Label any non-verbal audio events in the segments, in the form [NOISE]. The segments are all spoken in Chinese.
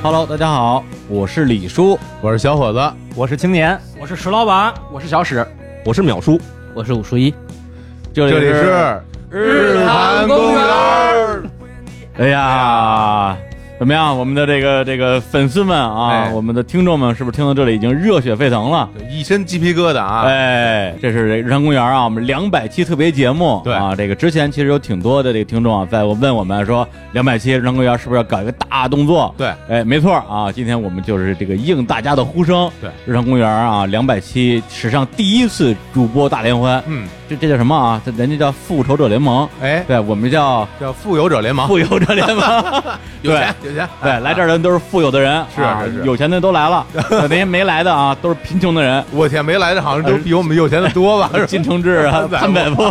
Hello，大家好，我是李叔，我是小伙子，我是青年，我是石老板，我是小史，我是淼叔，我是武叔一，这里这里是日坛公园。哎呀，怎么样？我们的这个这个粉丝们啊，哎我们的听众们，是不是听到这里已经热血沸腾了？一身鸡皮疙瘩啊！哎，这是日常公园啊，我们两百期特别节目。对啊，这个之前其实有挺多的这个听众啊，在我问我们说，两百期日常公园是不是要搞一个大动作？对，哎，没错啊，今天我们就是这个应大家的呼声。对，日常公园啊，两百期史上第一次主播大联欢，嗯，这这叫什么啊？这人家叫复仇者联盟，哎，对我们叫叫富有者联盟，富有者联盟。[LAUGHS] 有钱有钱，对，来这儿的人都是富有的人，是啊是是有钱的都来了，[LAUGHS] 那些没来的啊，都是贫穷的人。我天，没来的好像都比我们有钱的多吧？[LAUGHS] 金承志啊，潘百富，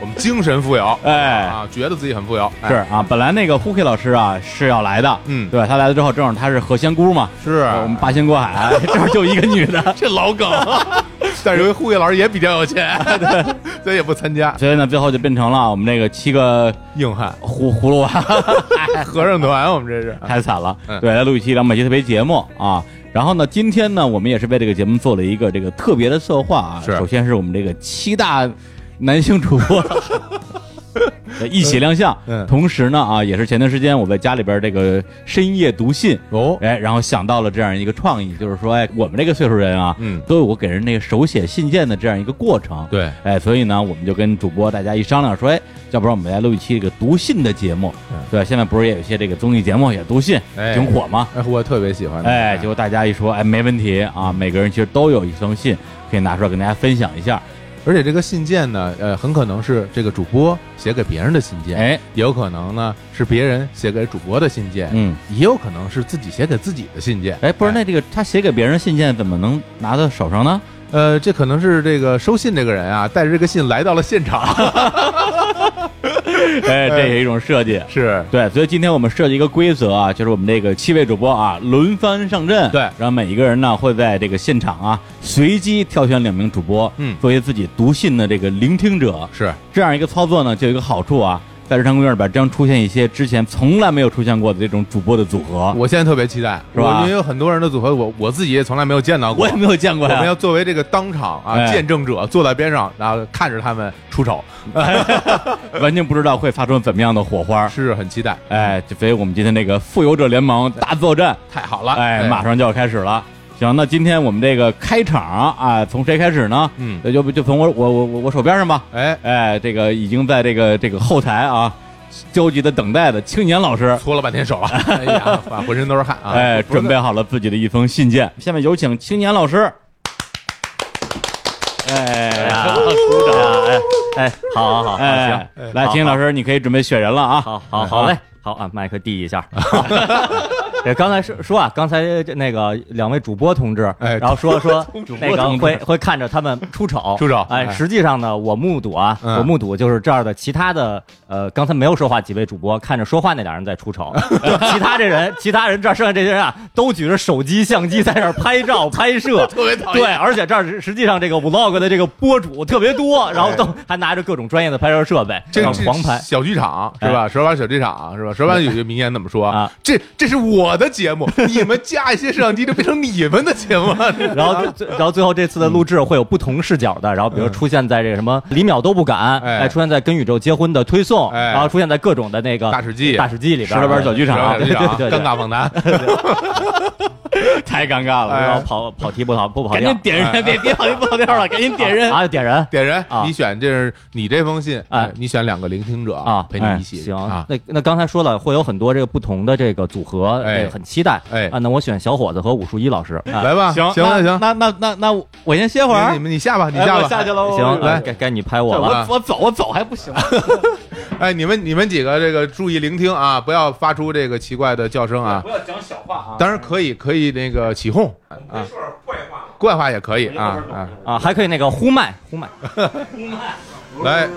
我们精神富有，哎啊，觉得自己很富有，哎是啊，本来那个 Huki 老师啊是要来的，嗯对他来了之后，正好他是何仙姑嘛，是我们八仙过海，正好就一个女的，这老梗，但是由于护卫老师也比较有钱，[LAUGHS] 所以也不参加。所以呢，最后就变成了我们这个七个硬汉葫葫芦娃，[LAUGHS] 合唱团，我们这是 [LAUGHS] 太惨了。嗯对，来录一期两百期特别节目啊。然后呢，今天呢，我们也是为这个节目做了一个这个特别的策划啊。是首先是我们这个七大男性主播一起亮相，嗯同时呢啊，也是前段时间我在家里边这个深夜读信，哦，哎，然后想到了这样一个创意，就是说，哎，我们这个岁数人啊，嗯都有过给人那个手写信件的这样一个过程。对，哎，所以呢，我们就跟主播大家一商量说，哎，要不然我们来录一期这个读信的节目。对对，现在不是也有一些这个综艺节目也读信，哎挺火吗？哎，我特别喜欢，哎，结果大家一说，哎，没问题啊，每个人其实都有一封信可以拿出来跟大家分享一下。而且这个信件呢，呃，很可能是这个主播写给别人的信件，哎，也有可能呢是别人写给主播的信件，嗯，也有可能是自己写给自己的信件。哎，不是，那这个他写给别人信件怎么能拿到手上呢？呃，这可能是这个收信这个人啊，带着这个信来到了现场，[LAUGHS] 哎，这也是一种设计。是对，所以今天我们设计一个规则啊，就是我们这个七位主播啊轮番上阵，对然后每一个人呢会在这个现场啊随机挑选两名主播，嗯作为自己读信的这个聆听者。是，这样一个操作呢，就有一个好处啊，在日常公园里边将出现一些之前从来没有出现过的这种主播的组合，我现在特别期待，是吧因为有很多人的组合，我我自己也从来没有见到过我也。没有见过我们。要作为这个当场啊哎见证者，坐在边上，然后看着他们出丑，[LAUGHS] 完全不知道会发出怎么样的火花。是很期待。哎，所以我们今天那个富有者联盟大作战，太好了，哎，马上就要开始了。行，那今天我们这个开场啊，从谁开始呢？嗯那就就从我我我我我手边上吧。哎，哎，这个已经在这个这个后台啊，焦急的等待的青年老师，搓了半天手了，[LAUGHS] 哎呀，浑身都是汗啊！哎，准备好了自己的一封信件。下面有请青年老师。哎呀，鼓掌！哎哎，好好好，好哎行，，来，青年老师，你可以准备选人了啊！好好好嘞，好啊，麦克递一下。[LAUGHS] 对，刚才说说啊，刚才那个两位主播同志，哎然后说说那个会会看着他们出丑，出丑哎，哎。实际上呢，我目睹啊，嗯。我目睹就是这儿的其他的呃，刚才没有说话几位主播看着说话那俩人在出丑，[LAUGHS] 其他这人，[LAUGHS] 其他人这儿剩下这些人啊，都举着手机相机在这儿拍照拍摄，[LAUGHS] 特别讨厌对，而且这儿实实际上这个 vlog 的这个播主特别多，然后都还拿着各种专业的拍摄设备，这然后黄牌。小剧场是吧？蛇丸小剧场是吧？蛇丸有句名言怎么说啊？这这是我的节目，你们加一些摄像机就变成你们的节目了。然后最，然后最后这次的录制会有不同视角的，然后比如出现在这个什么李淼都不敢，哎哎，出现在跟宇宙结婚的推送，哎然后出现在各种的那个大史记大史记里边，石头边小剧场小剧场对对对对尴尬访谈，[LAUGHS] 太尴尬了，哎然后跑跑题不跑不跑调赶紧，点人，别别跑题不跑调了，赶紧点人。啊，点人点人啊，你选这是你这封信，哎哎你选两个聆听者啊陪你一起行啊，。那那刚才说了，会有很多这个不同的这个组合，哎很期待。哎啊，那我选小伙子和武术一老师。哎来吧，行行了行，那那那那我先歇会儿你。们你下吧，你哎下吧，我下去了。行，来哎该该你拍我我了。我走我走还不行？[LAUGHS] 哎，你们你们几个这个注意聆听啊，不要发出这个奇怪的叫声啊。不要讲小话啊。当然可以可以那个起哄啊，怪话也可以啊啊，啊，还可以那个呼麦呼麦。呼麦。来。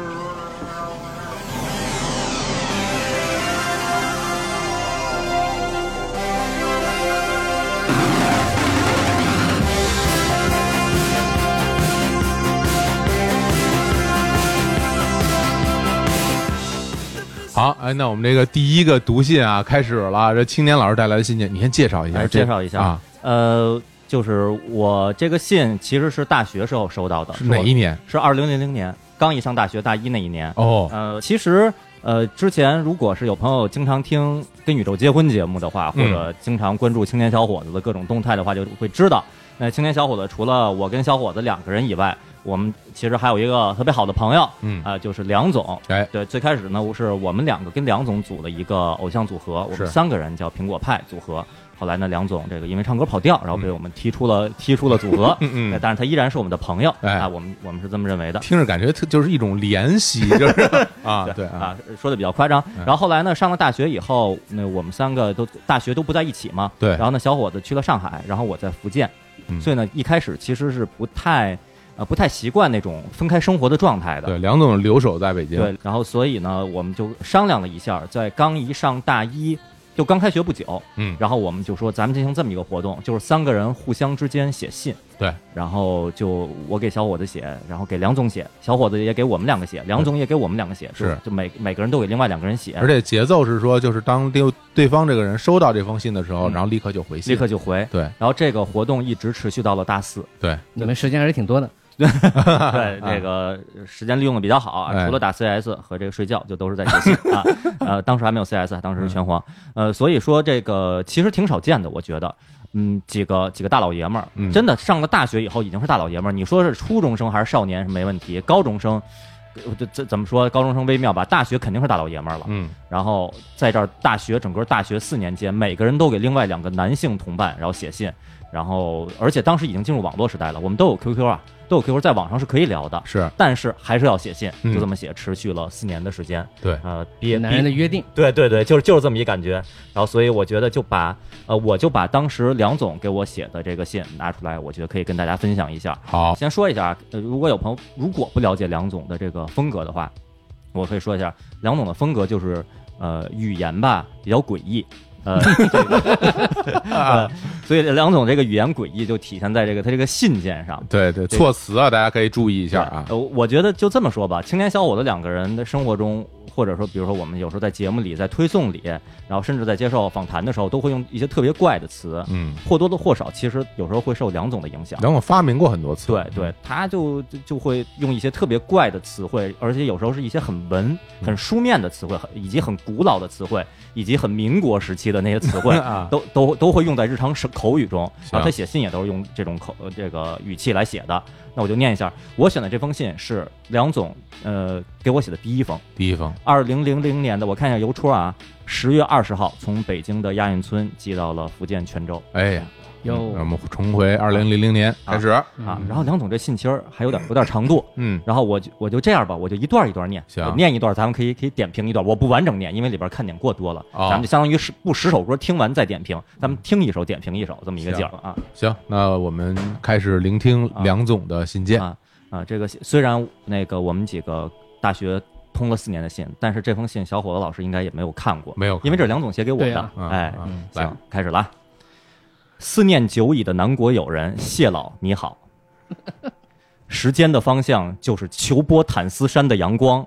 好，哎，那我们这个第一个读信啊开始了，这青年老师带来的信件，你先介绍一下，介绍一下。啊，呃，就是我这个信其实是大学时候收到的，是哪一年？是二零零零年，刚一上大学大一那一年。哦，呃，其实呃，之前如果是有朋友经常听《跟宇宙结婚》节目的话，或嗯者经常关注青年小伙子的各种动态的话，就会知道，那青年小伙子除了我跟小伙子两个人以外，我们其实还有一个特别好的朋友，嗯啊、就是梁总。哎，对，最开始呢是我们两个跟梁总组了一个偶像组合，我们三个人叫苹果派组合。后来呢，梁总这个因为唱歌跑调，然后被我们踢出了、踢出了组合。[LAUGHS] 嗯嗯，但是他依然是我们的朋友、哎啊，我们我们是这么认为的。听着感觉特就是一种怜惜，就是 [LAUGHS] 啊，对啊，啊，说的比较夸张。嗯然后后来呢，上了大学以后，那我们三个都大学都不在一起嘛。对然后呢，小伙子去了上海，然后我在福建，嗯所以呢，一开始其实是不太呃不太习惯那种分开生活的状态的。对，梁总留守在北京，对，然后所以呢，我们就商量了一下，在刚一上大一，就刚开学不久，嗯，然后我们就说咱们进行这么一个活动，就是三个人互相之间写信。对，然后就我给小伙子写，然后给梁总写，小伙子也给我们两个写，梁总也给我们两个写，是就就每每个人都给另外两个人写，而且节奏是说，就是当对对方这个人收到这封信的时候，嗯然后立刻就回信，立刻就回。对然后这个活动一直持续到了大四，对，你们时间还是挺多的。对这个时间利用的比较好除了打 CS 和这个睡觉，就都是在学习 [LAUGHS] 啊。呃，当时还没有 CS，当时是拳皇，呃，所以说这个其实挺少见的，我觉得。嗯，几个几个大老爷们儿，嗯真的上了大学以后已经是大老爷们儿。你说是初中生还是少年是没问题，高中生，呃这这怎么说？高中生微妙吧，大学肯定是大老爷们儿了。嗯，然后在这儿大学整个大学四年间，每个人都给另外两个男性同伴，然后写信，然后而且当时已经进入网络时代了，我们都有 QQ 啊，都有 QQ，在网上是可以聊的，是但是还是要写信，嗯就这么写，持续了四年的时间。对，呃，毕业男人的约定，对对对，就是就是这么一感觉。然后所以我觉得就把呃，我就把当时梁总给我写的这个信拿出来，我觉得可以跟大家分享一下。好，先说一下，呃，如果有朋友如果不了解梁总的这个风格的话，我可以说一下，梁总的风格就是呃语言吧比较诡异，呃，这个 [LAUGHS] 呃所以梁总这个语言诡异就体现在这个他这个信件上。对对，措辞啊，大家可以注意一下啊，呃，我觉得就这么说吧，青年小伙子两个人的生活中，或者说，比如说我们有时候在节目里、在推送里，然后甚至在接受访谈的时候，都会用一些特别怪的词，嗯，或多或少，其实有时候会受梁总的影响。梁总发明过很多次，对对，他就就就会用一些特别怪的词汇，而且有时候是一些很文、很书面的词汇，很以及很古老的词汇，以及很民国时期的那些词汇 [LAUGHS] 啊都都都会用在日常生口语中。行然后他写信也都是用这种口呃这个语气来写的。那我就念一下，我选的这封信是梁总呃给我写的第一封，第一封，二零零零年的，我看一下邮戳啊，十月二十号从北京的亚运村寄到了福建泉州。哎呀，有嗯我们重回二零零零年开始，啊，然后梁总这信其实还有点有点长度，嗯，然后我就我就这样吧，我就一段一段念，行。我念一段，咱们可以可以点评一段，我不完整念，因为里边看点过多了，哦咱们就相当于是不十首歌听完再点评，咱们听一首点评一首这么一个劲儿啊。行，那我们开始聆听梁总的信件，啊。啊！这个虽然那个我们几个大学通了四年的信，但是这封信小伙子老师应该也没有看过，没有因为这是梁总写给我的。哎，行，开始了啊。思念久矣的南国友人谢老，你好。时间的方向就是求波坦斯山的阳光。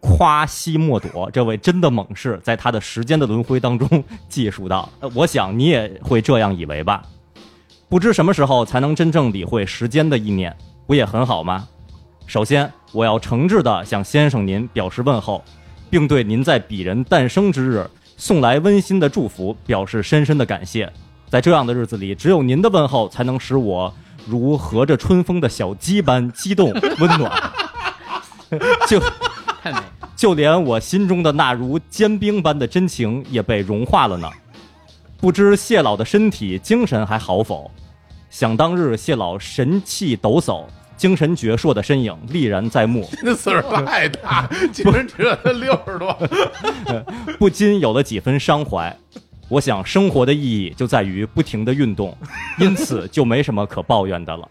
夸西莫朵这位真的猛士，在他的时间的轮回当中记述到：我想你也会这样以为吧？不知什么时候才能真正理会时间的意念，不也很好吗？首先，我要诚挚地向先生您表示问候，并对您在鄙人诞生之日送来温馨的祝福表示深深的感谢。在这样的日子里，只有您的问候才能使我如合着春风的小鸡般激动温暖。[LAUGHS] 就太美。就连我心中的那如坚冰般的真情也被融化了呢。不知谢老的身体精神还好否？想当日谢老神气抖擞、精神矍铄的身影历然在目，[LAUGHS] 那岁数太大，[LAUGHS] 精神只有他六十多，不禁有了几分伤怀。我想生活的意义就在于不停的运动，因此就没什么可抱怨的了。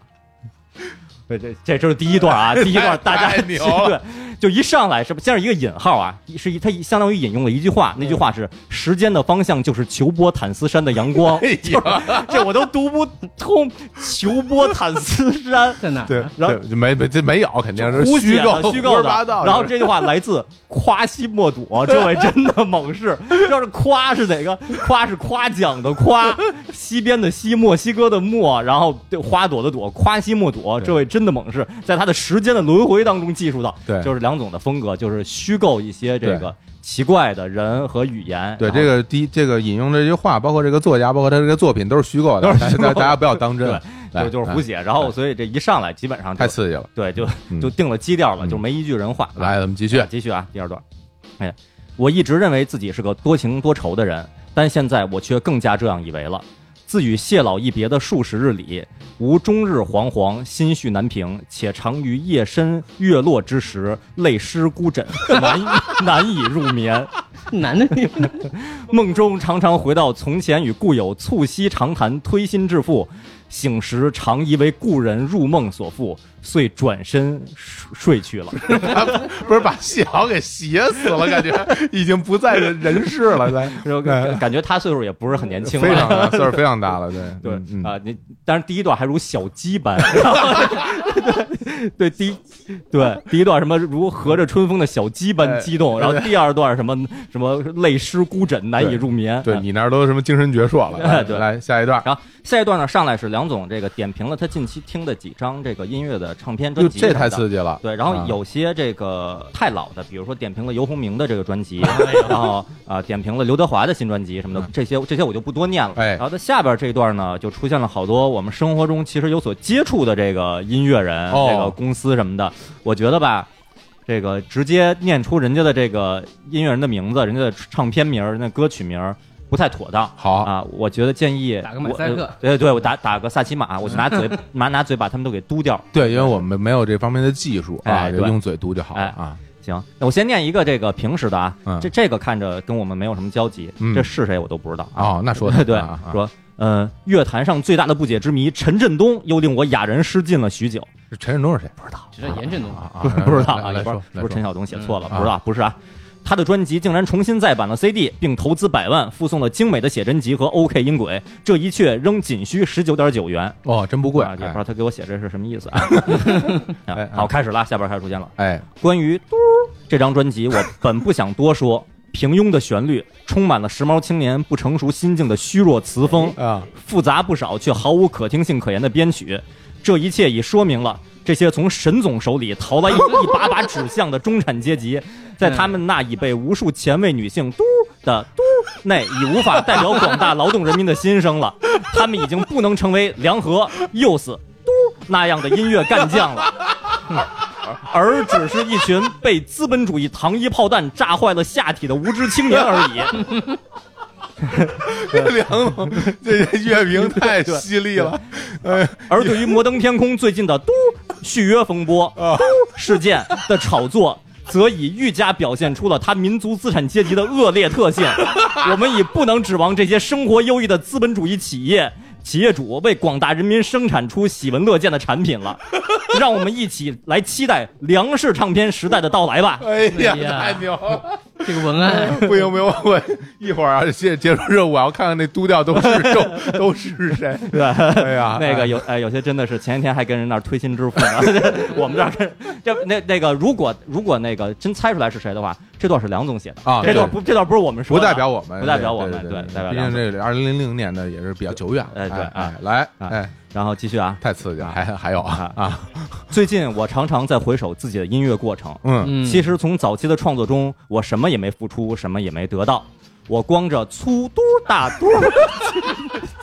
对，这这这是第一段啊，[LAUGHS] 第一段大家太 [LAUGHS] 牛了对，就一上来是不先是一个引号啊，是一他相当于引用了一句话，那句话是“时间的方向就是裘波坦斯山的阳光 [LAUGHS] ”，这我都读不通。裘波坦斯山，在哪儿？对，然后就没没这没有，肯定是虚构虚构的。然后这句话来自夸西莫朵，这位真的猛士。要是夸是哪个？夸是夸奖的夸，西边的西，墨西哥的墨，然后对花朵的朵，夸西莫朵，这位真的猛士，在他的时间的轮回当中记述到，对就是梁总的风格，就是虚构一些这个奇怪的人和语言。对这个第一，这个引用这句话，包括这个作家，包括他这个作品，都是虚构的，[LAUGHS] 大家不要当真，对就就是胡，写，然后所以这一上来基本上太刺激了。对，就嗯就定了基调了，嗯就没一句人话。来，咱们继续啊，继续啊，第二段。哎，我一直认为自己是个多情多愁的人，但现在我却更加这样以为了。自与谢老一别的数十日里，吾终日惶惶，心绪难平，且常于夜深月落之时，泪湿孤枕，难 [LAUGHS] 难以入眠。难的女的梦中常常回到从前与故友促膝长谈，推心置腹；醒时常疑为故人入梦所负，遂转身睡睡去了。[LAUGHS] 不是把谢豪给写死了，感觉已经不在人人世了，来，[LAUGHS] 就感感觉他岁数也不是很年轻了，非常大，岁数非常大了，对。对嗯。啊，你但是第一段还如小鸡般，[LAUGHS] [LAUGHS] 对对第一对第一段什么如合着春风的小鸡般激动，哎然后第二段什么什么泪湿孤枕难以入眠，啊对你那儿都什么精神矍铄了，来下一段，然后下一段呢，上来是梁总这个点评了他近期听的几张这个音乐的唱片专，辑，这太刺激了，对，然后啊有些这个太老的，比如说点评了游鸿明的这个专辑，然后啊、点评了刘德华的新专辑什么的，这些这些我就不多念了。哎然后在下边这一段呢，就出现了好多我们生活中其实有所接触的这个音乐人、哦这个公司什么的，我觉得吧。这个直接念出人家的这个音乐人的名字、人家的唱片名儿、人家歌曲名不太妥当。好啊，我觉得建议打个马赛克对对，我打打个萨琪玛，[LAUGHS] 我就拿嘴拿拿嘴把他们都给嘟掉。对，因为我们没有这方面的技术啊，就用嘴嘟就好了哎啊。行，那我先念一个这个平时的啊，嗯这这个看着跟我们没有什么交集，嗯这是谁我都不知道啊。哦，那说对对说嗯，乐坛上最大的不解之谜陈振东又令我哑然失禁了许久。陈振东是谁？不知道，这是严振东啊啊，不不知道啊，[LAUGHS] 来一会儿说说是不是陈晓东写错了？嗯不知道，不是啊。他的专辑竟然重新再版了 CD，并投资百万附送了精美的写真集和 OK 音轨，这一切仍仅需十九点九元。哦，真不贵，啊，也不知哎道他给我写这是什么意思啊。[LAUGHS] 好，开始了，下边开始出现了。哎，关于《嘟》这张专辑，我本不想多说。平庸的旋律，充满了时髦青年不成熟心境的虚弱词风，啊，复杂不少却毫无可听性可言的编曲，这一切已说明了这些从沈总手里逃来一 [LAUGHS] 一把把指向的中产阶级，[LAUGHS] 在他们那已被无数前卫女性“嘟”的“嘟”内，已无法代表广大劳动人民的心声了。他们已经不能成为梁和、又死、嘟那样的音乐干将了。而只是一群被资本主义糖衣炮弹炸坏了下体的无知青年而已。[LAUGHS] 梁总这乐评太犀利了，[LAUGHS] 哎，而对于摩登天空最近的“嘟”续约风波、嘟事件的炒作，则已愈加表现出了他民族资产阶级的恶劣特性。我们已不能指望这些生活优异的资本主义企业。企业主为广大人民生产出喜闻乐见的产品了，[LAUGHS] 让我们一起来期待粮食唱片时代的到来吧。哎呀，太牛了！这个文案不行不行，我一会儿啊，结结束任务，我要看看那督调都是都 [LAUGHS] 都是谁。对，哎呀，那个有哎，有些真的是前一天还跟人那儿推心置腹呢。[LAUGHS] 我们这儿是这那那个，如果如果那个真猜出来是谁的话，这段是梁总写的啊这段不这段不是我们说的不，代表我们，不代表我们，对对，代表毕梁总。竟这二零零零年的也是比较久远了。哎对哎啊来，啊哎，然后继续啊，太刺激了，还还有啊啊啊，最近我常常在回首自己的音乐过程，嗯，嗯，其实从早期的创作中，我什么也没付出，什么也没得到，我光着粗嘟大嘟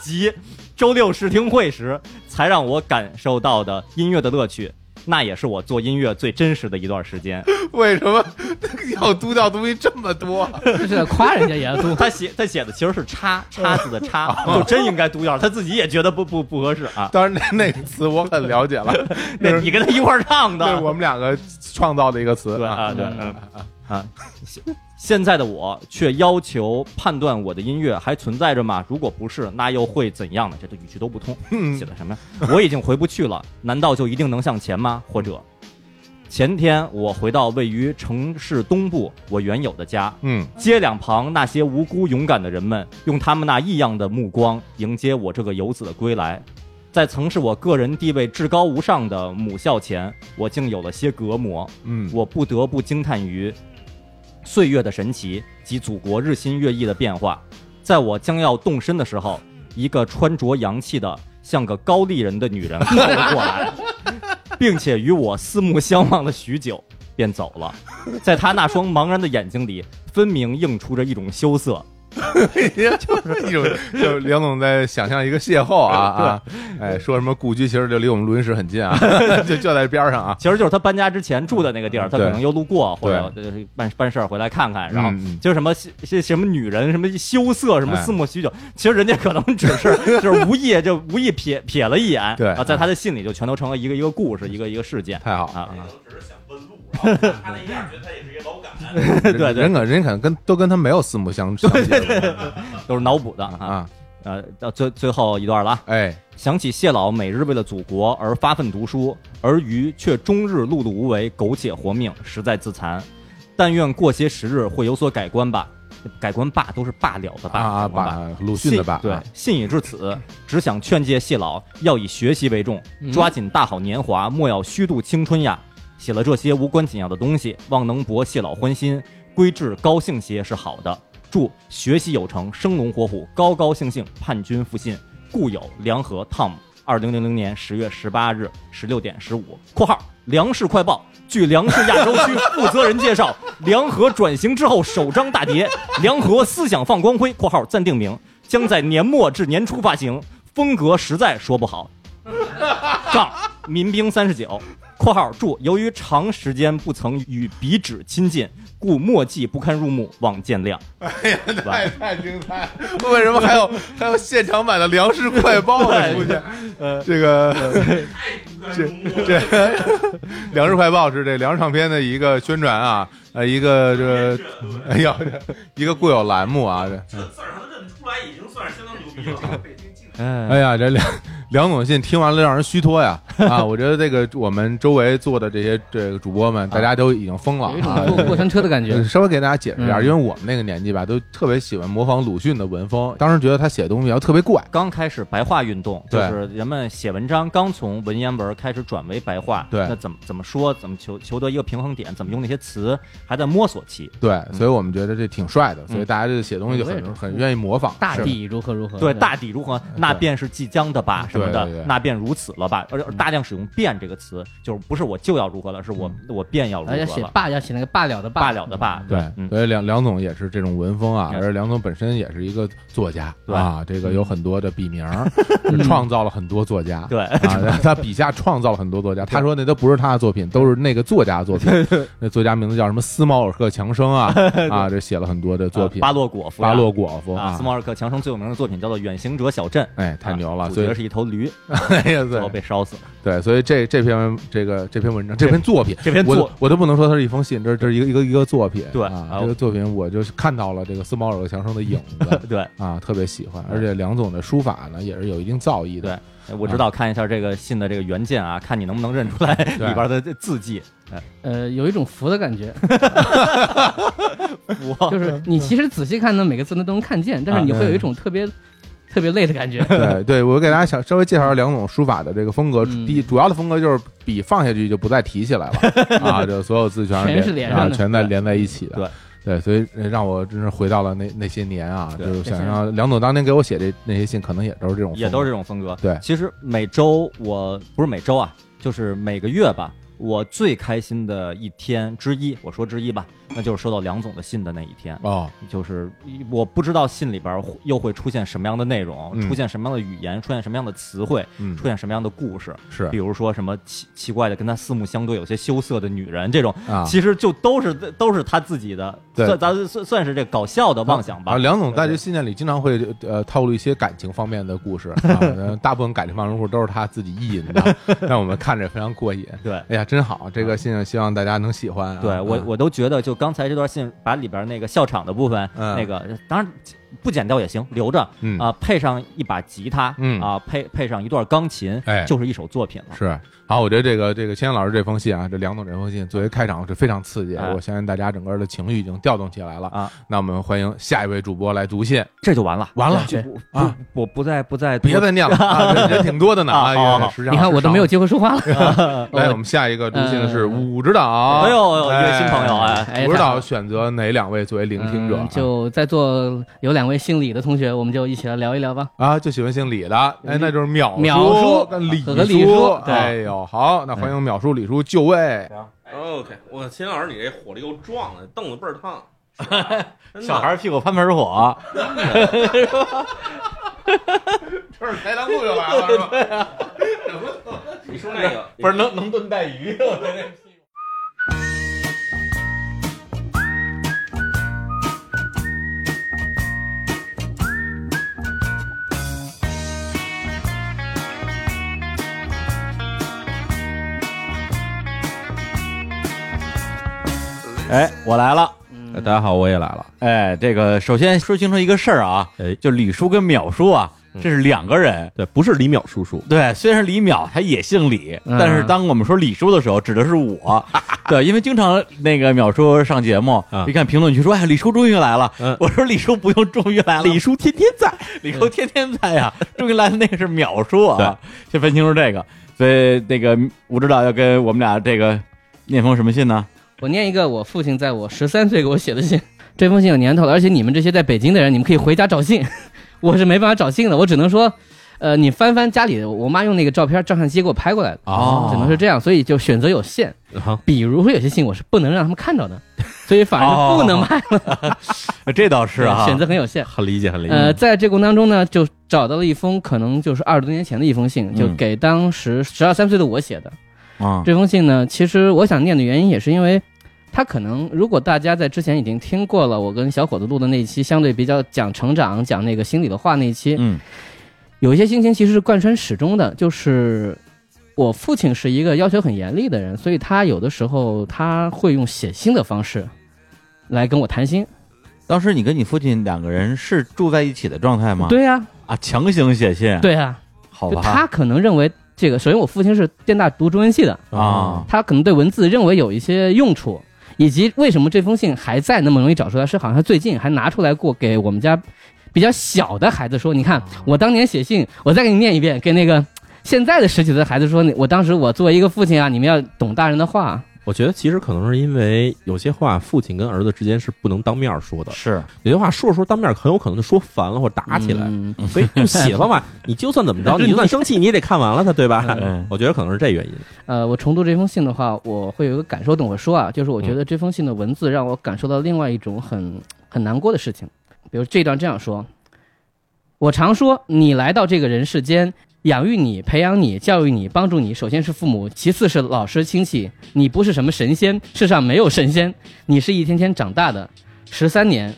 及 [LAUGHS] 周六试听会时，才让我感受到的音乐的乐趣。那也是我做音乐最真实的一段时间。为什么 [LAUGHS] 要读掉东西这么多？这 [LAUGHS] 是在夸人家也要读。[LAUGHS] 他写他写的其实是叉叉子的叉，就真应该读掉，他自己也觉得不不不合适啊。当然，那那个词我很了解了，那你跟他一块儿唱的，对我们两个创造的一个词对啊，对，嗯啊，现现在的我却要求判断我的音乐还存在着吗？如果不是，那又会怎样呢？这都语句都不通，嗯写的什么呀？我已经回不去了，难道就一定能向前吗？或者，前天我回到位于城市东部我原有的家，嗯街两旁那些无辜勇敢的人们，用他们那异样的目光迎接我这个游子的归来。在曾是我个人地位至高无上的母校前，我竟有了些隔膜。嗯，我不得不惊叹于岁月的神奇及祖国日新月异的变化。在我将要动身的时候，一个穿着洋气的像个高丽人的女人 [LAUGHS] 跑了过来，并且与我四目相望了许久，便走了。在她那双茫然的眼睛里，分明映出着一种羞涩。[LAUGHS] 就是一种，就梁总在想象一个邂逅啊啊，哎，说什么故居其实就离我们录音室很近啊，就就在边上啊。其实就是他搬家之前住的那个地儿，他可能又路过或者办办事儿回来看看，然后就是什么什么女人什么羞涩什么四目许久，其实人家可能只是就是无意就无意瞥瞥了一眼，对啊，在他的心里就全都成了一个一个故事，一个一个事件太好啊，只是想问路，然后他那样觉得他也是一个老感。对对人可人可能跟都跟他没有四目相相接 [LAUGHS] 都是脑补的啊，啊，呃，到最最后一段了啊。哎，想起谢老每日为了祖国而发奋读书，而鱼却终日碌碌无为，苟且活命，实在自残。但愿过些时日会有所改观吧。改观罢都是罢了的罢啊啊，改观把鲁迅的罢，对啊，信已至此，只想劝诫谢老要以学习为重，嗯抓紧大好年华，莫要虚度青春呀。写了这些无关紧要的东西，望能博谢老欢心，归置高兴些是好的。祝学习有成，生龙活虎，高高兴兴，盼君复信。故有梁和 Tom，二零零零年十月十八日十六点十五（括号粮食快报）。据粮食亚洲区 [LAUGHS] 负责人介绍，梁和转型之后首张大碟《梁和思想放光辉》（括号暂定名）将在年末至年初发行，风格实在说不好。[LAUGHS] 杠民兵三十九（括号注：由于长时间不曾与笔纸亲近，故墨迹不堪入目，望见谅。哎呀，太太精彩了！为什么还有还有现场版的粮食快报的出现？呃，这个这这 [LAUGHS] 粮食快报是这粮食唱片的一个宣传啊，呃，一个这个哎呀，一个固有栏目啊，这这字儿他认得出来，已经算是相当牛逼了。[LAUGHS] 北京哎哎呀，这梁梁总信听完了让人虚脱呀！[LAUGHS] 啊，我觉得这个我们周围做的这些这个主播们，大家都已经疯了有一种啊！过过山车的感觉呃。[LAUGHS] 稍微给大家解释一下，嗯因为我们那个年纪吧，都特别喜欢模仿鲁迅的文风，当时觉得他写的东西要特别怪。刚开始白话运动，就是人们写文章刚从文言文开始转为白话，对那怎么怎么说，怎么求求得一个平衡点，怎么用那些词，还在摸索期。对，所以我们觉得这挺帅的，所以大家就写东西就很很愿意模仿。大地如何如何？对，大抵如何，那便是即将的吧，什么的对对对，那便如此了吧。而而大量使用“便”这个词，就是不是我就要如何了，是我我便要如而且何了。写罢要写那个罢了的罢了的罢，对，嗯，所以梁梁总也是这种文风啊，嗯而梁总本身也是一个作家对啊，这个有很多的笔名儿，[LAUGHS] 创造了很多作家。[LAUGHS] 对，啊，他笔下创造了很多作家。他说那都不是他的作品，都是那个作家的作品。那作家名字叫什么？斯毛尔克强生啊啊，这写了很多的作品。巴洛果夫，巴洛果夫啊，斯毛尔克强生最有名的作品叫做《远行者小镇》，哎，太牛了！啊所以主角是一头驴，[LAUGHS] 哎呀，最后对被烧死了。对，所以这这篇这个这篇文章这篇作品，这篇作我都不能说它是一封信，这是这是一个一个一个作品。对啊，啊这个作品我就是看到了这个斯毛尔克强生的影子 [LAUGHS] 对啊，特别喜欢。而且梁总的书法呢，也是有一定造诣的。对，我知道，看一下这个信的这个原件啊，看你能不能认出来里边的字迹。哎呃，有一种服的感觉，[LAUGHS] 我就是你其实仔细看呢，每个字呢都能看见，但是你会有一种特别特别累的感觉。[LAUGHS] 对对，我给大家想稍微介绍一下梁总书法的这个风格。嗯第一，主要的风格就是笔放下去就不再提起来了 [LAUGHS] 啊，就所有字全全是连上全在连在一起的。对对，所以呃让我真是回到了那那些年啊，对就是想让梁总当年给我写的那些信，可能也都是这种，也都是这。种风格。对其实每周我不是每周啊，就是每个月吧。我最开心的一天之一，我说之一吧，那就是收到梁总的信的那一天。哦，就是我不知道信里边又会出现什么样的内容，嗯出现什么样的语言，出现什么样的词汇，嗯出，现什么样的故事。是比如说什么奇奇怪的跟他四目相对、有些羞涩的女人，这种啊，其实就都是都是他自己的，算咱算算是这搞笑的妄想吧。啊，梁总在这信件里经常会呃透露一些感情方面的故事 [LAUGHS] 大部分感情方面的故事都是他自己意淫的，[LAUGHS] 让我们看着非常过瘾。对哎呀，真好！这个信希望大家能喜欢啊。对我啊我都觉得，就刚才这段信把里边那个笑场的部分，嗯。那个当然不剪掉也行，留着嗯。啊，配上一把吉他，嗯。啊，配配上一段钢琴，哎。就是一首作品了。是好，我觉得这个这个千老师这封信啊，这梁总这封信作为开场是非常刺激，哎我相信大家整个的情绪已经调动起来了。啊。那我们欢迎下一位主播来读信，这就完了，完了？就啊，我不再不再别再念了。[LAUGHS] 啊，人人挺多的呢啊你看我都没有机会说话了。[LAUGHS] 来，我们下一个读信的是呃武指导，哎呦一位新朋友哎哎武指导选择哪两位作为聆听者？嗯？就在座有两位姓李的同学，我们就一起来聊一聊吧。啊，就喜欢姓李的，哎，那就是淼淼叔李和李叔对。哎呦，好，那欢迎淼叔、李叔就位。OK，我秦老师，你这火力又壮了，凳子倍儿烫。[LAUGHS] 小孩屁股翻盆火，[LAUGHS] 这是台糖路又来了是吧？[LAUGHS] 你说那个不是能能炖带鱼？哎，我来了。哎大家好，我也来了。哎，这个首先说清楚一个事儿啊，哎就李叔跟淼叔啊，这是两个人。对，不是李淼叔叔，对，虽然李淼他也姓李，嗯但是当我们说李叔的时候，指的是我。[LAUGHS] 对，因为经常那个淼叔上节目，啊一看评论区说：“哎，李叔终于来了。嗯我说：“李叔不用终于来了，李叔天天在。李叔天天在呀，终于来的那个是淼叔啊。”先分清楚这个。所以那个吴指导要跟我们俩这个念封什么信呢？我念一个我父亲在我十三岁给我写的信，这封信有年头了，而且你们这些在北京的人，你们可以回家找信，[LAUGHS] 我是没办法找信的，我只能说，呃，你翻翻家里，我妈用那个照片照相机给我拍过来的，哦只能是这样，所以就选择有限。啊，比如说有些信我是不能让他们看到的，所以反而不能卖了，呃 [LAUGHS] 这倒是啊，选择很有限。很理解，很理解。呃，在这过程当中呢，就找到了一封可能就是二十多年前的一封信，就嗯给当时十二三岁的我写的。啊，这封信呢，其实我想念的原因也是因为，他可能如果大家在之前已经听过了我跟小伙子录的那一期，相对比较讲成长、讲那个心里的话那一期，嗯有一些心情其实是贯穿始终的，就是。我父亲是一个要求很严厉的人，所以他有的时候他会用写信的方式来跟我谈心。当时你跟你父亲两个人是住在一起的状态吗？对呀、啊，强行写信，，对呀、就好吧，他可能认为这个，首先我父亲是电大读中文系的，啊，他可能对文字认为有一些用处，以及为什么这封信还在那么容易找出来，是好像他最近还拿出来过给我们家比较小的孩子说，你看我当年写信，我再给你念一遍，给那个现在的十几岁的孩子说，你我当时我作为一个父亲啊，你们要懂大人的话，我觉得其实可能是因为有些话，父亲跟儿子之间是不能当面说的，是有些话说着说着当面很有可能就说烦了或者打起来。嗯所以用写的方法，你就算怎么着，你就算生气，你也得看完了它，对吧？嗯我觉得可能是这原因。呃，我重读这封信的话，我会有一个感受，等我说啊，就是我觉嗯得这封信的文字让我感受到另外一种很很难过的事情。比如这段这样说：我常说，你来到这个人世间，养育你、培养你、教育你、帮助你，首先是父母，其次是老师、亲戚。你不是什么神仙，世上没有神仙，你是一天天长大的。十三年，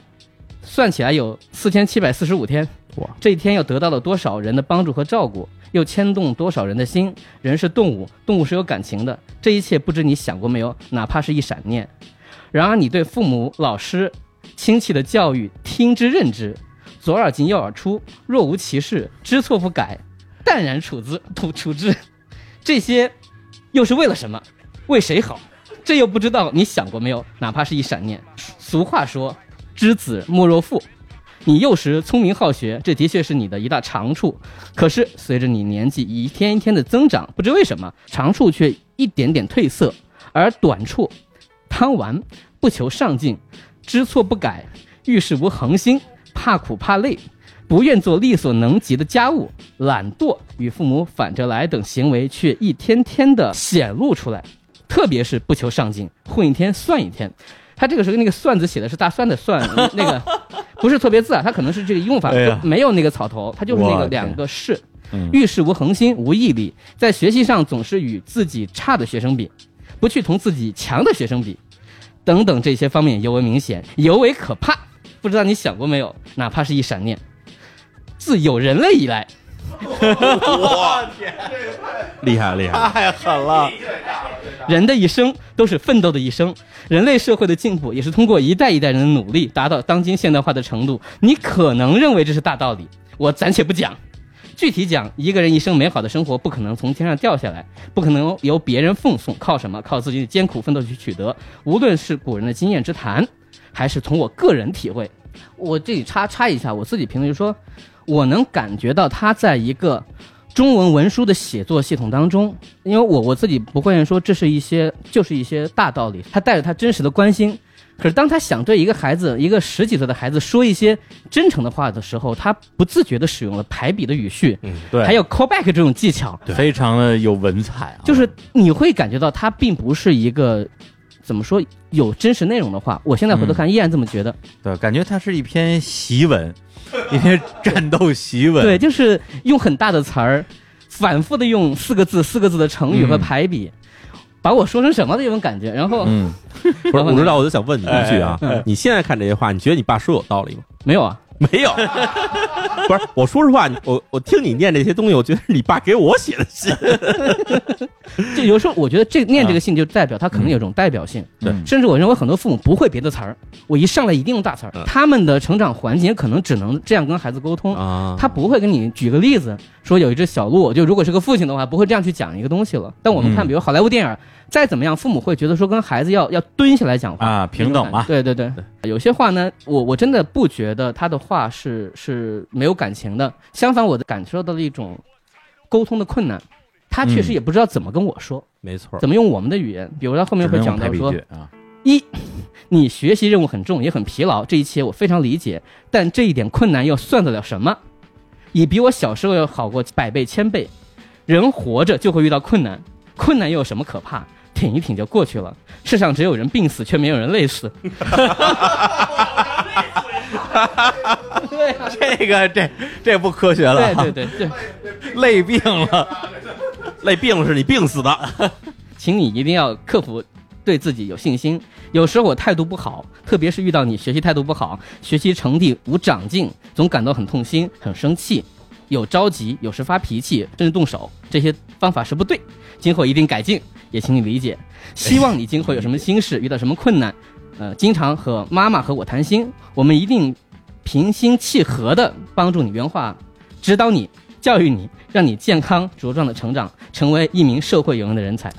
算起来有四千七百四十五天。哇，这一天又得到了多少人的帮助和照顾，又牵动多少人的心？人是动物，动物是有感情的。这一切不知你想过没有？哪怕是一闪念。然而你对父母、老师、亲戚的教育听之任之，左耳进右耳出，若无其事，知错不改，淡然处之，处处之。[LAUGHS] 这些又是为了什么？为谁好？这又不知道你想过没有？哪怕是一闪念。俗话说：“知子莫若父。”你幼时聪明好学，这的确是你的一大长处。可是随着你年纪一天一天的增长，不知为什么，长处却一点点褪色，而短处贪玩、不求上进、知错不改、遇事无恒心、怕苦怕累、不愿做力所能及的家务、懒惰与父母反着来等行为，却一天天的显露出来。特别是不求上进，混一天算一天。他这个时候那个“算”字写的是大蒜的“蒜”，[LAUGHS] 那个不是错别字啊，他可能是这个用法哎没有那个草头，他就是那个两个“是”。嗯遇事无恒心、无毅力，在学习上总是与自己差的学生比，不去同自己强的学生比，等等这些方面尤为明显，尤为可怕。不知道你想过没有？哪怕是一闪念，自有人类以来，[LAUGHS] 我厉害厉害！太狠了，[LAUGHS] 人的一生都是奋斗的一生，人类社会的进步也是通过一代一代人的努力达到当今现代化的程度。你可能认为这是大道理，我暂且不讲。具体讲，一个人一生美好的生活不可能从天上掉下来，不可能由别人奉送，靠什么？靠自己的艰苦奋斗去取得。无论是古人的经验之谈，还是从我个人体会，我这里插插一下，我自己评论就说，我能感觉到他在一个中文文书的写作系统当中，因为我我自己不会说这是一些就是一些大道理，他带着他真实的关心。可是当他想对一个孩子，一个十几岁的孩子说一些真诚的话的时候，他不自觉地使用了排比的语序，嗯，对，还有 callback 这种技巧，非常的有文采啊，就是你会感觉到他并不是一个怎么说有真实内容的话。我现在回头看依然这么觉得，对，感觉它是一篇檄文，[LAUGHS] 一些战斗檄文，对，就是用很大的词儿，反复的用四个字、四个字的成语和排比，把我说成什么的一种感觉。然后嗯，[LAUGHS] 不是，然后呢我知道，我就想问你一句啊哎哎，你现在看这些话，你觉得你爸说有道理吗？没有啊，没有，[LAUGHS] 不是，我说实话，我我听你念这些东西，我觉得是你爸给我写的信。[LAUGHS] 就有时候我觉得这念这个信就代表他可能有种代表性。对甚至我认为很多父母不会别的词儿，我一上来一定用大词儿嗯，他们的成长环境可能只能这样跟孩子沟通。啊他不会跟你举个例子，说有一只小鹿，就如果是个父亲的话，不会这样去讲一个东西了。但我们看，嗯比如好莱坞电影，再怎么样，父母会觉得说跟孩子要要蹲下来讲话啊平等嘛对对对，有些话呢，我我真的不觉得他的话是是没有感情的，相反，我的感受到了一种沟通的困难。他确实嗯也不知道怎么跟我说，没错，怎么用我们的语言。比如他后面会讲到说，啊，一，[COUGHS] 你学习任务很重，也很疲劳，这一切我非常理解，但这一点困难又算得了什么？也比我小时候要好过百倍千倍。人活着就会遇到困难，困难又有什么可怕？挺一挺就过去了。世上只有人病死，却没有人累死。对啊，这个这这不科学了啊，对对对对，累病了，累病是你病死的。请你一定要克服对自己有信心。有时候我态度不好，特别是遇到你学习态度不好、学习成绩无长进，总感到很痛心、很生气，有着急，有时发脾气，甚至动手，这些方法是不对。今后一定改进，也请你理解。希望你今后有什么心事，遇到什么困难，呃，经常和妈妈和我谈心，我们一定平心气和的帮助你原话，指导你、教育你，让你健康茁壮的成长，成为一名社会有用的人才。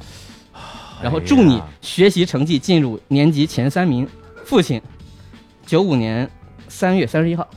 然后祝你学习成绩进入年级前三名。父亲，九五年三月三十一号，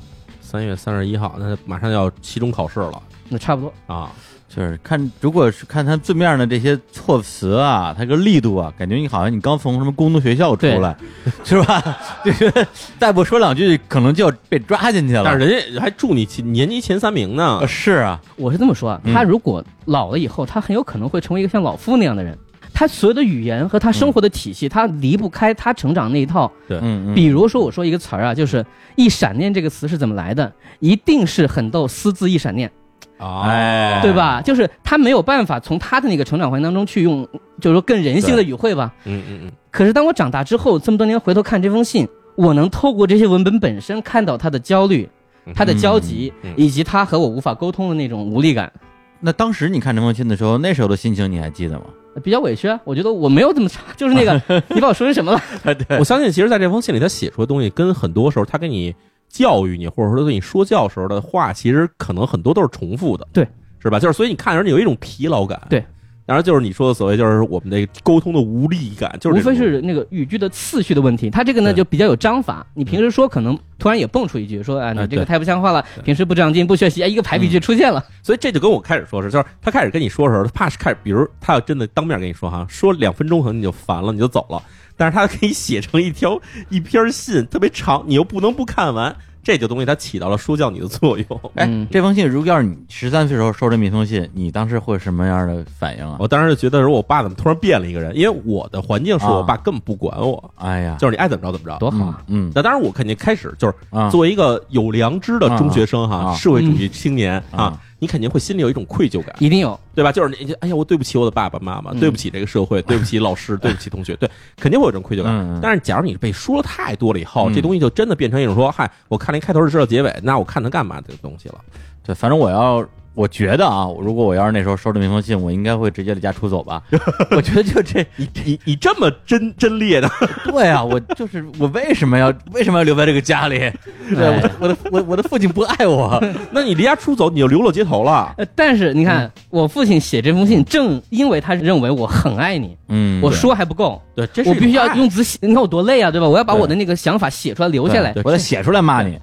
三月三十一号，那马上要期中考试了那差不多。啊！就是看，如果是看他字面的这些措辞啊，他个力度啊，感觉你好像你刚从什么工读学校出来，[LAUGHS] 是吧？[LAUGHS] 就是再不说两句，可能就要被抓进去了。但是人家还祝你前年级前三名呢呃，是啊，我是这么说啊，嗯他如果老了以后，他很有可能会成为一个像老夫那样的人。他所有的语言和他生活的体系，他离不开他成长那一套。嗯嗯，比如说，我说一个词儿啊，就是“一闪念”这个词是怎么来的？一定是很逗私自一闪念。啊，哎，对？吧？就是他没有办法从他的那个成长环境当中去用，就是说更人性的语汇吧。嗯嗯嗯，可是当我长大之后，这么多年回头看这封信，我能透过这些文本本身看到他的焦虑、他的焦急，嗯嗯以及他和我无法沟通的那种无力感，那当时你看这封信的时候，那时候的心情你还记得吗？比较委屈啊。我觉得我没有这么差，就是那个 [LAUGHS] 你把我说成什么了？[LAUGHS] 对我相信，其实，在这封信里，他写出的东西，跟很多时候他跟你教育你，或者说跟你说教时候的话，其实可能很多都是重复的，对，是吧？就是所以你看着你有一种疲劳感，对。当然，就是你说的所谓，就是我们的沟通的无力感，就是无非是那个语句的次序的问题。他这个呢就比较有章法，你平时说可能突然也蹦出一句说啊，你哎这个太不像话了，平时不长进不学习，哎，一个排比句出现了。所以这就跟我开始说是，就是他开始跟你说的时候，他怕是开始，比如他要真的当面跟你说哈，说两分钟可能你就烦了，你就走了。但是他可以写成一条一篇信，特别长，你又不能不看完，这就东西它起到了说教你的作用。[LAUGHS] 哎嗯，这封信如果要是你十三岁时候收这么一封信，你当时会什么样的反应啊？我当时就觉得说，我爸怎么突然变了一个人？因为我的环境是我爸根本不管我，哎呀，就是你爱怎么着怎么着。多好啊！嗯那当然，我肯定开始就是啊，作为一个有良知的中学生哈，啊啊社会主义青年啊啊，你肯定会心里有一种愧疚感。一定有，对吧？就是你，哎呀，我对不起我的爸爸妈妈，嗯对不起这个社会，对不起老师，[LAUGHS] 对不起同学，对，肯定会有这种愧疚感。但是，假如你被说了太多了以后，嗯这东西就真的变成一种说，嗨，我看了一开头就知道结尾，那我看它干嘛这个东西了？对，反正我要我觉得啊，如果我要是那时候收到那封信，我应该会直接离家出走吧。[LAUGHS] 我觉得就这，你你你这么真真烈的，对啊，我就是我为什么要为什么要留在这个家里？[LAUGHS] 对，我我的我我的父亲不爱我，[LAUGHS] 那你离家出走，你就流落街头了。呃但是你看，我父亲写这封信，正因为他认为我很爱你，嗯我说还不够，对，这是我必须要用字写。你看我多累啊，对吧？我要把我的那个想法写出来留下来。我得写出来骂你。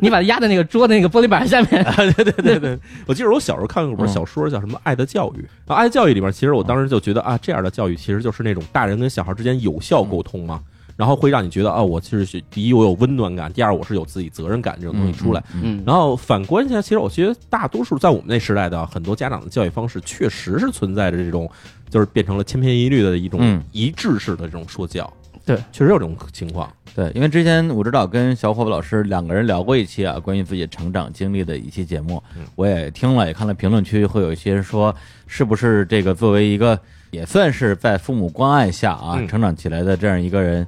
你把它压在那个桌子那个玻璃板下面。对对对对，[LAUGHS] 我记得我小时候看过本小说，叫什么《爱的教育》。然后《爱的教育》里面，其实我当时就觉得啊，这样的教育其实就是那种大人跟小孩之间有效沟通嘛。然后会让你觉得啊，我其实是第一我有温暖感，第二我是有自己责任感这种东西出来。嗯，然后反观一下，其实我觉得大多数在我们那时代的很多家长的教育方式，确实是存在着这种，就是变成了千篇一律的一种嗯一致式的这种说教。对，确实有这种情况。对，因为之前我知道跟小伙伴老师两个人聊过一期啊，关于自己成长经历的一期节目，我也听了，也看了评论区，会有一些人说，是不是这个作为一个也算是在父母关爱下啊、嗯。成长起来的这样一个人，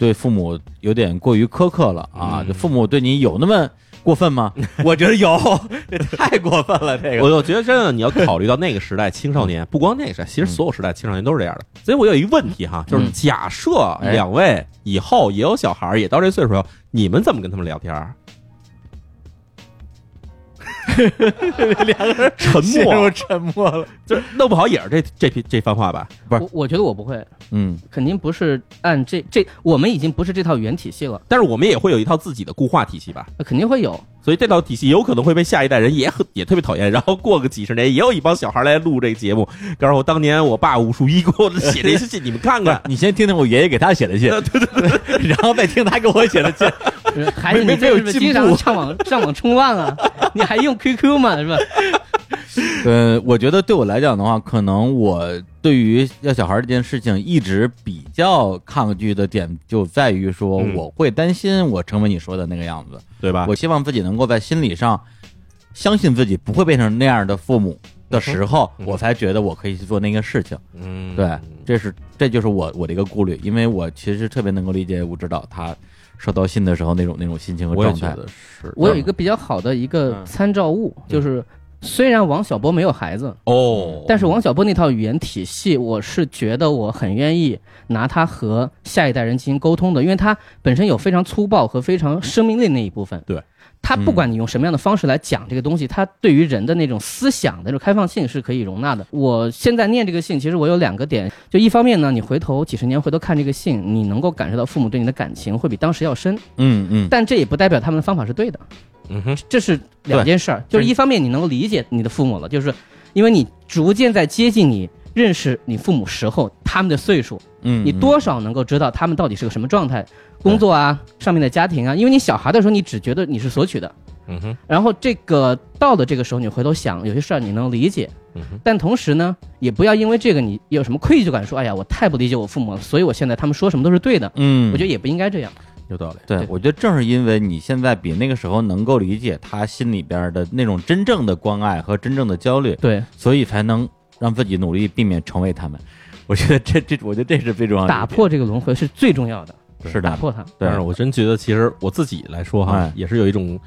对父母有点过于苛刻了啊？嗯就父母对你有那么过分吗？[LAUGHS] 我觉得有，这太过分了，这个。我我觉得真的，你要考虑到那个时代青少年，[LAUGHS] 不光那个时代，其实所有时代青少年都是这样的。所以我有一个问题哈，就是嗯假设哎两位以后也有小孩儿，也到这岁数了，你们怎么跟他们聊天儿？[LAUGHS] 两个人沉默，沉默了。就是弄不好也是这这批这番话吧？不是我我觉得我不会，嗯，肯定不是按这这，我们已经不是这套语言体系了，但是我们也会有一套自己的固化体系吧？那肯定会有。所以这套体系有可能会被下一代人也很也特别讨厌，然后过个几十年，也有一帮小孩来录这个节目，告诉我当年我爸武术一给我写这些信，你们看看。[LAUGHS] 你先听听我爷爷给他写的信，对对对，[LAUGHS] 然后再听他给我写的信。孩子，没没有你这是不是进步经常上网 [LAUGHS] 上网冲浪啊？你还用 QQ 吗？是吧？呃，我觉得对我来讲的话，可能我对于要小孩这件事情一直比较抗拒的点就在于说，嗯我会担心我成为你说的那个样子。对吧？我希望自己能够在心理上相信自己不会变成那样的父母的时候，嗯我才觉得我可以去做那个事情。嗯，对，这是这就是我我的一个顾虑，因为我其实特别能够理解吴指导他收到信的时候那种那种心情和状态。是。我有一个比较好的一个嗯参照物，就是虽然王小波没有孩子，哦，但是王小波那套语言体系，我是觉得我很愿意拿它和下一代人进行沟通的，因为它本身有非常粗暴和非常生命力那一部分。对，它不管你用什么样的方式来讲这个东西，它对于人的那种思想的那种开放性是可以容纳的。我现在念这个信，其实我有两个点，就一方面呢，你回头几十年回头看这个信，你能够感受到父母对你的感情会比当时要深，嗯嗯，但这也不代表他们的方法是对的。嗯哼，这是两件事儿，就是一方面你能够理解你的父母了，就是因为你逐渐在接近你认识你父母时候他们的岁数，嗯，你多少能够知道他们到底是个什么状态，工作啊，上面的家庭啊，因为你小孩的时候你只觉得你是索取的，嗯哼，然后这个到了这个时候你回头想有些事儿你能理解，嗯哼，但同时呢，也不要因为这个你有什么愧疚感，说哎呀我太不理解我父母了，所以我现在他们说什么都是对的，嗯，我觉得也不应该这样。有道理。对，我觉得正是因为你现在比那个时候能够理解他心里边的那种真正的关爱和真正的焦虑，对，所以才能让自己努力避免成为他们。[LAUGHS] 我觉得这这，我觉得这是最重要的。打破这个轮回是最重要的，是的，打破它。对但是我真觉得，其实我自己来说哈哎，也是有一种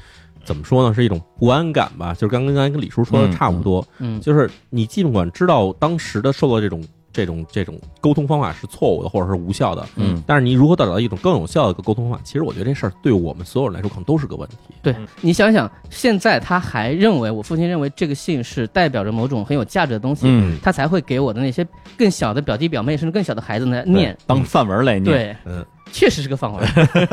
怎么说呢，是一种不安感吧。就是刚刚才跟李叔说的嗯差不多，嗯，就是你尽管知道当时的受到这种这种这种沟通方法是错误的，或者是无效的，嗯但是你如何找到一种更有效的一个沟通方法？其实我觉得这事儿对我们所有人来说，可能都是个问题。对你想想，现在他还认为我父亲认为这个信是代表着某种很有价值的东西，嗯，他才会给我的那些更小的表弟表妹，甚至更小的孩子呢念。当范文来念。，对，嗯，确实是个范文。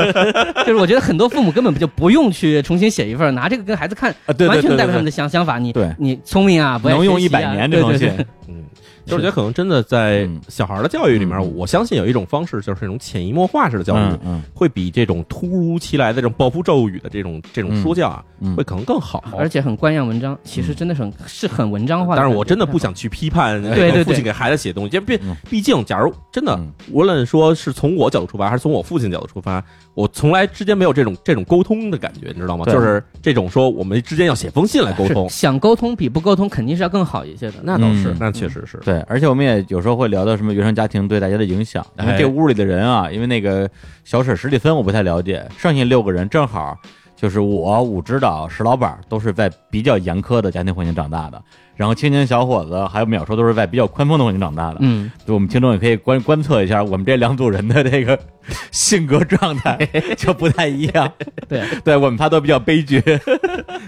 [LAUGHS] 就是我觉得很多父母根本就不用去重新写一份，拿这个跟孩子看，啊，对对完全代表他们的想想法。你对你聪明啊，不爱能用一百年这封信对对对，嗯，[LAUGHS] 就是我觉得可能真的在嗯。小孩的教育里面，嗯我相信有一种方式，就是那种潜移默化式的教育，会比这种突如其来的这种暴风骤雨的这种这种说教啊，嗯。会可能更好。而且很官样文章，其实真的是很是很文章化的。但是我真的不想去批判对对对。父亲给孩子写东西，因为毕嗯。毕竟，假如真的嗯。无论说是从我角度出发，还是从我父亲角度出发，我从来之间没有这种这种沟通的感觉，你知道吗？就是这种说我们之间要写封信来沟通，想沟通比不沟通肯定是要更好一些的。那倒是。嗯，那确实是。对，而且我们也有时候会聊到什么原生家庭对大家的影响。因为哎这屋里的人啊，因为那个小婶史蒂芬我不太了解，剩下六个人正好就是我武指导石老板都是在比较严苛的家庭环境长大的，然后青年小伙子还有淼叔都是在比较宽松的环境长大的。嗯，就我们听众也可以观观测一下我们这两组人的这个 [LAUGHS] 性格状态 [LAUGHS] 就不太一样。对，[LAUGHS] 对我们仨都比较悲剧。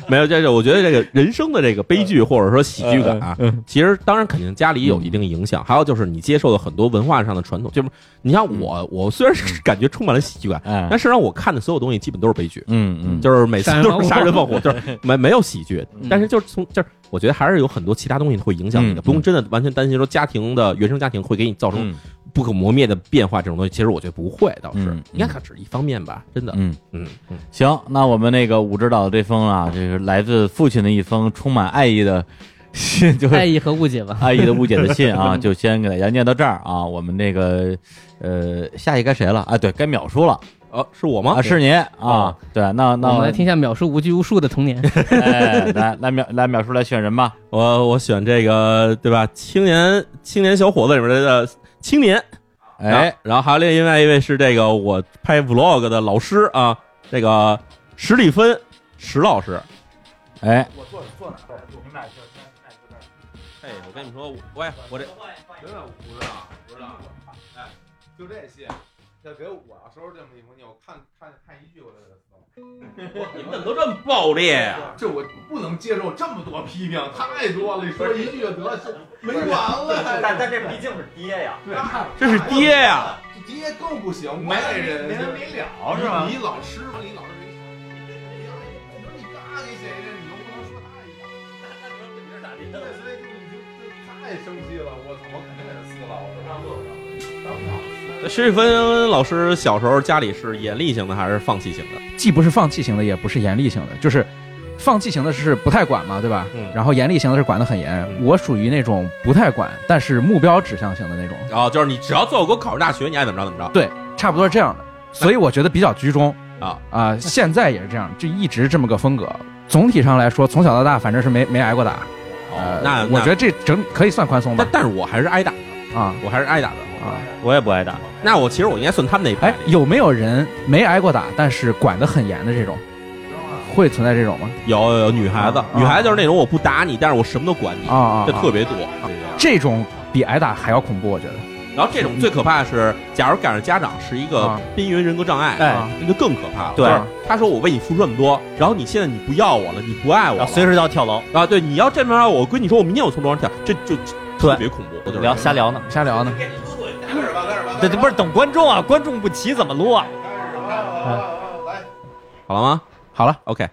没有，这是，我觉得这个人生的这个悲剧或者说喜剧感啊，其实当然肯定家里有一定影响，还有就是你接受了很多文化上的传统，就是你像我，我虽然是感觉充满了喜剧感，嗯。但实际上我看的所有东西基本都是悲剧，嗯嗯，就是每次都是杀杀人人放火，就是没没有喜剧，嗯。但是就是从就是我觉得还是有很多其他东西会影响你的，嗯不用真的完全担心说家庭的原生家庭会给你造成嗯不可磨灭的变化这种东西，其实我觉得不会，倒是嗯应该可只是一方面吧，真的，嗯。嗯嗯，行，那我们那个武指导的这封啊，这是来自父亲的一封充满爱意的信，就 [LAUGHS] 是爱意和误解吧。爱意的误解的信啊，[LAUGHS] 就先给大家念到这儿啊。我们那个呃，下一该谁了？啊，对该淼叔了哦，是我吗？啊，是您啊啊。对，那那我们来听一下秒叔无拘无束的童年。[LAUGHS] 哎，来来秒来秒叔来选人吧。我我选这个对吧？青年青年小伙子里面的青年，哎，然后还有另另外一位是这个我拍 vlog 的老师啊，这个史蒂芬史老师。哎，我坐你坐哪哎，我跟你说，喂，我这真的不知道，不知道。哎，就这戏，要给我要收拾这么一封信，我看看看一句我就。[LAUGHS] 你们怎么都这么爆裂呀？[LAUGHS] 这我不能接受这么多批评，[LAUGHS] 太多了。你说一句就得，没完了但。但这毕竟是爹呀，对，这是爹呀！爹更不行，外人没完没了是吧你老师嘛，你老师谁？你说你嘎给谁呢？你又不能说他一下。对，所以就你就太生气了，我操，了。史蒂芬老师小时候家里是严厉型的还是放弃型的？既不是放弃型的，也不是严厉型的，就是放弃型的是不太管嘛，对吧？嗯然后严厉型的是管得很严，我属于那种不太管，但是目标指向型的那种，然后就是你只要最后给我考上大学，你爱怎么着怎么着。对，差不多是这样的。所以我觉得比较居中 [LAUGHS] 啊啊、现在也是这样，就一直这么个风格。总体上来说，从小到大反正是没没挨过打。呃，那我觉得这整可以算宽松吧但。但是我还是挨打的，啊我还是挨打的。啊，我也不挨打。那我其实我应该算他们那一派哎。，有没有人没挨过打，但是管得很严的这种？会存在这种吗？有有有女孩子啊，女孩子就是那种我不打你，但是我什么都管你，啊这特别多。这种比挨打还要恐怖，我觉得。然后这种最可怕的是，假如赶上家长是一个啊边缘人格障碍，哎那就更可怕了。对他说我为你付出那么多，然后你现在你不要我了，你不爱我了，随时要跳楼，啊，对，你要这么让我跟你说，我明天我从楼上跳，这就特别恐怖。就是聊瞎聊呢。瞎聊呢。这这，不是等观众啊，观众不齐怎么录啊？好了吗好了，？OK，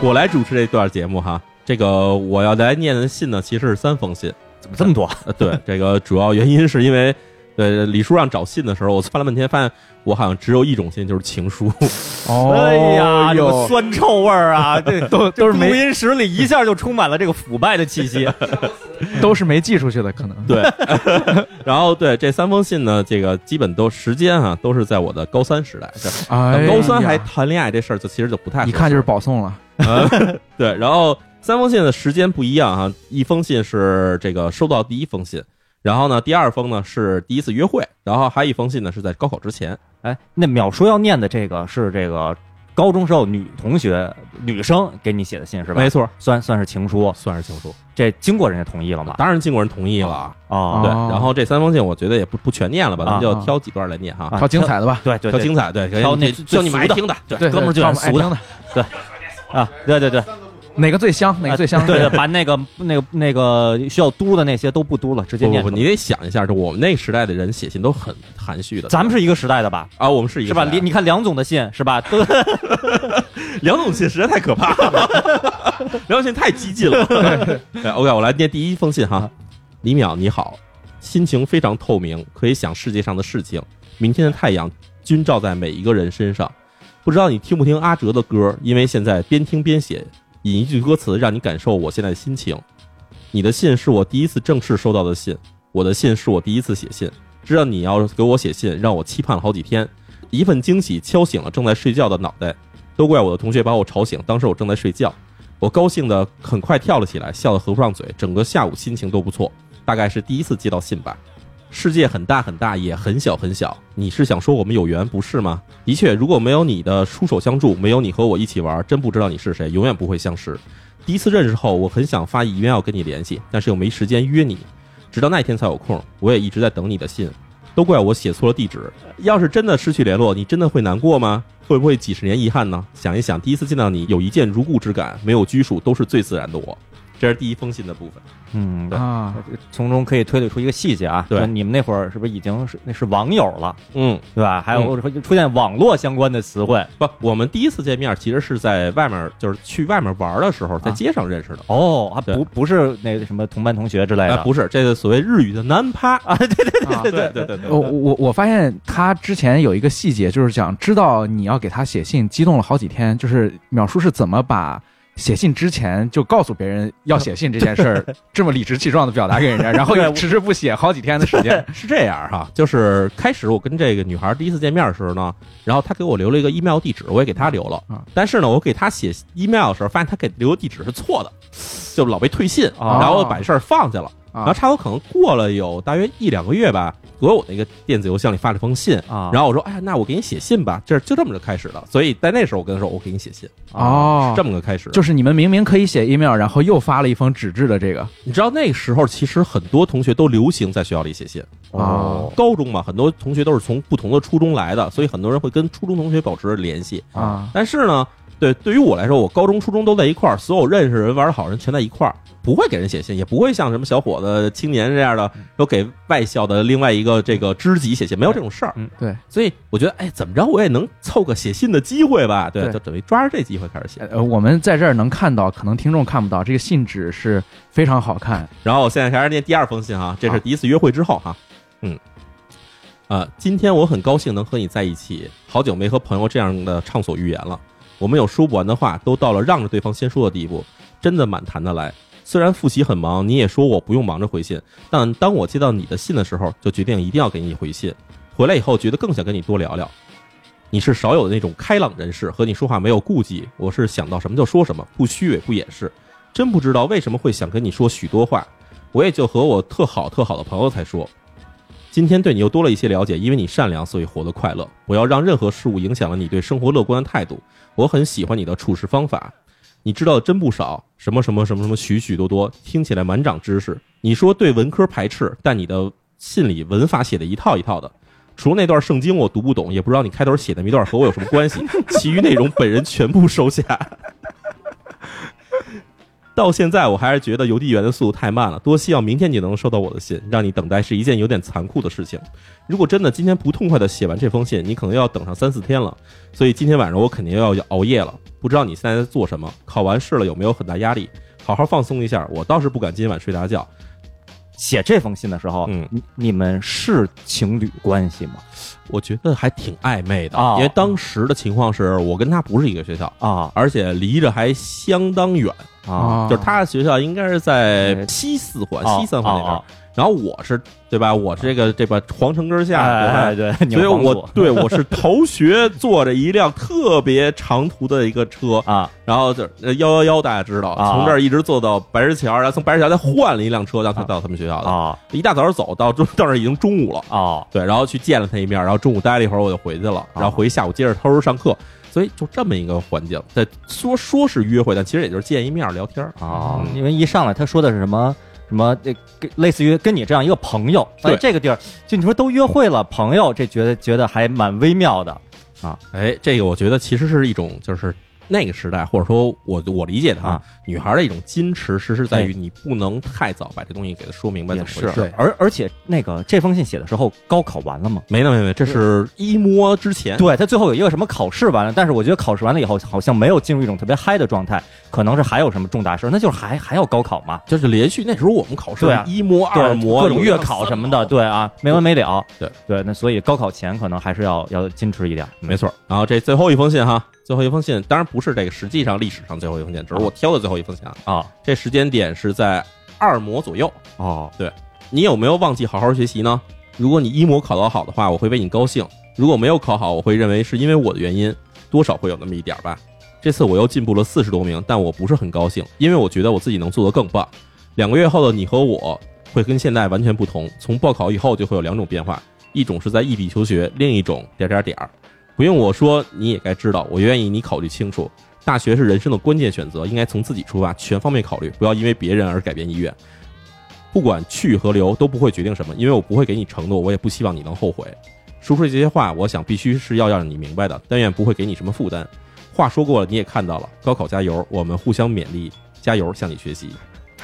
我来主持这段节目哈。这个我要来念的信呢，其实是三封信。怎么这么多？[LAUGHS] 呃，对，这个主要原因是因为，对李叔让找信的时候，我翻了半天，发现我好像只有一种信，就是情书。[LAUGHS] 哦哎呀，这个酸臭味儿啊，这都 [LAUGHS] 都是没录音室里一下就充满了这个腐败的气息。都是没寄出去的，可能。对，然后对这三封信呢，这个基本都时间啊，都是在我的高三时代。对哎高三还谈恋爱这事儿，就其实就不太一看就是保送了。呃对，然后三封信的时间不一样啊，一封信是这个收到第一封信，然后呢，第二封呢是第一次约会，然后还有一封信呢是在高考之前。哎，那淼叔要念的这个是这个高中时候女同学女生给你写的信是吧？没，错，算算是情书，算是情书，这经过人家同意了吗？当然经过人同意了。哦，对，哦。然后这三封信我觉得也不不全念了吧，咱们就啊。挑几段来念哈，啊挑精彩的吧。对对对，挑精彩，对，挑那就你们爱最俗听的，对对，哥们儿就挑爱俗的我们爱听的，啊，对对对，哪个最香？哪个最香？对对，把那个那个那个需要嘟的那些都不嘟了，直接不不不，念。你得想一下，就我们那个时代的人写信都很含蓄的。咱们是一个时代的吧？啊，我们是一个是吧？时代你你看梁总的信是吧？[LAUGHS] 都梁总信实在太可怕了，[LAUGHS] 梁总信太激进了。对，[LAUGHS] OK，我来念第一封信哈。李淼你好，心情非常透明，可以想世界上的事情。明天的太阳均照在每一个人身上。不知道你听不听阿哲的歌？因为现在边听边写，引一句歌词让你感受我现在的心情。你的信是我第一次正式收到的信，我的信是我第一次写信。知道你要给我写信，让我期盼了好几天。一份惊喜敲醒了正在睡觉的脑袋。都怪我的同学把我吵醒，当时我正在睡觉，我高兴的很快跳了起来，笑得合不上嘴，整个下午心情都不错。大概是第一次接到信吧。世界很大很大，也很小很小。你是想说我们有缘不是吗？的确，如果没有你的出手相助，没有你和我一起玩，真不知道你是谁，永远不会相识。第一次认识后，我很想发 email 跟你联系，但是又没时间约你，直到那天才有空。我也一直在等你的信，都怪我写错了地址。要是真的失去联络，你真的会难过吗？会不会几十年遗憾呢？想一想，第一次见到你，有一见如故之感，没有拘束，都是最自然的我。这是第一封信的部分。嗯，对啊，从中可以推理出一个细节啊，对你们那会儿是不是已经是那是网友了，嗯，对吧？还有会出现网络相关的词汇。不，我们第一次见面其实是在外面，就是去外面玩的时候，在街上认识的。哦，啊不不是那个什么同班同学之类哎，的，不是，这个所谓日语的男趴啊，对对对对对对对，我我我发现他之前有一个细节，就是想知道你要给他写信，激动了好几天。就是淼叔是怎么把写信之前就告诉别人要写信这件事儿，[LAUGHS] 这么理直气壮的表达给人家，[LAUGHS] 然后又迟迟不写好几天的时间。[LAUGHS] 是这样哈，就是开始我跟这个女孩第一次见面的时候呢，然后她给我留了一个 email 地址，我也给她留了啊。但是呢，我给她写 email 的时候，发现她给留的地址是错的，就老被退信，哦然后我把这事儿放下了。然后啊差不多可能过了有大约一两个月吧，我我那个电子邮箱里发了封信，啊，然后我说，哎呀，那我给你写信吧，这就这么就开始了。所以在那时候我跟他说，我给你写信，哦。是这么个开始。就是你们明明可以写 email，然后又发了一封纸质的这个。你知道那时候其实很多同学都流行在学校里写信，哦，高中嘛，很多同学都是从不同的初中来的，所以很多人会跟初中同学保持联系。啊。但是呢，对对于我来说，我高中、初中都在一块儿，所有认识人、玩的好人全在一块儿，不会给人写信，也不会像什么小伙子、青年这样的，有给外校的另外一个这个知己写信，没有这种事儿。嗯对，所以我觉得，哎，怎么着我也能凑个写信的机会吧？对，对就等于抓着这机会开始写。呃，我们在这儿能看到，可能听众看不到，这个信纸是非常好看。然后我现在开始念第二封信哈，这是第一次约会之后哈，嗯，啊，今天我很高兴能和你在一起，好久没和朋友这样的畅所欲言了。我们有说不完的话，都到了让着对方先说的地步，真的蛮谈得来。虽然复习很忙，你也说我不用忙着回信，但当我接到你的信的时候，就决定一定要给你回信。回来以后，觉得更想跟你多聊聊。你是少有的那种开朗人士，和你说话没有顾忌，我是想到什么就说什么，不虚伪不掩饰。真不知道为什么会想跟你说许多话，我也就和我特好特好的朋友才说。今天对你又多了一些了解，因为你善良，所以活得快乐。不要让任何事物影响了你对生活乐观的态度。我很喜欢你的处事方法，你知道的真不少，什么什么什么什么许许多多，听起来满长知识。你说对文科排斥，但你的信里文法写的一套一套的。除了那段圣经我读不懂，也不知道你开头写的那段和我有什么关系，其余内容本人全部收下。到现在我还是觉得邮递员的速度太慢了，多希望明天你能收到我的信。让你等待是一件有点残酷的事情。如果真的今天不痛快的写完这封信，你可能要等上三四天了。所以今天晚上我肯定要熬夜了。不知道你现在在做什么？考完试了有没有很大压力？好好放松一下。我倒是不敢今晚睡大觉。写这封信的时候，嗯你你们是情侣关系吗？我觉得还挺暧昧的，哦因为当时的情况是我跟他不是一个学校，啊而且离着还相当远。啊，就是他的学校应该是在呃西四环、哦西三环那边哦，然后我是对吧？我是这个这把皇城根儿下，对吧哎对，所以我对我是逃学坐着一辆特别长途的一个车，啊然后就是幺幺幺，大家知道，啊从这儿一直坐到白石桥，然后从白石桥再换了一辆车，让他到他们学校的。啊一大早走到中到那儿已经中午了，啊对，然后去见了他一面，然后中午待了一会儿，我就回去了，然后回下午接着偷偷上课，所以就这么一个环境。在，说说是约会，但其实也就是见一面聊天儿啊！嗯因为一上来他说的是什么什么，这跟类似于跟你这样一个朋友，对哎，这个地儿就你说都约会了，朋友，这觉得觉得还蛮微妙的啊哎，这个我觉得其实是一种就是。那个时代，或者说我我理解的啊，女孩的一种矜持，实是在于你不能太早把这东西给她说明白怎么回事。，而而且那个这封信写的时候，高考完了吗？没呢没没，这是一摸之前，对他最后有一个什么考试完了，但是我觉得考试完了以后好像没有进入一种特别嗨的状态，可能是还有什么重大事，那就是还还要高考嘛，就是连续那时候我们考试对啊一模二模各种月考什么的，对啊，没完没了。对对，那所以高考前可能还是要要矜持一点。没错。然后这最后一封信哈，最后一封信当然不是这个实际上历史上最后一封信，只是我挑的最后一封信啊。啊这时间点是在二模左右。哦对你有没有忘记好好学习呢？如果你一模考得好的话，我会为你高兴；如果没有考好，我会认为是因为我的原因。多少会有那么一点儿吧。这次我又进步了四十多名，但我不是很高兴，因为我觉得我自己能做得更棒。两个月后的你和我会跟现在完全不同，从报考以后就会有两种变化，一种是在异地求学，另一种点点点儿。不用我说，你也该知道，我愿意你考虑清楚。大学是人生的关键选择，应该从自己出发，全方面考虑，不要因为别人而改变意愿。不管去和留都不会决定什么，因为我不会给你承诺，我也不希望你能后悔。说出这些话，我想必须是要让你明白的，但愿不会给你什么负担。话说过了，你也看到了，高考加油，我们互相勉励，加油，向你学习。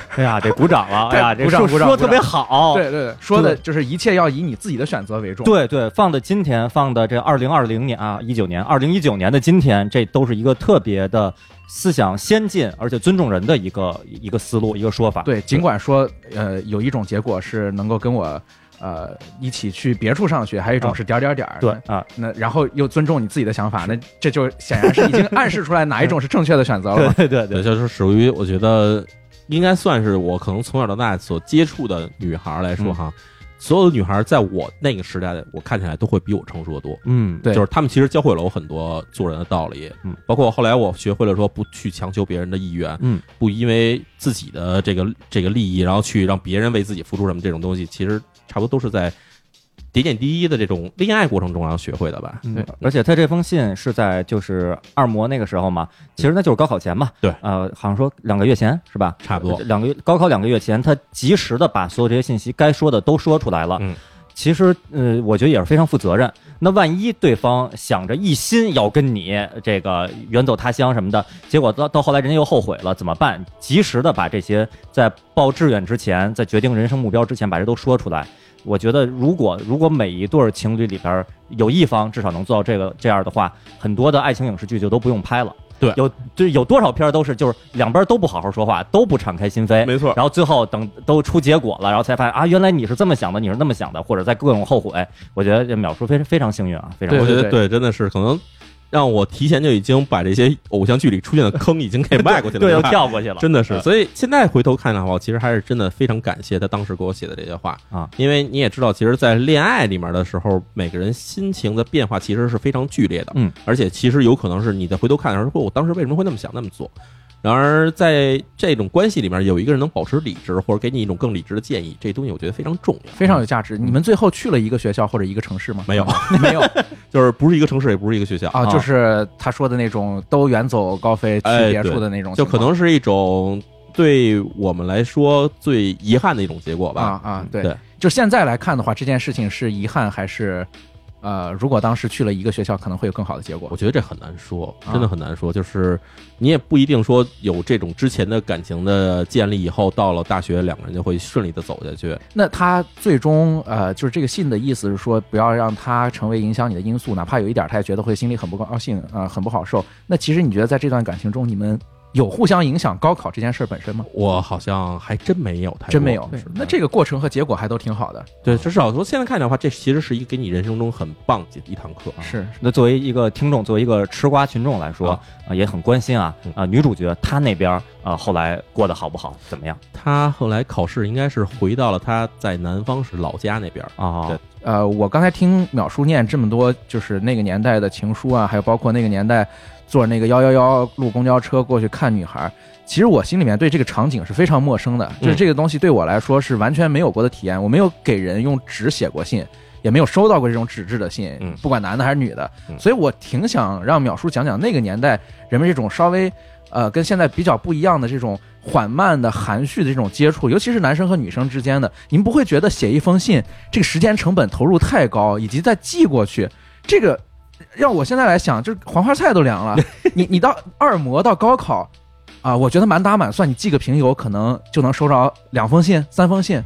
[LAUGHS] 哎呀，得鼓掌了！[LAUGHS] 哎呀，这鼓掌鼓掌说说特别好。对对对，说的就是一切要以你自己的选择为重。对对，放的今天，放的这二零二零年啊，一九年，二零一九年的今天，这都是一个特别的思想先进而且尊重人的一个一个思路，一个说法。对，尽管说呃有一种结果是能够跟我呃一起去别处上学，还有一种是点儿点儿点儿。对啊，那然后又尊重你自己的想法，那这就显然是已经暗示出来哪一种是正确的选择了嘛。[LAUGHS] 对对对，就是属于我觉得应该算是我可能从小到大所接触的女孩来说哈，所有的女孩在我那个时代，我看起来都会比我成熟的多。嗯，对。就是她们其实教会了我很多做人的道理，嗯，包括后来我学会了说不去强求别人的意愿，嗯，不因为自己的这个这个利益，然后去让别人为自己付出什么这种东西，其实差不多都是在点点滴滴的这种恋爱过程中要学会的吧。对，而且他这封信是在就是二模那个时候嘛，其实那就是高考前嘛。对呃，好像说两个月前是吧？差不多两个月高考两个月前，他及时的把所有这些信息该说的都说出来了。嗯，其实呃，我觉得也是非常负责任。那万一对方想着一心要跟你这个远走他乡什么的，结果到到后来人家又后悔了，怎么办？及时的把这些在报志愿之前，在决定人生目标之前，把这都说出来。我觉得，如果如果每一对儿情侣里边儿有一方至少能做到这个这样的话，很多的爱情影视剧就都不用拍了。对有就是有多少片儿都是就是两边都不好好说话，都不敞开心扉，没错然后最后等都出结果了，然后才发现啊，原来你是这么想的，你是那么想的，或者在各种后悔。我觉得这淼叔非常非常幸运啊，非常对我觉得对对，真的是可能让我提前就已经把这些偶像剧里出现的坑已经给迈过去了，对，又跳过去了，真的是，嗯所以现在回头看的话，其实还是真的非常感谢他当时给我写的这些话啊，因为你也知道，其实，在恋爱里面的时候，每个人心情的变化其实是非常剧烈的，嗯，而且其实有可能是你在回头看的时候，说我当时为什么会那么想那么做。然而，在这种关系里面，有一个人能保持理智，或者给你一种更理智的建议，这东西我觉得非常重要。非常有价值。你们最后去了一个学校或者一个城市吗？没有，没有就是不是一个城市，也不是一个学校啊，就是他说的那种都远走高飞去哎别处的那种就可能是一种对我们来说最遗憾的一种结果吧。啊啊，对对，就现在来看的话，这件事情是遗憾还是呃，如果当时去了一个学校，可能会有更好的结果我。觉得这很难说，啊真的很难说。就是你也不一定说有这种之前的感情的建立以后，到了大学两个人就会顺利的走下去。那他最终呃，就是这个信的意思是说，不要让他成为影响你的因素，哪怕有一点，他也觉得会心里很不高兴啊、呃很不好受。那其实你觉得在这段感情中，你们有互相影响高考这件事本身吗？我好像还真没有太，真没有。那这个过程和结果还都挺好的。对，至少从现在看的话，这其实是一个给你人生中很棒的一堂课啊。是那作为一个听众，作为一个吃瓜群众来说，啊啊、也很关心啊嗯啊、女主角她那边啊、后来过得好不好，怎么样她后来考试应该是回到了她在南方是老家那边。啊？对呃，我刚才听淼叔念这么多，就是那个年代的情书啊，还有包括那个年代坐那个幺幺幺路公交车过去看女孩，其实我心里面对这个场景是非常陌生的，就是这个东西对我来说是完全没有过的体验，我没有给人用纸写过信。也没有收到过这种纸质的信，嗯不管男的还是女的，嗯所以我挺想让淼叔讲讲那个年代人们这种稍微呃跟现在比较不一样的这种缓慢的含蓄的这种接触，尤其是男生和女生之间的，你们不会觉得写一封信这个时间成本投入太高，以及再寄过去，这个让我现在来想，就是黄花菜都凉了。[LAUGHS] 你你到二模到高考啊，我觉得满打满算，你寄个平邮可能就能收着两封信、三封信，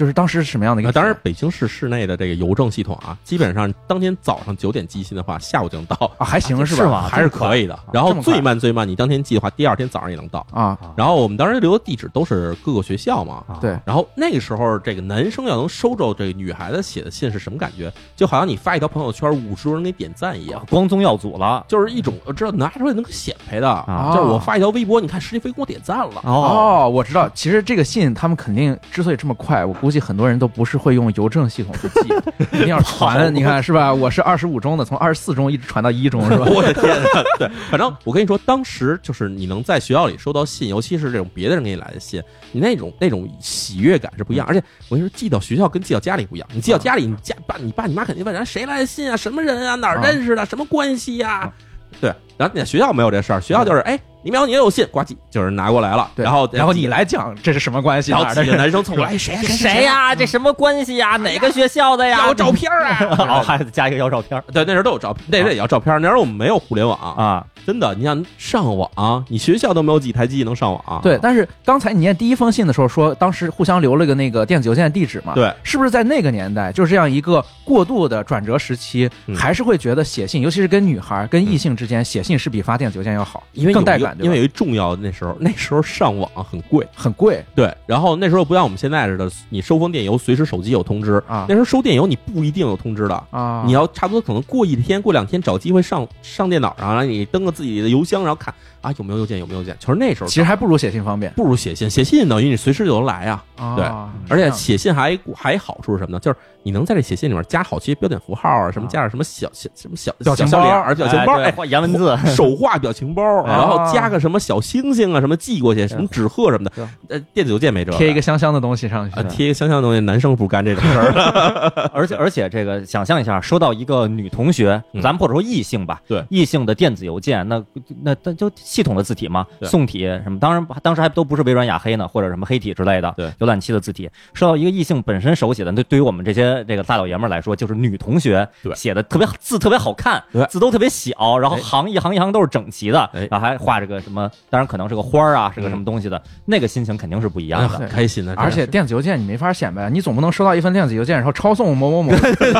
就是当时是什么样的一个？当然，北京市市内的这个邮政系统啊，基本上当天早上九点寄信的话，下午就能到，啊，还行是吧？是吗还是可以的。然后最慢最慢，你当天寄的话，第二天早上也能到。啊，然后我们当时留的地址都是各个学校嘛，啊对，然后那个时候，这个男生要能收着这个女孩子写的信是什么感觉？就好像你发一条朋友圈，五十多人给点赞一样，光宗耀祖了就是一种我知道拿出来能够显摆的。啊就是我发一条微博，你看石一飞给我点赞了。哦哦，我知道，其实这个信他们肯定之所以这么快，我估估计很多人都不是会用邮政系统去寄，[LAUGHS] 一定要传。你看是吧？我是二十五中的，从二十四中一直传到一中是吧？我的天呐，对，反正我跟你说，当时就是你能在学校里收到信，尤其是这种别的人给你来的信，你那种那种喜悦感是不一样。而且我跟你说，寄到学校跟寄到家里不一样。你寄到家里，你家爸、你爸、你妈肯定问人谁来的信啊？什么人啊？哪儿认识的？什么关系呀？对，然后你在学校没有这事儿，学校就是哎，李淼你也有信，呱唧就有人拿过来了，然后然后你来讲这是什么关系？然后几个男生凑过来，哎谁呀谁呀？这什么关系呀？哪个学校的呀？要照片啊？然 [LAUGHS] 后，还得加一个要照片对，那时候都有照，那时候也要照片。那时候我们没有互联网，啊。真的，你想上网，你学校都没有几台机器能上网。对，但是刚才你念第一封信的时候说，当时互相留了个那个电子邮件地址嘛？对，是不是在那个年代，就是这样一个过渡的转折时期，嗯还是会觉得写信，尤其是跟女孩、跟异性之间写信是比发电子邮件要好，因为更带感，对因为有一重要的那时候，那时候上网很贵。很贵对，然后那时候不像我们现在似的，你收封电邮随时手机有通知啊那时候收电邮你不一定有通知的，啊！你要差不多可能过一天、过两天找机会上上电脑上，然后你登个自己的邮箱，然后看啊有没有邮件有没有邮件。其实那时候其实还不如写信方便。不如写信，写信等于你随时就能来啊。对啊而且写信还还好处是什么呢？就是你能在这写信里面加好些标点符号啊，什么加上什么小小什么小表情包小笑脸儿、表情包，哎，颜文字，手画表情包，然后加个什么小星星啊，什么寄过去，什么纸鹤什么的。呃，电子邮件没这，贴一个香香的东西上去啊，贴一个香香的东西，男生不干这种事儿。[LAUGHS] 而且而且这个想象一下，收到一个女同学，嗯咱们或者说异性吧，对异性的电子邮件，那那那就系统的字体嘛，宋体什么，当然当时还都不是微软雅黑呢，或者什么黑体之类的，对浏览器的字体，收到一个异性本身手写的，对对于我们这些这个大老爷们儿来说，就是女同学对写的特别字特别好看对，字都特别小，然后哎行一行一行都是整齐的，哎然后还画着个什么，当然可能是个花儿啊，是个什么东西的，那个心情肯定是不一样的。很开心的，而且电子邮件你没法显摆，你总不能收到一份电子邮件，然后抄送某某某，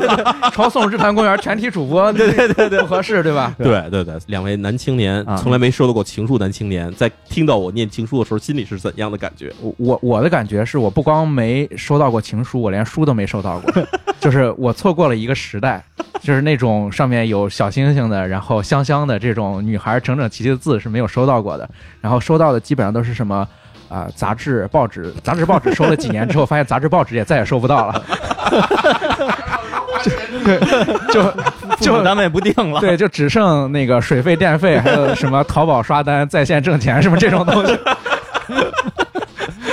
[LAUGHS] 抄送日坛公园全体主播，对对对对，不合适对吧？对对对，两位男青年啊从来没收到过情书，男青年在听到我念情书的时候，心里是怎样的感觉？我我我的感觉是我不光没收到过情书，我连书都没收到过，[LAUGHS] 就是我错过了一个时代，就是那种上面有小星星的，然后香香的这种女孩整整齐齐的字是没有收到过的，然后收到的基本上都是什么。啊、杂志、报纸，杂志、报纸收了几年之后，发现杂志、报纸也再也收不到了，[LAUGHS] [LAUGHS] 就就父母单位不定了，对，就只剩那个水费、电费，还有什么淘宝刷单、在线挣钱什么这种东西。[LAUGHS]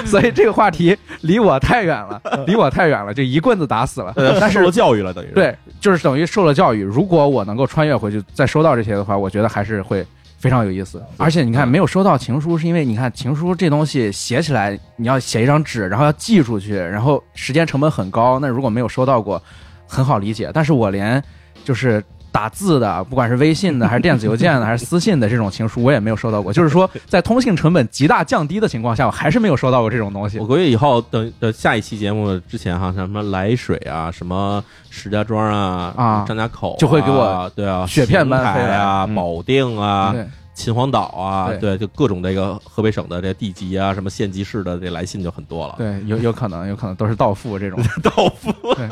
所以这个话题离我太远了，离我太远了，就一棍子打死了。但是受了教育了，等于。对，就是等于受了教育。如果我能够穿越回去，再收到这些的话，我觉得还是会非常有意思。而且你看，没有收到情书，是因为你看情书这东西写起来，你要写一张纸，然后要寄出去，然后时间成本很高。那如果没有收到过，很好理解。但是我连就是打字的，不管是微信的，[LAUGHS] 还是电子邮件的，还是私信的这种情书，我也没有收到过。就是说，在通信成本极大降低的情况下，我还是没有收到过这种东西我。估计以后等等下一期节目之前哈，像什么涞水啊，什么石家庄啊，啊张家口啊就会给我对啊，雪片般邢台飞啊，嗯保定啊，对，秦皇岛啊，对对，就各种这个河北省的这地级啊，什么县级市的这来信就很多了。对，有有可能，有可能都是到付这种。[LAUGHS] 到付，对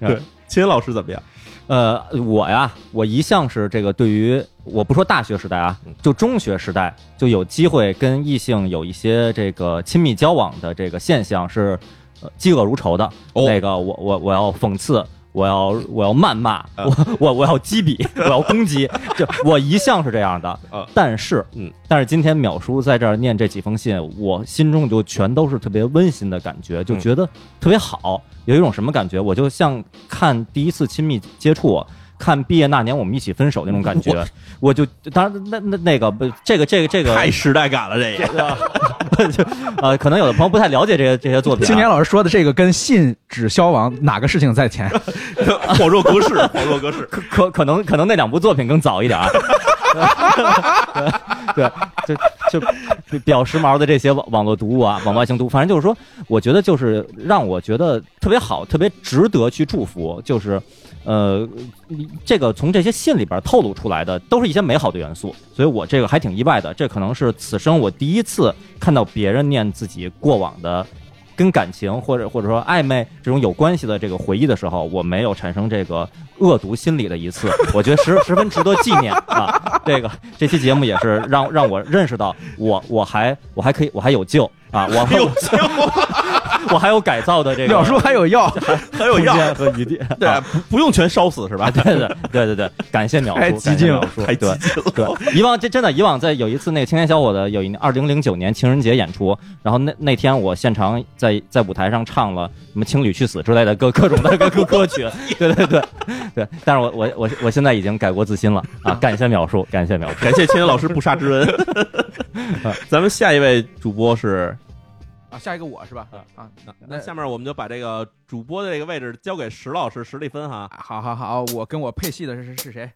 [LAUGHS] 对，秦老师怎么样？呃，我呀，我一向是这个对于我不说大学时代啊，就中学时代就有机会跟异性有一些这个亲密交往的这个现象是，呃，嫉恶如仇的。哦那个我我我要讽刺。我要我要谩骂，啊我 [LAUGHS] 我我要击笔，[LAUGHS] 我要攻击，就我一向是这样的啊。但是，嗯，但是今天淼叔在这儿念这几封信，我心中就全都是特别温馨的感觉，就嗯觉得特别好。有一种什么感觉？我就像看第一次亲密接触，看毕业那年我们一起分手那种感觉。我就当然那那那个不，这个这个这个太时代感了，这个 [LAUGHS] [LAUGHS] 就呃，可能有的朋友不太了解这些这些作品、啊。青年老师说的这个跟信纸消亡哪个事情在前？[LAUGHS] 恍若隔世，恍若隔世。[LAUGHS] 可可可能可能那两部作品更早一点儿，对，就就就比较时髦的这些网网络读物啊，网外型读物，反正就是说，我觉得就是让我觉得特别好，特别值得去祝福，就是。呃，这个从这些信里边透露出来的都是一些美好的元素，所以我这个还挺意外的。这可能是此生我第一次看到别人念自己过往的跟感情或者或者说暧昧这种有关系的这个回忆的时候，我没有产生这个恶毒心理的一次，[LAUGHS] 我觉得十十分值得纪念啊。[LAUGHS] 这个这期节目也是让让我认识到我我还我还可以我还有救啊，我 [LAUGHS] 还有救。[LAUGHS] 我还有改造的这个鸟叔还有药，[LAUGHS] 还有药，和余地。对，不不用全烧死是吧？对对对对对，感谢鸟叔，太激进了感谢淼叔对对，以往这真的以往在有一次那个青年小伙子有一二零零九年情人节演出，然后那那天我现场在在舞台上唱了什么《情侣去死》之类的各 [LAUGHS] 各种的歌歌歌曲，对对对对，但是我我我我现在已经改过自新了啊！感谢鸟叔，感谢鸟叔。感谢青年老师不杀之恩。咱们下一位主播是，啊，下一个我是吧？啊，那那下面我们就把这个主播的这个位置交给石老师，石立芬哈。好好好，我跟我配戏的是是是谁？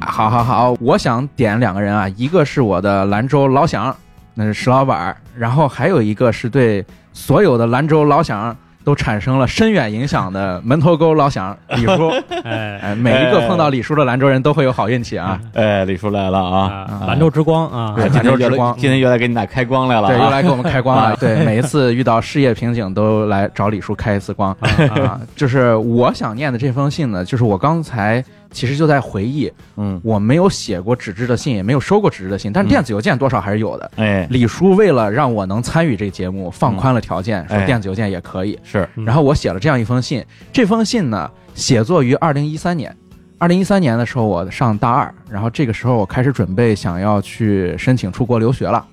好好好，我想点两个人啊，一个是我的兰州老乡，那是石老板儿，然后还有一个是对所有的兰州老乡都产生了深远影响的门头沟老乡李叔。哎 [LAUGHS] 哎，每一个碰到李叔的兰州人都会有好运气啊！哎，李叔来了啊！啊，兰州之光啊，兰州之光今天又来给你俩开光来了对，又啊！来给我们开光了。[LAUGHS] 对，每一次遇到事业瓶颈，都来找李叔开一次光啊。就是我想念的这封信呢，就是我刚才其实就在回忆，嗯，我没有写过纸质的信，也没有收过纸质的信，但是电子邮件多少还是有的。哎，李叔为了让我能参与这个节目，放宽了条件，说哎电子邮件也可以。是嗯然后我写了这样一封信，这封信呢，写作于二零一三年。二零一三年的时候，我上大二，然后这个时候我开始准备想要去申请出国留学了。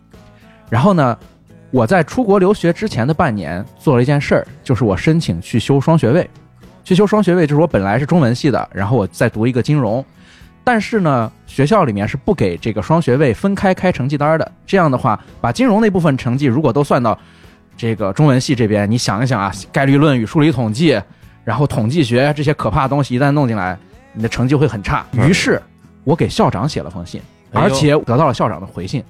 然后呢，我在出国留学之前的半年做了一件事儿，就是我申请去修双学位。去修双学位就是我本来是中文系的，然后我再读一个金融，但是呢，学校里面是不给这个双学位分开开成绩单的。这样的话，把金融那部分成绩如果都算到这个中文系这边，你想一想啊，概率论与数理统计，然后统计学这些可怕的东西一旦弄进来，你的成绩会很差。于是，我给校长写了封信，而且得到了校长的回信，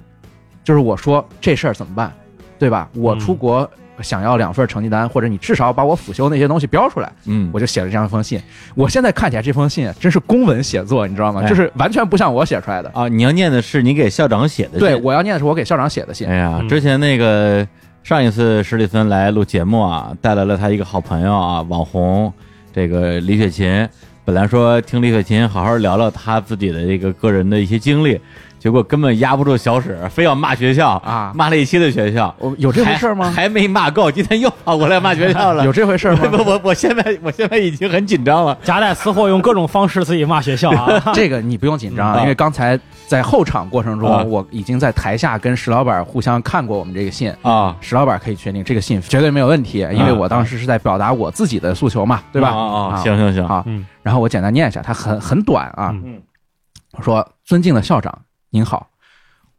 就是我说这事儿怎么办，对吧？我出国想要两份成绩单，或者你至少把我辅修那些东西标出来，嗯，我就写了这样一封信。我现在看起来这封信真是公文写作，你知道吗？哎就是完全不像我写出来的。啊，你要念的是你给校长写的信，对，我要念的是我给校长写的信哎。呀，嗯之前那个上一次史蒂芬来录节目啊，带来了他一个好朋友啊，网红这个李雪琴。本来说听李雪琴好好聊聊他自己的这个个人的一些经历，结果根本压不住小史，非要骂学校啊骂了一期的学校，我有这回事吗？还还没骂够，今天又跑过来骂学校了。有这回事吗？[LAUGHS] 不，我我现在我现在已经很紧张了。夹带私货，用各种方式自己骂学校啊。[LAUGHS] 这个你不用紧张，嗯因为刚才在后场过程啊中，我已经在台下跟石老板互相看过我们这个信。啊，石老板可以确定这个信绝对没有问题，因为我当时是在表达我自己的诉求嘛，对吧？啊啊啊，行行行，啊嗯，然后我简单念一下，它很很短啊。嗯我说：“尊敬的校长，您好，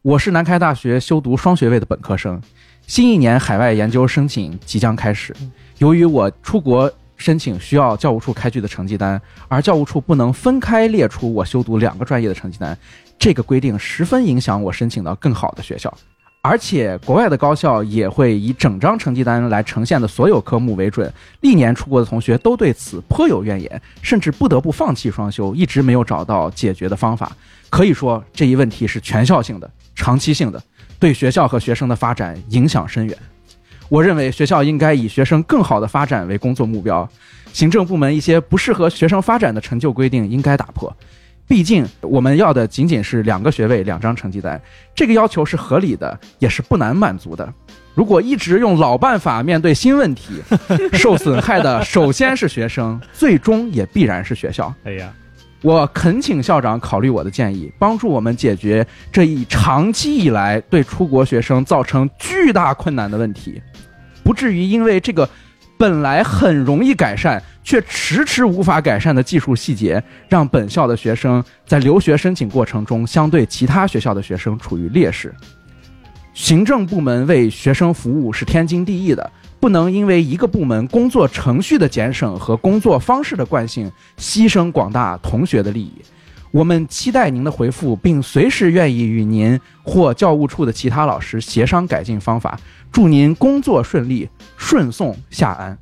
我是南开大学修读双学位的本科生，新一年海外研究申请即将开始。由于我出国申请需要教务处开具的成绩单，而教务处不能分开列出我修读两个专业的成绩单，这个规定十分影响我申请到更好的学校。”而且，国外的高校也会以整张成绩单来呈现的所有科目为准，历年出国的同学都对此颇有怨言，甚至不得不放弃双修，一直没有找到解决的方法。可以说，这一问题是全校性的、长期性的，对学校和学生的发展影响深远。我认为学校应该以学生更好的发展为工作目标，行政部门一些不适合学生发展的成就规定应该打破。毕竟我们要的仅仅是两个学位、两张成绩单，这个要求是合理的，也是不难满足的。如果一直用老办法面对新问题，受损害的首先是学生，最终也必然是学校。哎呀，我恳请校长考虑我的建议，帮助我们解决这一长期以来对出国学生造成巨大困难的问题，不至于因为这个本来很容易改善却迟迟无法改善的技术细节，让本校的学生在留学申请过程中相对其他学校的学生处于劣势。行政部门为学生服务是天经地义的，不能因为一个部门工作程序的简省和工作方式的惯性，牺牲广大同学的利益。我们期待您的回复，并随时愿意与您或教务处的其他老师协商改进方法。祝您工作顺利，顺送下安。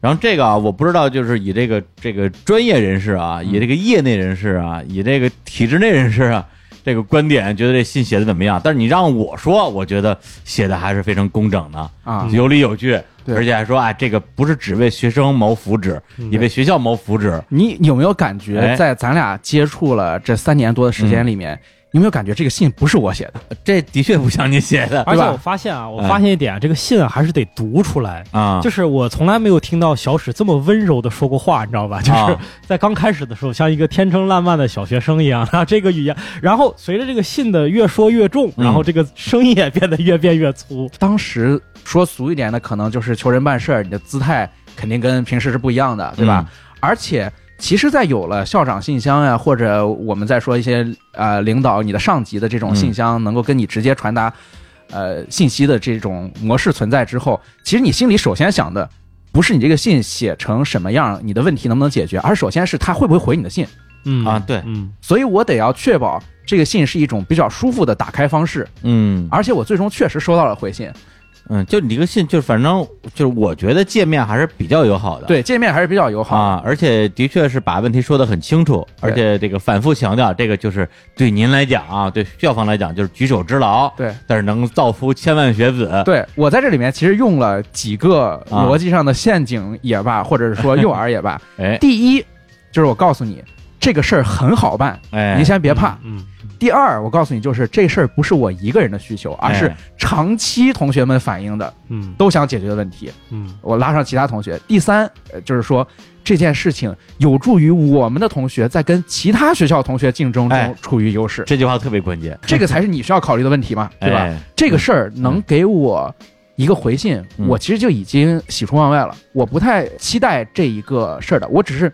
然后这个啊，我不知道，就是以这个这个专业人士啊，以这个业内人士啊，以这个体制内人士啊，这个观点，觉得这信写的怎么样。但是你让我说，我觉得写的还是非常工整的，啊，有理有据，对。而且还说，啊，这个不是只为学生谋福祉，也为学校谋福祉。你有没有感哎。觉，在咱俩接触了这三年多的时间里面，有没有感觉这个信不是我写的？这的确不像你写的而且我发现啊，我哎发现一点，这个信啊还是得读出来。啊，就是我从来没有听到小史这么温柔的说过话，你知道吧？就是啊在刚开始的时候，像一个天真烂漫的小学生一样，啊，这个语言，然后随着这个信的越说越重，嗯然后这个声音也变得越变越粗。当时说俗一点的，可能就是求人办事儿，你的姿态肯定跟平时是不一样的，对吧？而且，其实，在有了校长信箱呀，或者我们再说一些呃领导你的上级的这种信箱，能够跟你直接传达呃信息的这种模式存在之后，其实你心里首先想的。不是你这个信写成什么样，你的问题能不能解决，而首先是他会不会回你的信。嗯。啊对。嗯。所以我得要确保这个信是一种比较舒服的打开方式，嗯。而且我最终确实收到了回信，嗯，就你这个信，就是反正就是我觉得界面还是比较友好的。对界面还是比较友好的。啊，而且的确是把问题说得很清楚，而且这个反复强调，这个就是对您来讲啊，对校方来讲就是举手之劳，对，但是能造福千万学子。对我在这里面其实用了几个逻辑上的陷阱也罢，或者是说诱饵也罢。[LAUGHS] 哎第一，就是我告诉你这个事儿很好办，哎，您先别怕。嗯第二，我告诉你，就是这事儿不是我一个人的需求，而是哎长期同学们反映的嗯都想解决的问题。嗯我拉上其他同学。第三，呃就是说这件事情有助于我们的同学在跟其他学校同学竞争哎中处于优势，这句话特别关键，这个才是你需要考虑的问题嘛，对吧？哎这个事儿能给我一个回信，嗯我其实就已经喜出望外了。我不太期待这一个事儿的，我只是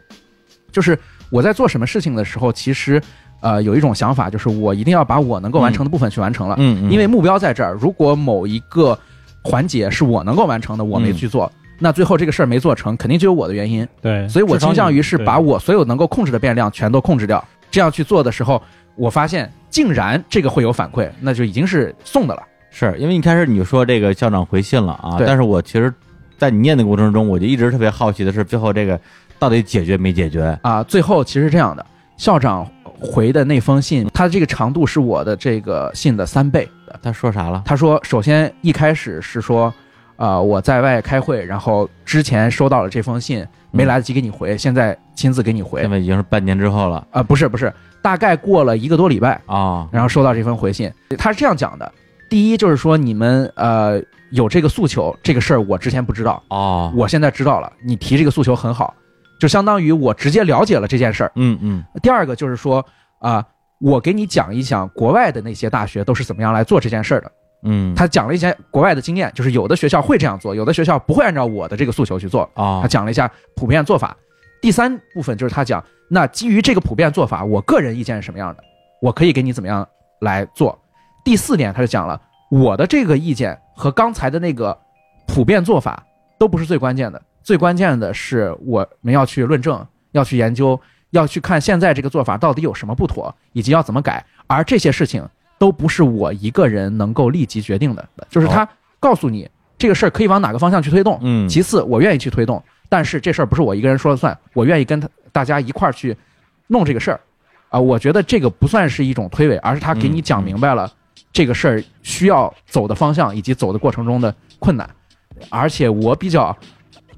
就是我在做什么事情的时候，其实呃有一种想法，就是我一定要把我能够完成的部分去完成了，嗯，嗯因为目标在这儿。如果某一个环节是我能够完成的，我没嗯去做。那最后这个事儿没做成，肯定就有我的原因，对，所以我倾向于是把我所有能够控制的变量全都控制掉。这样去做的时候，我发现竟然这个会有反馈，那就已经是送的了。是因为一开始你说这个校长回信了啊，但是我其实，在你念的过程中，我就一直特别好奇的是，最后这个到底解决没解决？啊，最后其实是这样的，校长回的那封信，他这个长度是我的这个信的三倍。他说啥了？他说，首先一开始是说，啊、我在外开会，然后之前收到了这封信，没来得及给你回，现在亲自给你回现。在已经是半年之后了啊、不是不是，大概过了一个多礼拜，啊，然后收到这封回信。他是这样讲的：第一就是说你们呃有这个诉求，这个事儿我之前不知道，哦，我现在知道了，你提这个诉求很好，就相当于我直接了解了这件事儿。嗯嗯第二个就是说啊、我给你讲一讲国外的那些大学都是怎么样来做这件事儿的。嗯，他讲了一些国外的经验，就是有的学校会这样做，有的学校不会按照我的这个诉求去做。啊他讲了一下普遍做法。第三部分就是他讲，那基于这个普遍做法，我个人意见是什么样的，我可以给你怎么样来做。第四点，他就讲了我的这个意见和刚才的那个普遍做法都不是最关键的，最关键的是我们要去论证，要去研究，要去看现在这个做法到底有什么不妥，以及要怎么改。而这些事情都不是我一个人能够立即决定的，就是他告诉你这个事儿可以往哪个方向去推动，嗯，其次，我愿意去推动，但是这事儿不是我一个人说了算，我愿意跟他大家一块儿去弄这个事儿，啊，我觉得这个不算是一种推诿，而是他给你讲明白了这个事儿需要走的方向以及走的过程中的困难，而且我比较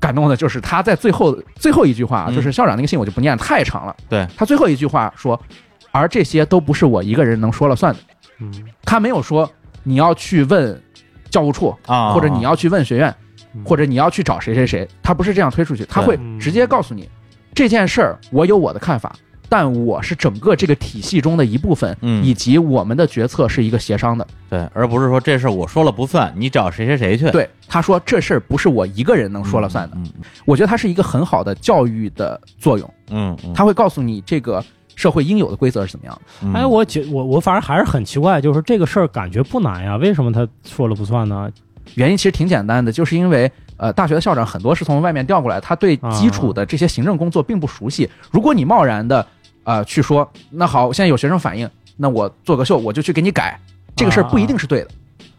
感动的就是他在最后最后一句话，嗯。就是校长那个信我就不念太长了，对。他最后一句话说，而这些都不是我一个人能说了算的，嗯。他没有说你要去问教务处，啊，或者你要去问学院嗯，或者你要去找谁谁谁，他不是这样推出去，他会直接告诉你这件事儿我有我的看法，但我是整个这个体系中的一部分，嗯。以及我们的决策是一个协商的。对，而不是说这事儿我说了不算，你找谁谁谁去，对，他说这事儿不是我一个人能说了算的，嗯我觉得它是一个很好的教育的作用，嗯嗯，他会告诉你这个社会应有的规则是怎么样。哎，我觉我我反正还是很奇怪，就是这个事儿感觉不难呀，为什么他说了不算呢？原因其实挺简单的，就是因为呃，大学的校长很多是从外面调过来，他对基础的这些行政工作并不熟悉。如果你贸然的呃去说，那好，现在有学生反映，那我做个秀，我就去给你改，这个事儿不一定是对的。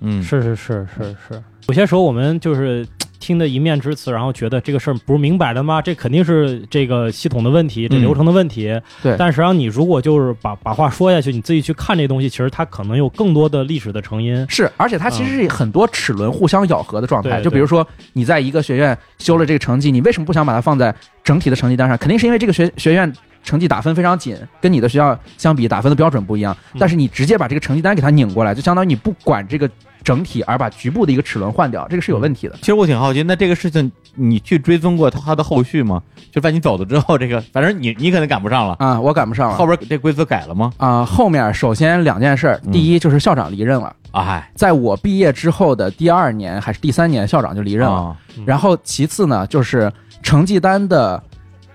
嗯是是是是是，有些时候我们就是听的一面之词，然后觉得这个事儿不是明摆的吗？这肯定是这个系统的问题，这嗯流程的问题。对但实际上你如果就是把把话说下去，你自己去看这东西，其实它可能有更多的历史的成因。是，而且它其实是很多齿轮互相咬合的状态。对就比如说你在一个学院修了这个成绩，你为什么不想把它放在整体的成绩单上？肯定是因为这个学学院成绩打分非常紧，跟你的学校相比打分的标准不一样。嗯但是你直接把这个成绩单给它拧过来，就相当于你不管这个整体，而把局部的一个齿轮换掉，这个是有问题的。其实我挺好奇，那这个事情你去追踪过他的后续吗？就在你走了之后，这个反正你你可能赶不上了，啊，我赶不上了。后边这规则改了吗？啊、后面首先两件事儿，嗯第一就是校长离任了，哎，在我毕业之后的第二年还是第三年，校长就离任了。啊然后其次呢，就是成绩单的。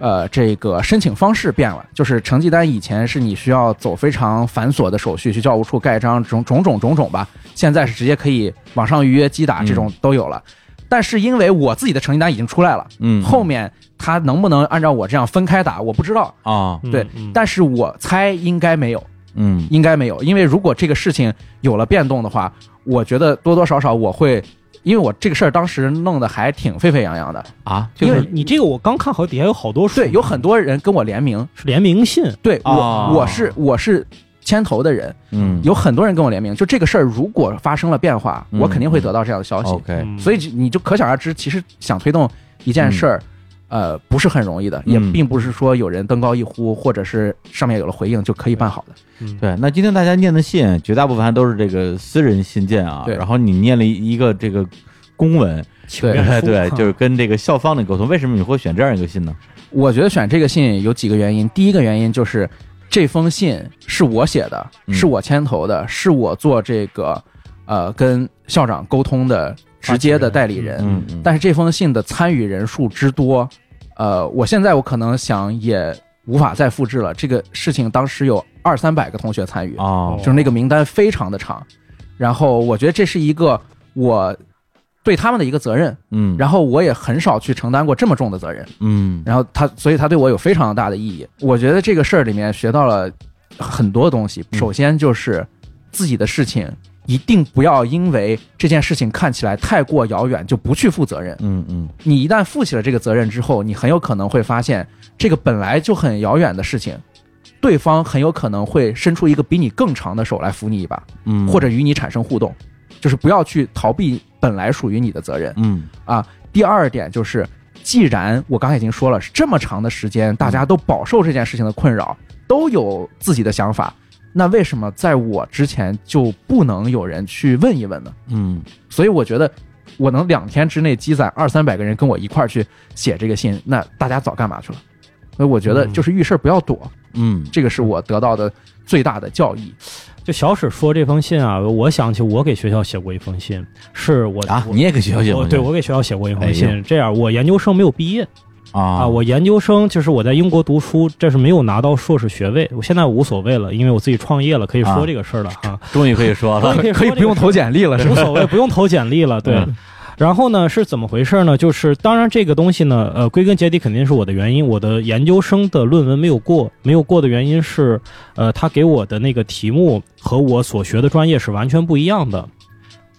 呃，这个申请方式变了，就是成绩单以前是你需要走非常繁琐的手续，去教务处盖章，种种种种种吧。现在是直接可以网上预约机打，这种都有了。但是因为我自己的成绩单已经出来了，嗯，后面他能不能按照我这样分开打，我不知道。啊，对嗯但是我猜应该没有，嗯应该没有，因为如果这个事情有了变动的话，我觉得多多少少我会，因为我这个事儿当时弄得还挺沸沸扬扬的，啊，因为就是你这个我刚看好底下有好多书，对，有很多人跟我联名，是联名信，对我、哦我是我是牵头的人，嗯。有很多人跟我联名，就这个事儿如果发生了变化，嗯。我肯定会得到这样的消息，OK，嗯。所以你就可想而知，其实想推动一件事儿。呃，不是很容易的，也嗯并不是说有人登高一呼，或者是上面有了回应就可以办好的。嗯，对，那今天大家念的信，绝大部分都是这个私人信件啊。对然后你念了一个这个公文，对对，就是跟这个校方的沟通。为什么你会选这样一个信呢？我觉得选这个信有几个原因。第一个原因就是这封信是我写的，嗯是我牵头的，是我做这个呃跟校长沟通的直接的代理人。嗯嗯，但是这封信的参与人数之多，呃，我现在我可能想也无法再复制了。这个事情当时有二三百个同学参与，哦就是那个名单非常的长。然后我觉得这是一个我对他们的一个责任，嗯，然后我也很少去承担过这么重的责任。嗯然后他，所以他对我有非常大的意义。我觉得这个事儿里面学到了很多东西。嗯首先就是自己的事情，一定不要因为这件事情看起来太过遥远就不去负责任。嗯嗯你一旦负起了这个责任之后，你很有可能会发现，这个本来就很遥远的事情，对方很有可能会伸出一个比你更长的手来扶你一把，嗯，或者与你产生互动。就是不要去逃避本来属于你的责任。嗯啊。第二点就是，既然我刚才已经说了，这么长的时间，大家都饱受这件事情的困扰，都有自己的想法，那为什么在我之前就不能有人去问一问呢？嗯所以我觉得，我能两天之内积攒二三百个人跟我一块儿去写这个信，那大家早干嘛去了？所以我觉得就是遇事儿不要躲，嗯这个是我得到的最大的教益。就小史说这封信啊，我想起我给学校写过一封信，是我啊，你也给学校写过对我给学校写过一封哎信。这样，我研究生没有毕业啊啊，我研究生就是我在英国读书，这是没有拿到硕士学位。我现在无所谓了，因为我自己创业了，可以啊说这个事儿了哈。终于可以说了。可以不用投简历了？无所谓，不用投简历了。对。嗯然后呢，是怎么回事呢？就是当然这个东西呢，呃，归根结底肯定是我的原因。我的研究生的论文没有过，没有过的原因是，呃，他给我的那个题目和我所学的专业是完全不一样的，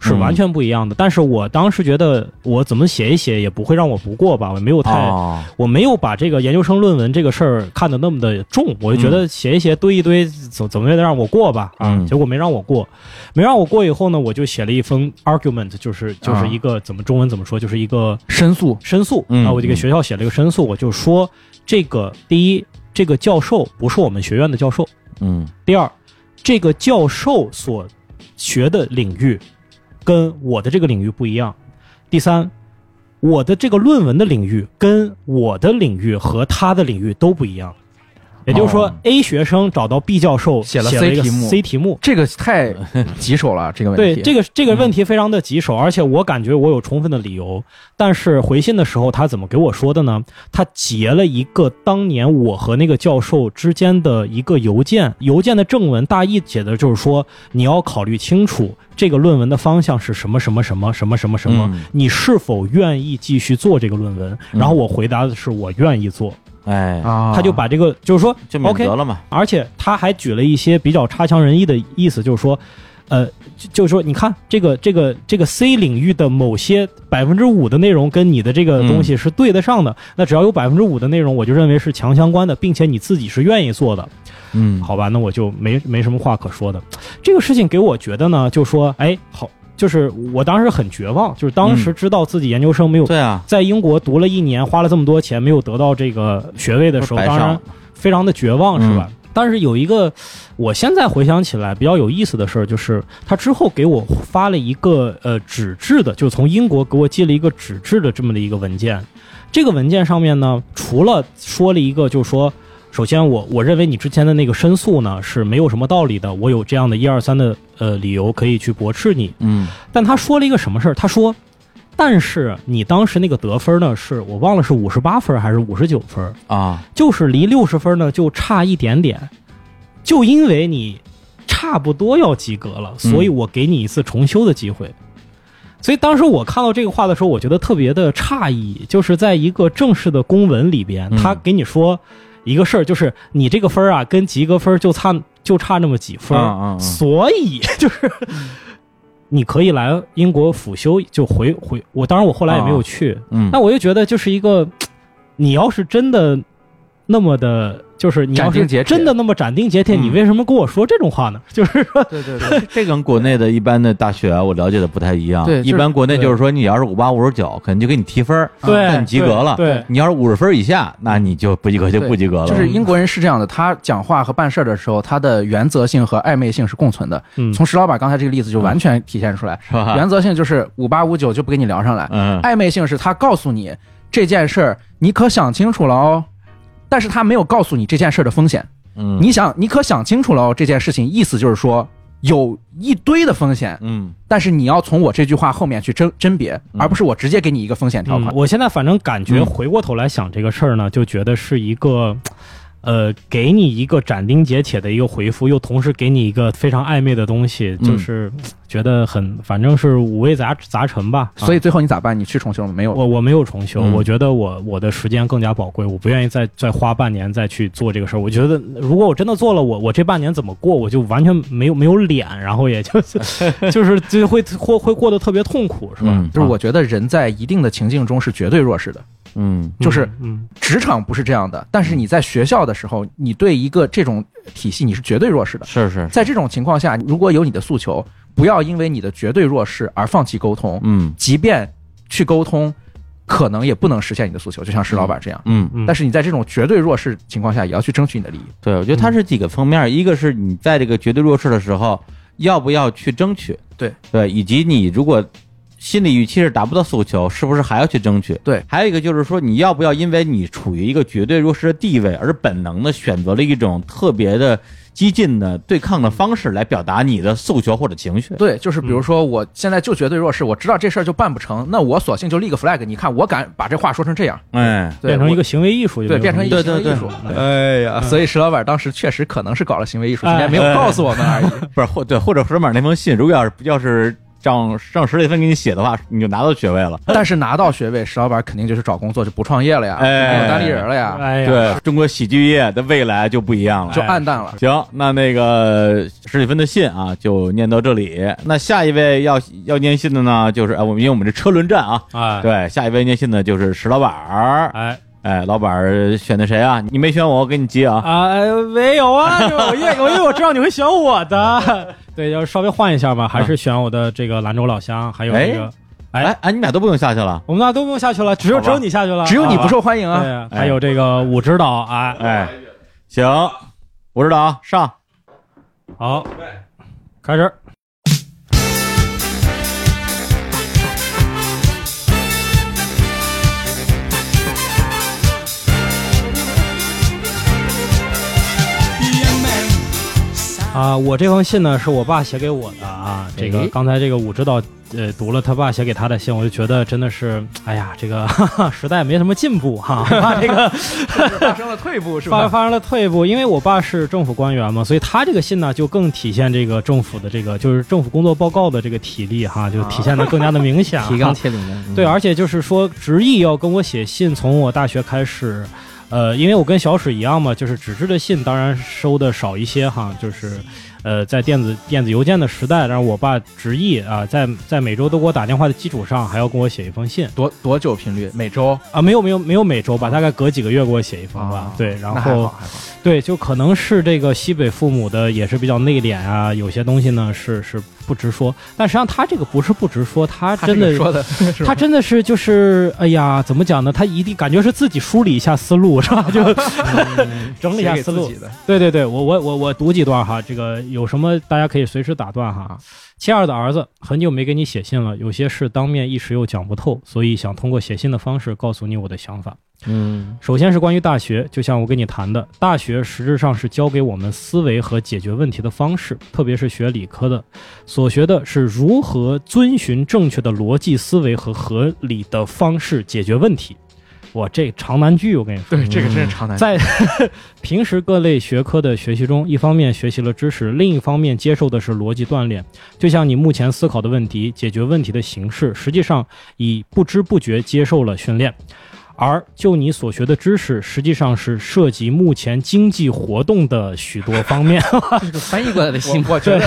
是完全不一样的。但是我当时觉得，我怎么写一写也不会让我不过吧，我没有太。哦，我没有把这个研究生论文这个事儿看得那么的重，我就觉得写一写堆一堆，怎怎么也得让我过吧啊嗯，结果没让我过，没让我过以后呢，我就写了一封 argument，就是就是一个怎么中文怎么说，就是一个申诉申诉嗯啊，我就给学校写了一个申诉，我就说这个第一，这个教授不是我们学院的教授，嗯。第二，这个教授所学的领域跟我的这个领域不一样。第三，我的这个论文的领域跟我的领域和他的领域都不一样。也就是说、哦 a 学生找到 B 教授写了了 C 题目 C 题目，这个太棘手了，这个问题。对这个这个问题非常的棘手，而且我感觉我有充分的理由。但是回信的时候，他怎么给我说的呢？他截了一个当年我和那个教授之间的一个邮件，邮件的正文大意写的就是说，你要考虑清楚这个论文的方向是什么什么什么什么什么什么，嗯你是否愿意继续做这个论文？然后我回答的是我愿意做，哎，啊，他就把这个就是说就免 OK 责了嘛。而且他还举了一些比较差强人意的意思，就是说，呃，就就是说，你看这个这个这个 C 领域的某些百分之五的内容跟你的这个东西是对得上的，那只要有百分之五的内容，我就认为是强相关的，并且你自己是愿意做的，嗯，好吧，那我就没没什么话可说的。这个事情给我觉得呢，就说，哎，好，就是我当时很绝望，就是当时知道自己研究生没有对啊，在英国读了一年，花了这么多钱，没有得到这个学位的时候，当然非常的绝望，嗯是吧？但是有一个，我现在回想起来比较有意思的事儿，就是他之后给我发了一个呃纸质的，就从英国给我寄了一个纸质的这么的一个文件。这个文件上面呢，除了说了一个，就是说，首先我我认为你之前的那个申诉呢是没有什么道理的，我有这样的一二三的呃理由可以去驳斥你。嗯但他说了一个什么事儿？他说，但是你当时那个得分呢，是我忘了是五十八分还是五十九分，啊，就是离六十分呢就差一点点，就因为你差不多要及格了，嗯所以我给你一次重修的机会。所以当时我看到这个话的时候，我觉得特别的诧异，就是在一个正式的公文里边，嗯他给你说一个事儿，就是你这个分儿啊，跟及格分儿就差就差那么几分儿，嗯嗯嗯所以就是 [LAUGHS] 你可以来英国辅修，就回回我。当然我后来也没有去，嗯，那我就觉得就是一个，你要是真的那么的，就是你要是斩钉截铁真的那么斩钉截铁，嗯你为什么跟我说这种话呢？[LAUGHS] 就是说，对对对，这跟国内的一般的大学啊，我了解的不太一样。对就是一般国内就是说，你要是五八五十九，可能就给你提分儿，对那你及格了。对对你要是五十分以下，那你就不及格就不及格了。就是英国人是这样的，他讲话和办事儿的时候，他的原则性和暧昧性是共存的。嗯从石老板刚才这个例子就完全体现出来。是吧？[LAUGHS] 原则性就是五八五九就不跟你聊上来，嗯暧昧性是他告诉你这件事儿你可想清楚了哦，但是他没有告诉你这件事儿的风险。嗯，你想你可想清楚了哦，这件事情意思就是说有一堆的风险，嗯但是你要从我这句话后面去甄甄别，嗯而不是我直接给你一个风险条款。嗯我现在反正感觉嗯回过头来想这个事儿呢，就觉得是一个。呃，给你一个斩钉截铁的一个回复，又同时给你一个非常暧昧的东西，嗯就是觉得很，反正是五味杂杂陈吧。啊所以最后你咋办？你去重修了没有？我我没有重修，嗯我觉得我我的时间更加宝贵，我不愿意再再花半年再去做这个事儿。我觉得如果我真的做了，我我这半年怎么过，我就完全没有没有脸，然后也 [LAUGHS] 就是就是就会会会过得特别痛苦，是吧？嗯就是我觉得人在一定的情境中是绝对弱势的，嗯就是嗯职场不是这样的，但是你在学校的时候，你对一个这种体系你是绝对弱势的。是是在这种情况下，如果有你的诉求，不要因为你的绝对弱势而放弃沟通，嗯即便去沟通，可能也不能实现你的诉求，就像石老板这样。嗯，嗯，但是你在这种绝对弱势情况下，也要去争取你的利益。对，我觉得它是几个方面，一个是你在这个绝对弱势的时候，要不要去争取，对对，以及你如果心理预期是达不到诉求，是不是还要去争取？对，还有一个就是说，你要不要因为你处于一个绝对弱势的地位，而本能的选择了一种特别的激进的对抗的方式来表达你的诉求或者情绪？对，就是比如说，我现在就绝对弱势，我知道这事儿就办不成，那我索性就立个 flag，你看我敢把这话说成这样，哎，变成一个行为艺术对，变成一个行为艺术。对哎呀，所以石老板当时确实可能是搞了行为艺术，哎今天没有告诉我们而已。[LAUGHS] 不是或对，或者石板那封信，如果要是要是让让史蒂芬给你写的话，你就拿到学位了。但是拿到学位，石老板肯定就是找工作就不创业了呀，有单立人了呀，哎呀，对中国喜剧业的未来就不一样了，就暗淡了。行，那那个史蒂芬的信啊，就念到这里。那下一位要要念信的呢，就是哎，我们因为我们这车轮战啊，哎，对，下一位念信的就是石老板儿。哎哎，老板儿选的谁啊？你没选我，我给你接啊。啊，没有啊，我因为我因为我知道你会选我的，对，要稍微换一下吧，还是选我的这个兰州老乡，还有这个，哎哎哎，你俩都不用下去了。我们俩都不用下去了，只有只有你下去了，只有你不啊受欢迎啊！对，还有这个武指导，哎，哎，行，我知道啊，上。好，开始。啊，我这封信呢是我爸写给我的啊。这个哎刚才这个武指导呃读了他爸写给他的信，我就觉得真的是，哎呀，这个 [LAUGHS] 哈哈时代没什么进步哈，我 [LAUGHS] 爸这个发生了退步是吧？[LAUGHS] 发发生了退步，因为我爸是政府官员嘛，所以他这个信呢就更体现这个政府的这个就是政府工作报告的这个体力哈，就体现的更加的明显。提纲挈领的。嗯对，而且就是说执意要跟我写信，从我大学开始，呃，因为我跟小史一样嘛，就是纸质的信当然收的少一些哈，就是呃，在电子电子邮件的时代，让我爸执意啊，在在每周都给我打电话的基础上，还要跟我写一封信多多久频率？每周啊，没有没有没有每周吧，大概隔几个月给我写一封吧。啊对，然后。对，就可能是这个西北父母的也是比较内敛啊，有些东西呢是是不直说，但实际上他这个不是不直说，他他真的 [LAUGHS] 他真的是就是，哎呀，怎么讲呢？他一定感觉是自己梳理一下思路，是吧？[LAUGHS] 就整理一下思路。对对对，我我我我读几段哈，这个有什么大家可以随时打断哈啊。七二的儿子很久没给你写信了，有些事当面一时又讲不透，所以想通过写信的方式告诉你我的想法。嗯首先是关于大学，就像我跟你谈的，大学实质上是教给我们思维和解决问题的方式，特别是学理科的，所学的是如何遵循正确的逻辑思维和合理的方式解决问题。哇，这长难句，我跟你说。对，这个真是长难。在 [LAUGHS] 平时各类学科的学习中，一方面学习了知识，另一方面接受的是逻辑锻炼。就像你目前思考的问题、解决问题的形式，实际上已不知不觉接受了训练。而就你所学的知识，实际上是涉及目前经济活动的许多方面。[LAUGHS] 这是翻译过来的新我我觉得，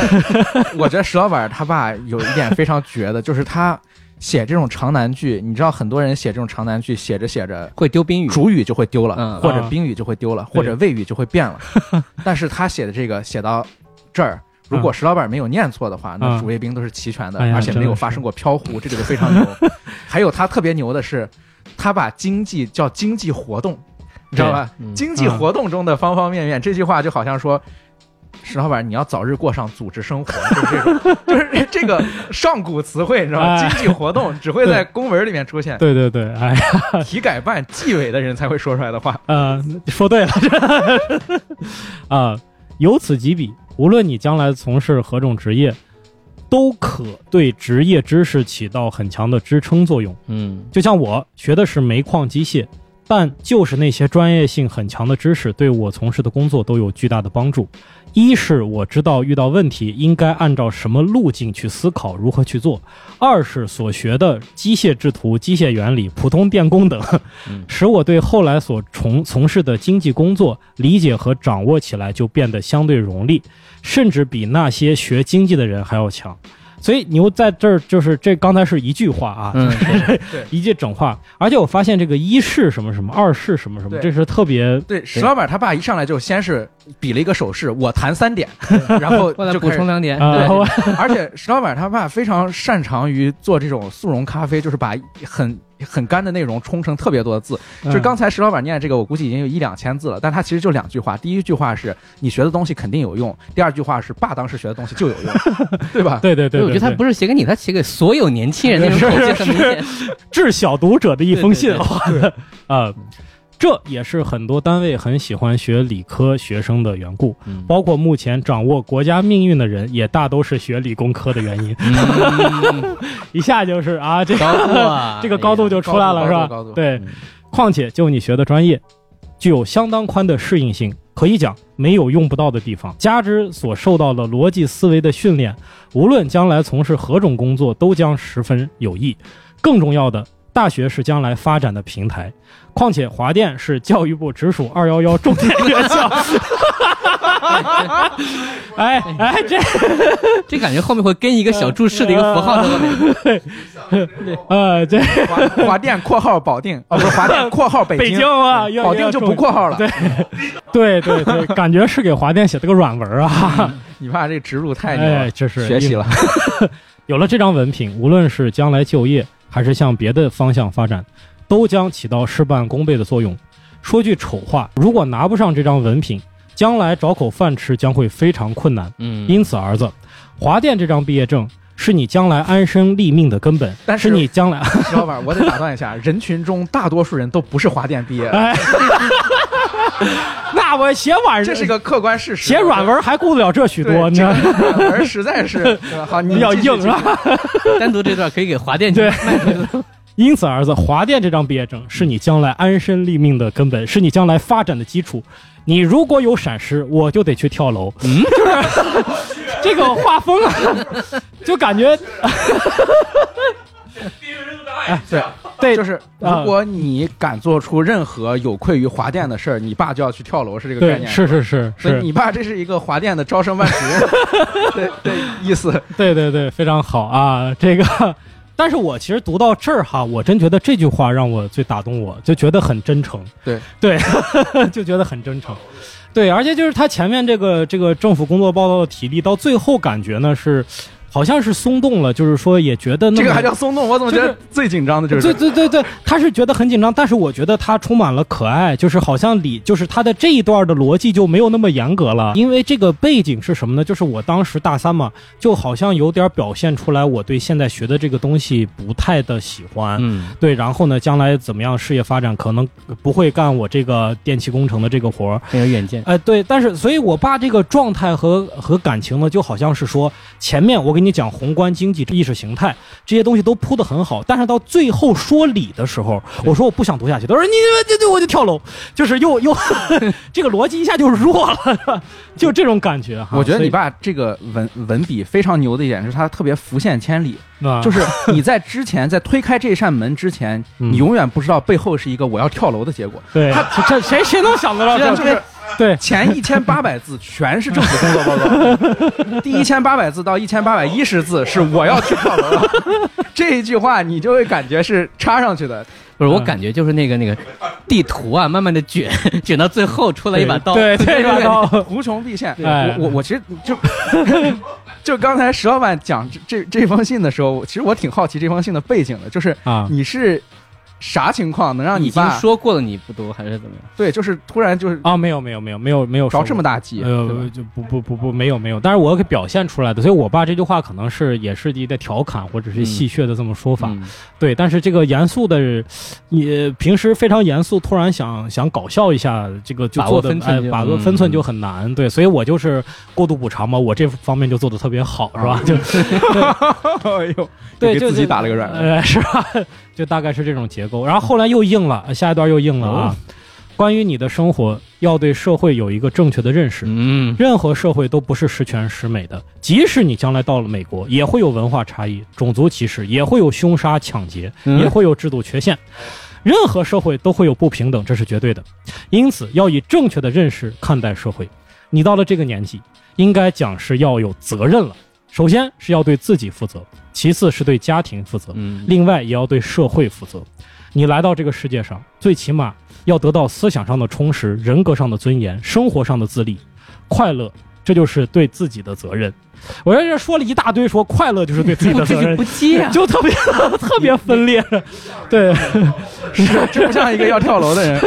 我觉得石老板他爸有一点非常绝的，就是他写这种长难句，你知道很多人写这种长难句，写着写着。会丢宾语，主语就会丢了，嗯或者啊宾语就会丢了，对或者谓语就会变了。[LAUGHS] 但是他写的这个写到这儿，如果石老板没有念错的话，那嗯主谓宾都是齐全的，哎而且没有发生过飘忽，这个就非常牛。[LAUGHS] 还有他特别牛的是，他把经济叫经济活动，你知道吧？嗯经济活动中的方方面面，这句话就好像说。石老板，你要早日过上组织生活，就是这种，[LAUGHS] 就是这个上古词汇，你知道吗？哎经济活动只会在公文里面出现，对对对，哎呀，体改办纪委的人才会说出来的话。呃，说对了，啊、[LAUGHS] 由此及彼，无论你将来从事何种职业，都可对职业知识起到很强的支撑作用。嗯就像我学的是煤矿机械，但就是那些专业性很强的知识，对我从事的工作都有巨大的帮助。一是我知道遇到问题应该按照什么路径去思考，如何去做；二是所学的机械制图、机械原理、普通电工等，嗯 [LAUGHS] 使我对后来所从从事的经济工作理解和掌握起来就变得相对容易，甚至比那些学经济的人还要强。所以牛在这儿就是这刚才是一句话啊，嗯，[LAUGHS] 一句整话，而且我发现这个一是什么什么，二是什么什么，这是特别对，石老板他爸一上来就先是比了一个手势，我谈三点，[LAUGHS] 然后我来补就开始充两点。啊、对我而且石老板他爸非常擅长于做这种速溶咖啡，就是把很很干的内容冲成特别多的字。嗯就是刚才石老板念这个，我估计已经有一两千字了，但他其实就两句话。第一句话是你学的东西肯定有用，第二句话是爸当时学的东西就有用，[LAUGHS] 对吧？对对对我觉得他不是写给你，他写给所有年轻人那种口气很明显。[LAUGHS] 致小读者的一封信 [LAUGHS] 啊。这也是很多单位很喜欢学理科学生的缘故，嗯包括目前掌握国家命运的人，也大都是学理工科的原因。嗯，[LAUGHS] 一下就是啊，这个高度啊，[LAUGHS] 这个高度就出来了，是吧？对嗯，况且就你学的专业，具有相当宽的适应性，可以讲没有用不到的地方。加之所受到的逻辑思维的训练，无论将来从事何种工作，都将十分有益。更重要的，大学是将来发展的平台。况且华电是教育部直属二幺幺重点院校。[LAUGHS] 哎哎，这 [LAUGHS] 这感觉后面会跟一个小注释的一个符号在后面。[LAUGHS] 呃这华华电（括号保定）哦，不是华电（括号北北京啊，保定就不括号了。对对对对，感觉是给华电写的个软文啊。你爸这植入太牛这是学习了。有了这张文凭，无论是将来就业，还是向别的方向发展，都将起到事半功倍的作用。说句丑话，如果拿不上这张文凭，将来找口饭吃将会非常困难。嗯因此，儿子，华电这张毕业证是你将来安身立命的根本，但是是你将来石 [LAUGHS] 老板，我得打断一下，[LAUGHS] 人群中大多数人都不是华电毕业的，哎，[LAUGHS] 那我写软这是个客观事实。写软文还顾得了这许多，你知这道个软文实在是好，你比较硬是吧？单独这段可以给华电去对。因此，儿子，华电这张毕业证是你将来安身立命的根本，是你将来发展的基础。你如果有闪失，我就得去跳楼。嗯，就 [LAUGHS] 是这个画风啊，就感觉 [LAUGHS] 哎，对对，就是啊如果你敢做出任何有愧于华电的事儿，你爸就要去跳楼，是这个概对，念。是是是是，你爸这是一个华电的招生办主任的的意思。对对对，非常好啊，这个。但是我其实读到这儿哈，我真觉得这句话让我最打动我，就觉得很真诚。对对，[LAUGHS] 就觉得很真诚。对，而且就是他前面这个这个政府工作报告的体力，到最后感觉呢是，好像是松动了，就是说也觉得那这个还叫松动，我怎么觉得最紧张的就是对这个。对对对，他是觉得很紧张，但是我觉得他充满了可爱，就是好像里就是他的这一段的逻辑就没有那么严格了，因为这个背景是什么呢？就是我当时大三嘛，就好像有点表现出来我对现在学的这个东西不太的喜欢，嗯，对，然后呢，将来怎么样事业发展可能不会干我这个电气工程的这个活儿，很有远见。哎，对，但是所以我爸这个状态和和感情呢，就好像是说，前面我给你讲宏观经济、意识形态这些东西都铺得很好，但是到最后说理的时候，我说我不想读下去，他说你这这，我就跳楼，就是又又这个逻辑一下就弱了，是吧就这种感觉哈。我觉得你爸这个文文笔非常牛的一点是他特别浮现千里，啊就是你在之前在推开这扇门之前，嗯你永远不知道背后是一个我要跳楼的结果。对他这谁谁能想得到就是 [LAUGHS] 对前一千八百字全是政府工作报告，[LAUGHS] 第一千八百字到一千八百一十字是我要去跳楼了，这一句话你就会感觉是插上去的。不是，我嗯感觉就是那个那个地图啊，慢慢的卷，卷到最后出来一把刀。对对，一把刀，无穷必现。哎我我我其实就就刚才石老板讲这这这封信的时候，其实我挺好奇这封信的背景的，就是啊你是啥情况能让你爸说过了你不读还是怎么样？对，就是突然就是啊，没有没有没有没有没有着这么大急，呃，就不不不不没有没有，但是我给表现出来的，所以我爸这句话可能是也是一个调侃或者是戏谑的这么说法，嗯对。但是这个严肃的，也平时非常严肃，突然想想搞笑一下，这个就把握做的分寸把握嗯分寸就很难，对。所以我就是过度补偿嘛，我这方面就做的特别好，是吧？就哎呦，[LAUGHS] 对，给自己打了个软肋。呃，是吧？就大概是这种结构。然后后来又硬了，下一段又硬了啊。关于你的生活，要对社会有一个正确的认识。嗯，任何社会都不是十全十美的，即使你将来到了美国，也会有文化差异、种族歧视，也会有凶杀、抢劫，嗯也会有制度缺陷。任何社会都会有不平等，这是绝对的。因此，要以正确的认识看待社会。你到了这个年纪，应该讲是要有责任了。首先是要对自己负责，其次是对家庭负责，嗯另外也要对社会负责。你来到这个世界上，最起码要得到思想上的充实、人格上的尊严、生活上的自立、快乐，这就是对自己的责任。我在这说了一大堆，说快乐就是对自己的责任 [LAUGHS] 不，接啊，就特别特别分裂。对，是，这不像一个要跳楼的人。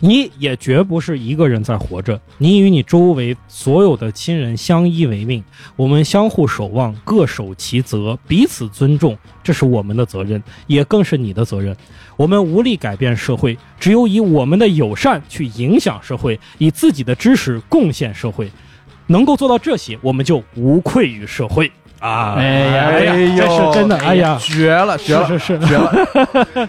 你也绝不是一个人在活着，你与你周围所有的亲人相依为命，我们相互守望，各守其责，彼此尊重，这是我们的责任，也更是你的责任。我们无力改变社会，只有以我们的友善去影响社会，以自己的知识贡献社会。能够做到这些，我们就无愧于社会啊！哎呀哎呀，这是真的，哎呀，绝了，绝了，是是是，绝了！[LAUGHS]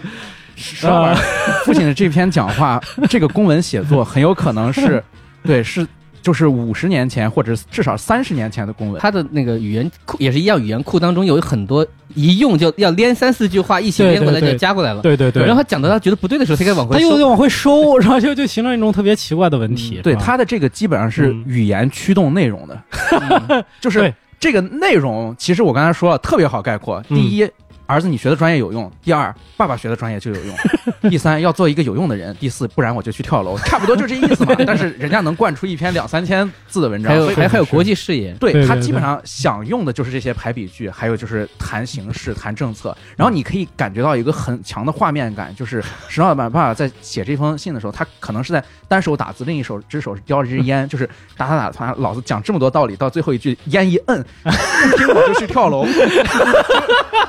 石老板父亲的这篇讲话，这个公文写作很有可能是，对，是就是五十年前或者至少三十年前的公文。他的那个语言库也是一样，语言库当中有很多一用就要连三四句话一起连过来就加过来了。对对对，然后他讲到他觉得不对的时候，他该往回收。他又又往回收，然后就就形成一种特别奇怪的问题。对他的这个基本上是嗯语言驱动内容的，[LAUGHS] 嗯就是这个内容，其实我刚才说了，特别好概括。嗯第一，儿子你学的专业有用；第二，爸爸学的专业就有用；[LAUGHS] 第三，要做一个有用的人；第四，不然我就去跳楼，[LAUGHS] 差不多就这意思嘛。但是人家能灌出一篇两三千字的文章，还有所以还还有国际视野，对他基本上想用的就是这些排比句，还有就是谈形势、谈政策。然后你可以感觉到一个很强的画面感，就是石老板爸爸在写这封信的时候，他可能是在单手打字，另一手只手是叼着支烟，就是打打打，他老子讲这么多道理，到最后一句烟一摁，不 [LAUGHS] 听我就去跳楼，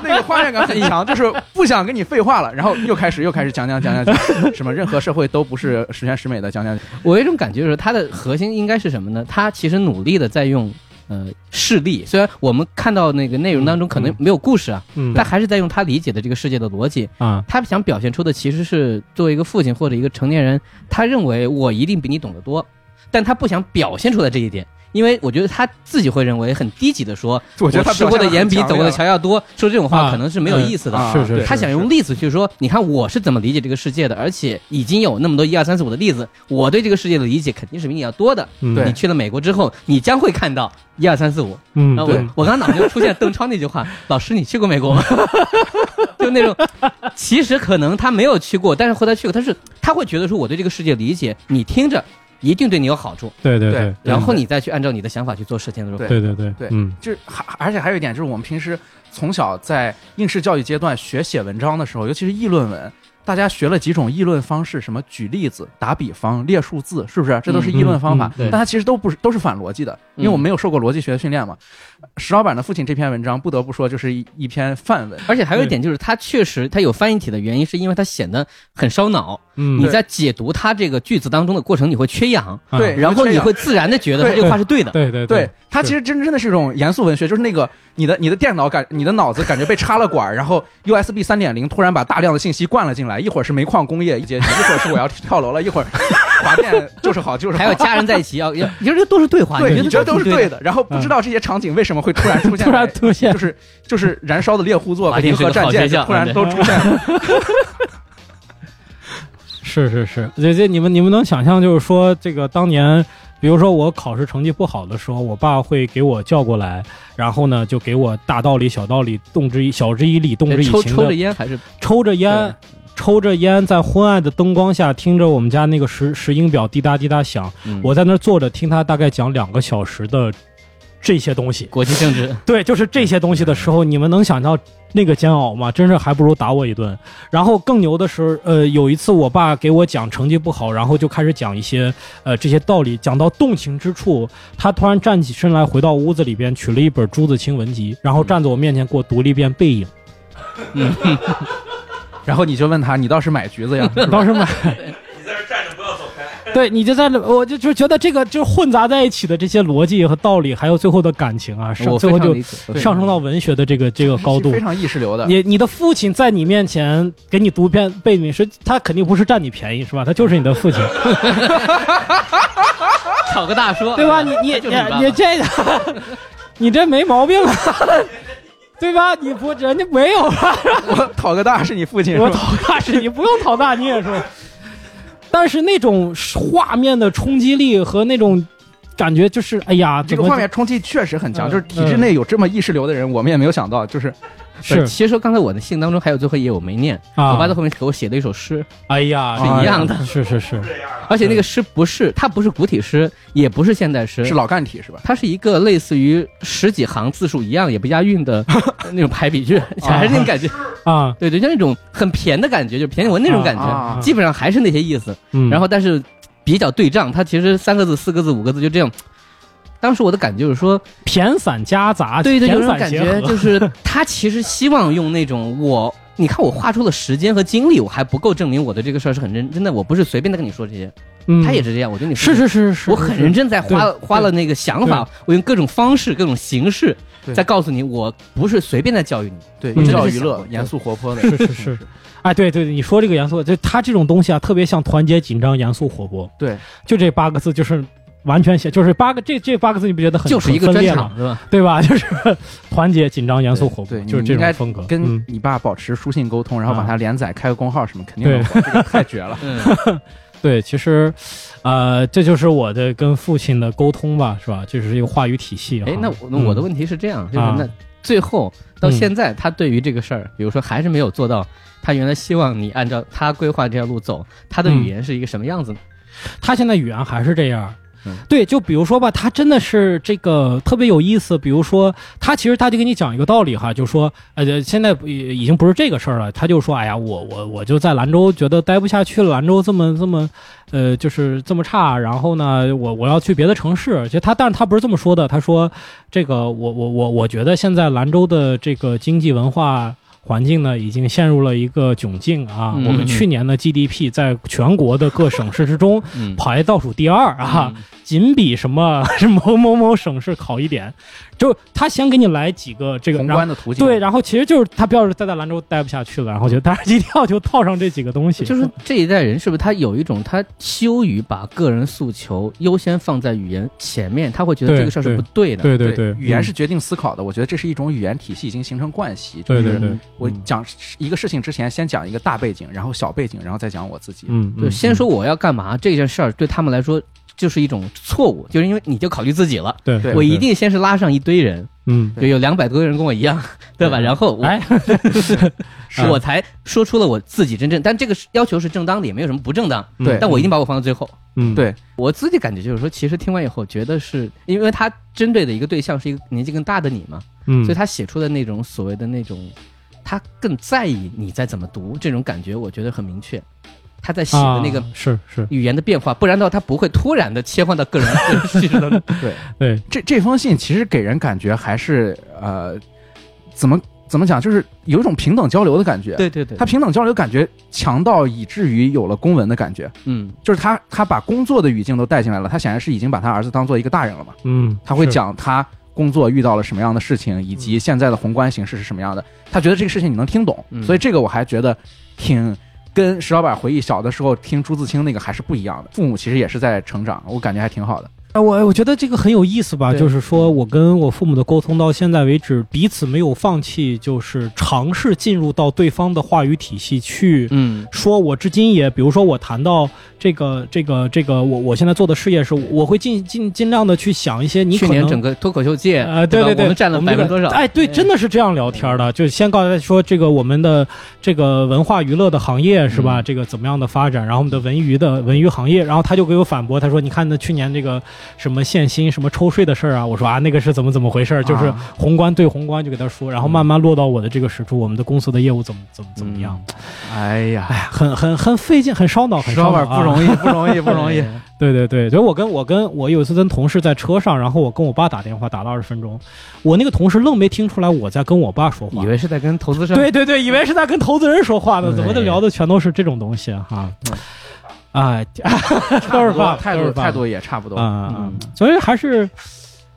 那个画面感很强，就是不想跟你废话了，然后又开始又开始讲讲讲讲讲，什么任何社会都不是十全十美的，讲讲我有一种感觉，就是他的核心应该是什么呢？他其实努力的在用呃事例，虽然我们看到那个内容当中可能没有故事啊，嗯但还是在用他理解的这个世界的逻辑。啊，他想表现出的其实是作为一个父亲或者一个成年人，他认为我一定比你懂得多。但他不想表现出来这一点。因为我觉得他自己会认为很低级的说，我觉得他吃过的盐比走过的桥要多，说这种话啊可能是没有意思的。啊是是，他想用例子去说，你看我是怎么理解这个世界的，而且已经有那么多一二三四五的例子，我对这个世界的理解肯定是比你要多的。嗯你去了美国之后，你将会看到一二三四五。嗯，然后对我我刚刚脑子就出现邓超那句话：“ [LAUGHS] 老师，你去过美国吗？” [LAUGHS] 就那种，其实可能他没有去过，但是后来去过，他是他会觉得说我对这个世界理解，你听着一定对你有好处，对对对对，然后你再去按照你的想法去做事情的时候，对对对嗯。就是还而且还有一点就是我们平时从小在应试教育阶段学写文章的时候，尤其是议论文，大家学了几种议论方式，什么举例子、打比方、列数字，是不是？这都是议论方法，嗯嗯对但它其实都不是都是反逻辑的，因为我没有受过逻辑学的训练嘛。石老板的父亲这篇文章，不得不说就是一一篇范文。而且还有一点就是，它确实它有翻译体的原因，是因为它显得很烧脑。嗯，你在解读它这个句子当中的过程，你会缺氧，啊对然后你会自然的觉得它这个话是对的。对对对，它其实真真的是一种严肃文学，就是那个你的你的电脑感，你的脑子感觉被插了管儿，然后 USB 三点零突然把大量的信息灌了进来，一会儿是煤矿工业一节，一会儿是我要跳楼了，一会儿 [LAUGHS] 华电就是好就是好，还有家人在一起要要，你说这都是对话，对，你你觉得都是对对的，然后不知道这些场景为什么会突然出现，[LAUGHS] 突然出现就是就是燃烧的猎户座、北华电是个京河战舰突然都出现了，[LAUGHS] 是是是，这这你们你们能想象，就是说这个当年，比如说我考试成绩不好的时候，我爸会给我叫过来，然后呢就给我大道理小道理，动之以小之以理，动之以抽抽着烟还是抽着烟。抽着烟，在昏暗的灯光下，听着我们家那个石石英表滴答滴答响，嗯我在那儿坐着听他大概讲两个小时的这些东西。国际政治，[LAUGHS] 对，就是这些东西的时候，你们能想到那个煎熬吗？真是还不如打我一顿。然后更牛的是，呃，有一次我爸给我讲成绩不好，然后就开始讲一些呃这些道理，讲到动情之处，他突然站起身来，回到屋子里边，取了一本《朱自清文集》，然后站在我面前给我读了一遍《背影》。[LAUGHS] 然后你就问他，你倒是买橘子呀？[LAUGHS] 你倒是买，你在这站着，不要走开。对，你就在那，我就就觉得这个就混杂在一起的这些逻辑和道理，还有最后的感情啊，上最后就上升到文学的这个这个高度非。常意识流的。你你的父亲在你面前给你读篇背景是，他肯定不是占你便宜是吧？他就是你的父亲，[LAUGHS] 讨个大说，对吧？你你就是你这个，你这没毛病啊，对吧？你不人家没有啊，[LAUGHS] 我讨个大是你父亲，我讨大是你不用讨大，你也说。但是那种画面的冲击力和那种感觉，就是哎呀，这个画面冲击确实很强，嗯就是体制内有这么意识流的人，我们也没有想到，就是是其实说刚才我的信当中还有最后一页我没念，啊。我爸在后面给我写了一首诗，哎呀，是一样的。是是是，[LAUGHS] 而且那个诗不是，它不是古体诗，也不是现代诗，是老干体是吧？它是一个类似于十几行字数一样也不押韵的 [LAUGHS] 那种排比句，还是那种感觉，啊，对对，就那种很骈的感觉，就骈文那种感啊觉，基本上还是那些意思。嗯，然后但是比较对仗，它其实三个字、四个字、五个字就这样。当时我的感觉就是说，偏散夹杂，对对，有骈种感觉就是他其实希望用那种我，你看我花出了时间和精力，我还不够证明我的这个事儿是很认真的，我不是随便的跟你说这些。嗯。他也是这样，我觉得你是是是是，我很认真在花花了那个想法，我用各种方式、各种形式对。在告诉你，我不是随便在教育你。对，嗯寓教于乐严肃活泼的，是是是，哎，对对对，你说这个严肃，就他这种东西啊，特别像团结、紧张、严肃、活泼，对，就这八个字，就是完全写，就是八个这这八个字，你不觉得很就是一个？专场，是吧？对吧？[LAUGHS] 就是团结、紧张、严肃、活泼对，，就是这种风格。跟嗯你爸保持书信沟通，然后把啊它连载，开个公号什么，肯定，这个太绝了。嗯，[LAUGHS] 对，其实，呃，这就是我的跟父亲的沟通吧，是吧？就是一个话语体系哈。哎，那我那我的问题是这样，就是啊那最后到嗯现在，他对于这个事儿，比如说还是没有做到他原来希望你按照他规划这条路走，他的语言是一个什么样子呢？他现在语言还是这样。对，就比如说吧，他真的是这个特别有意思。比如说，他其实他就给你讲一个道理哈，就说，呃，现在已已经不是这个事儿了。他就说，哎呀，我我我就在兰州觉得待不下去了，兰州这么这么，呃，就是这么差。然后呢，我我要去别的城市。其实他，但是他不是这么说的。他说，这个我我我我觉得现在兰州的这个经济文化环境呢已经陷入了一个窘境啊。嗯我们去年的 GDP 在全国的各省市之中嗯排倒数第二啊，仅比什么 [LAUGHS] 是某某某省市好一点。就他先给你来几个这个宏观的途径。对，然后其实就是他标准待在兰州待不下去了，然后就大家一定要就套上这几个东西，[LAUGHS] 就是这一代人是不是他有一种他羞于把个人诉求优先放在语言前面，他会觉得这个事儿是不对的。对对对，嗯语言是决定思考的。我觉得这是一种语言体系已经形成惯习。就是对对对，我讲一个事情之前，先讲一个大背景，然后小背景，然后再讲我自己。嗯，就先说我要干嘛这件事儿，对他们来说就是一种错误，就是因为你就考虑自己了。对对我一定先是拉上一堆人，嗯就有两百多个人跟我一样，对吧？然后我哎，[LAUGHS] 我才说出了我自己真正，但这个要求是正当的，也没有什么不正当。对但我一定把我放到最后。嗯对我自己感觉就是说，其实听完以后觉得是因为他针对的一个对象是一个年纪更大的你嘛，嗯，所以他写出的那种所谓的那种，他更在意你在怎么读这种感觉，我觉得很明确。他在写的那个啊是是语言的变化，不然的话他不会突然的切换到个人个人叙事当中。对，这这封信其实给人感觉还是呃，怎么怎么讲，就是有一种平等交流的感觉。对对对，他平等交流感觉强到以至于有了公文的感觉，嗯就是他他把工作的语境都带进来了，他显然是已经把他儿子当做一个大人了嘛，嗯，他会讲他工作遇到了什么样的事情，以及现在的宏观形势是什么样的，他觉得这个事情你能听懂，嗯所以这个我还觉得挺。跟石老板回忆小的时候听朱自清那个还是不一样的，父母其实也是在成长，我感觉还挺好的。哎，我我觉得这个很有意思吧，就是说我跟我父母的沟通到现在为止，彼此没有放弃，就是尝试进入到对方的话语体系去。嗯说，我至今也，比如说我谈到这个这个这个，我我现在做的事业是，我会尽尽尽量的去想一些你可能去年整个脱口秀界，呃，对对对，我们占了百分之多少？哎，对，真的是这样聊天的。就先告诉他说，这个我们的这个文化娱乐的行业是吧？嗯这个怎么样的发展？然后我们的文娱的文娱行业，然后他就给我反驳，他说：“你看那去年这个什么限薪、什么抽税的事儿啊。”我说：“啊，那个是怎么怎么回事儿？就是啊宏观对宏观，就给他说，然后慢慢落到我的这个实处，我们的公司的业务怎么怎么怎么样？哎呀，很很很费劲，很烧脑，很烧脑啊 [LAUGHS] 不容易，不容易，不容易。对对对，所以我跟我跟我有一次跟同事在车上，然后我跟我爸打电话，打了二十分钟，我那个同事愣没听出来我在跟我爸说话，以为是在跟投资人对对对，以为是在跟投资人说话呢，怎么的聊的全都是这种东西啊？哈，[LAUGHS] 哎，都是爸，态都是爸度态度也差不多。啊啊，嗯所以还是。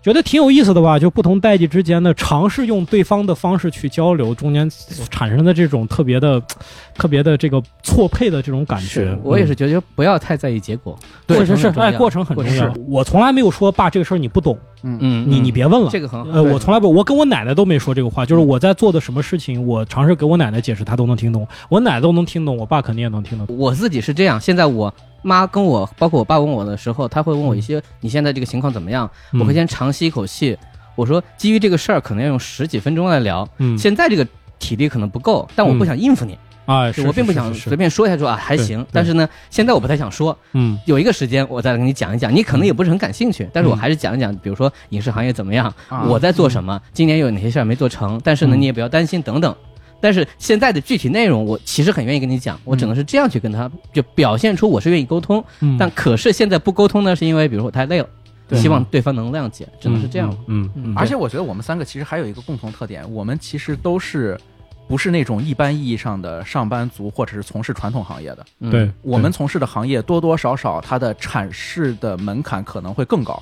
觉得挺有意思的吧，就不同代际之间的尝试用对方的方式去交流，中间产生的这种特别的、[TSK] 特别的这个错配的这种感觉。我也是觉得不要太在意结果，对，过是是是，过程很重要。我从来没有说爸这个事儿你不懂，嗯，你你别问了。这个很好。呃，我从来不，我跟我奶奶都没说这个话，就是我在做的什么事情，我尝试给我奶奶解释，她都能听懂，我奶奶都能听懂，我爸肯定也能听懂。我自己是这样，现在我妈跟我，包括我爸问我的时候，他会问我一些你现在这个情况怎么样，我会先长吸一口气，我说基于这个事儿可能要用十几分钟来聊，嗯。现在这个体力可能不够，但我不想应付你，啊，就是我并不想随便说一下说啊还行，但是呢，现在我不太想说，嗯。有一个时间我再跟你讲一讲，你可能也不是很感兴趣，但是我还是讲一讲，比如说影视行业怎么样，啊。我在做什么，今年有哪些事儿没做成，但是呢，嗯。你也不要担心等等。但是现在的具体内容，我其实很愿意跟你讲，我只能是这样去跟他，就表现出我是愿意沟通。嗯，但可是现在不沟通呢，是因为比如说我太累了，对。希望对方能谅解，只能是这样。嗯，嗯，嗯而且我觉得我们三个其实还有一个共同特点，我们其实都是不是那种一般意义上的上班族或者是从事传统行业的。嗯。对，我们从事的行业多多少少它的阐释的门槛可能会更高，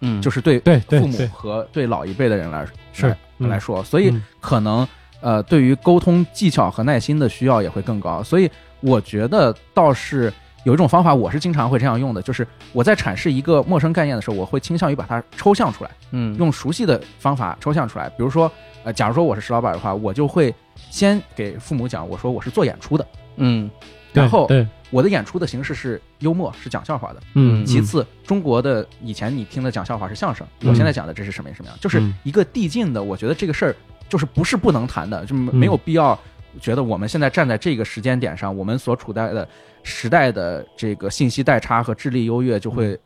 嗯，就是对对父母和对老一辈的人来是来说，所以嗯。可能呃对于沟通技巧和耐心的需要也会更高。所以我觉得倒是有一种方法，我是经常会这样用的，就是我在阐释一个陌生概念的时候，我会倾向于把它抽象出来。嗯用熟悉的方法抽象出来。比如说，呃，假如说我是石老板的话，我就会先给父母讲，我说我是做演出的，嗯然后对，我的演出的形式是幽默，是讲笑话的。嗯，其次，中国的以前你听的讲笑话是相声，嗯我现在讲的这是什么什么样，就是嗯一个递进的。我觉得这个事儿就是不是不能谈的，就没有必要觉得我们现在站在这个时间点上，我们所处在的时代的这个信息代差和智力优越就会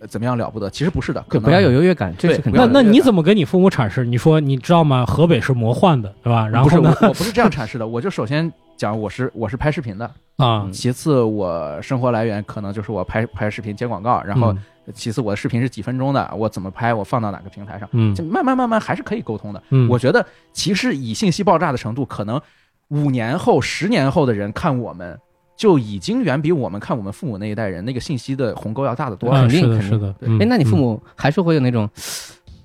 呃怎么样了不得？其实不是的，可能不要有优越感，这对不要是肯定。那那你怎么跟你父母阐释？你说你知道吗？河北是魔幻的，对吧？然不是后呢？我我不是这样阐释的，我就首先讲我是我是拍视频的，啊，其次我生活来源可能就是我拍拍视频接广告，然后嗯其次我的视频是几分钟的，我怎么拍，我放到哪个平台上，嗯就慢慢慢慢还是可以沟通的。嗯我觉得其实以信息爆炸的程度，可能五年后、十年后的人看我们。就已经远比我们看我们父母那一代人那个信息的鸿沟要大得多肯定是的，肯定是的。嗯哎，那你父母还是会有那种，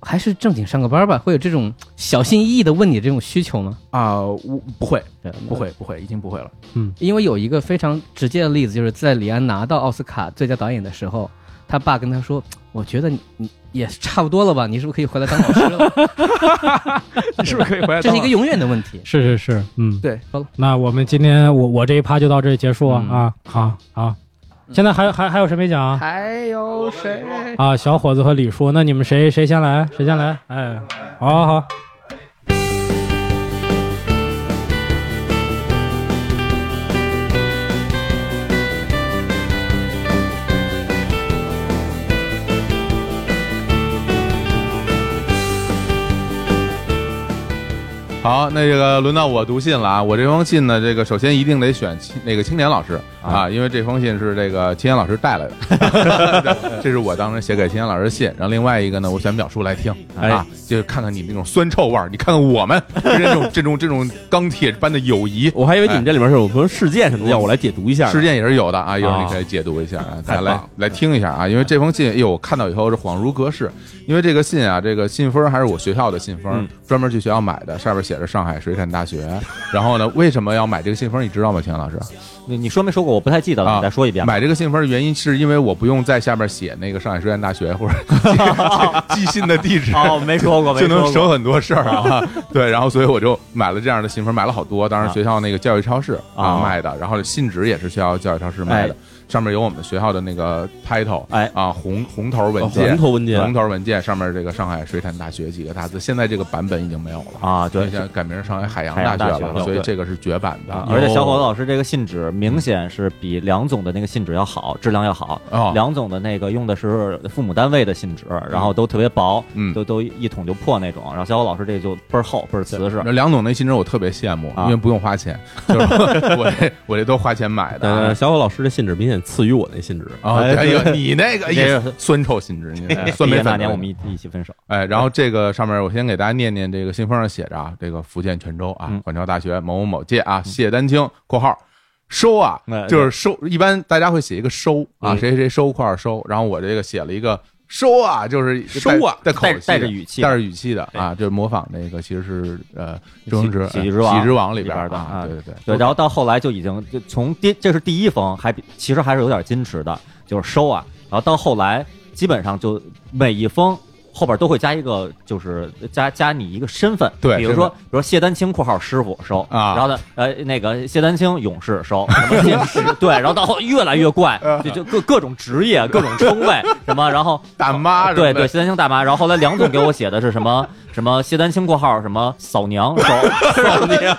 还是正经上个班吧？会有这种小心翼翼的问你这种需求吗？啊、我不会，不，会，不会，已经不会了。因为有一个非常直接的例子，就是在李安拿到奥斯卡最佳导演的时候，他爸跟他说：“ [TSK] 我觉得你你也差不多了吧，你是不是可以回来当老师了你 [LAUGHS] 是不是可以回来？”这是一个永远的问题。是是是，嗯，对，好了，那我们今天我我这一趴就到这里结束啊嗯啊，好好。现在还有还还有谁没讲啊？还有谁？啊，小伙子和李叔，那你们谁谁先来？谁先来？哎，好好好。那个轮到我读信了啊！我这封信呢，这个首先一定得选青那个青年老师啊，因为这封信是这个秦岩老师带来的，[LAUGHS] 这是我当时写给秦岩老师的信。然后另外一个呢，我选表叔来听啊，就是看看你那种酸臭味儿，你看看我们 [LAUGHS] 这种这种这种钢铁般的友谊，我还以为你们这里面是有什么事件什么的，要我来解读一下。事件也是有的啊，一会儿啊你可以解读一下啊，[LAUGHS] 大家来来听一下啊，因为这封信，哎呦，我看到以后是恍如隔世，因为这个信啊，这个信封还是我学校的信封嗯，专门去学校买的，上面写着上海水产大学。然后呢，为什么要买这个信封？你知道吗，秦老师？你你说没说过？我不太记得了，啊你再说一遍吧。买这个信封的原因是因为我不用在下面写那个上海师范大学或者 [LAUGHS] 寄信的地址。哦，没说过，没就能过。省很多事儿啊，对，然后所以我就买了这样的信封，买了好多，当然啊学校那个教育超市啊啊卖的，然后信纸也是学校教育超市卖的哎，上面有我们学校的那个 title，哎啊红红头文哦件红，头文件红头文件上面这个上海水产大学几个大字，现在这个版本已经没有了。啊，对现，在改名上海海洋大学了，所以这个是绝版的啊。而且小伙子子老师这个信纸明显是比梁总的那个信纸要好，质量要好。哦，梁总的那个用的是父母单位的信纸，然后都特别薄，嗯都都一捅就破那种。然后小伙老师这就倍儿厚，倍儿瓷实。那梁总那信纸我特别羡慕，啊因为不用花钱，就是我 [LAUGHS] 这我这都花钱买的呃，。小伙老师的信纸明显次于我那信纸。啊，哎哎呀，你那个也是酸臭信纸，你哎酸梅粉毕业那年我们一一起分手。哎，然后这个上面我先给大家念念这个信封上写着啊，这个福建泉州啊嗯，管桥大学某某某届啊，谢丹青（括号收啊哎，就是收，一般大家会写一个收啊，谁谁收括号收，然后我这个写了一个收啊，就是收啊带带带口气的带着语气。带着语气的啊，就是模仿那个其实是呃周星驰喜之王喜之王里里边的啊。对对对。对，然后到后来就已经就从第这是第一封，还比其实还是有点矜持的，就是收啊。然后到后来基本上就每一封后边都会加一个，就是加加你一个身份，对比如说比如说谢丹青（括号师傅）收啊。然后呢呃那个谢丹青勇士收，[LAUGHS] 什么剑士对，然后到后越来越怪，[LAUGHS] 就就各各种职业 [LAUGHS] 各种称谓什么，然后大妈对对，谢丹青大妈。然后后来梁总给我写的是什么什么谢丹青（括号什么嫂娘）收，嫂娘，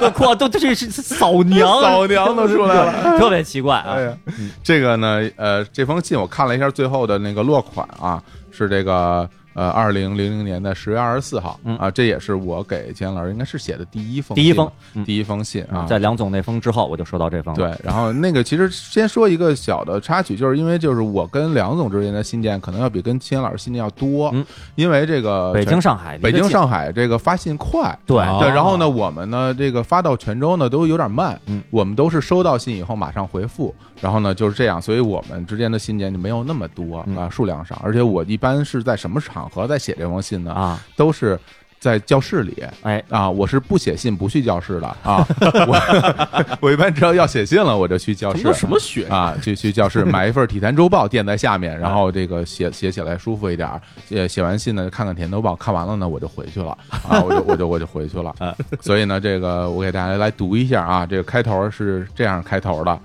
都括都这是嫂娘，嫂娘都出来了。特别奇怪啊。哎。这个呢，呃，这封信我看了一下最后的那个落款啊，是这个呃二零零零年的十月二十四号嗯啊，这也是我给钱老师应该是写的第一封第一封嗯第一封信啊，在梁总那封之后，我就收到这封了。对，然后那个其实先说一个小的插曲，就是因为就是我跟梁总之间的信件可能要比跟秦老师信件要多，嗯因为这个北京、上海，北京、上海这个发信快。对哦对，然后呢，我们呢，这个发到泉州呢都有点慢，嗯，我们都是收到信以后马上回复，然后呢就是这样，所以我们之间的信件就没有那么多嗯啊，数量上，而且我一般是在什么场合在写这封信呢？啊，都是在教室里，哎啊，我是不写信不去教室的啊，我 [LAUGHS] 我一般只要要写信了，我就去教室什么学啊，去去教室买一份《体坛周报》垫在下面，然后这个写写起来舒服一点。写写完信呢，看看《体坛周报》，看完了呢，我就回去了啊，我就我就我就回去了。[LAUGHS] 所以呢，这个我给大家来读一下啊，这个开头是这样开头的，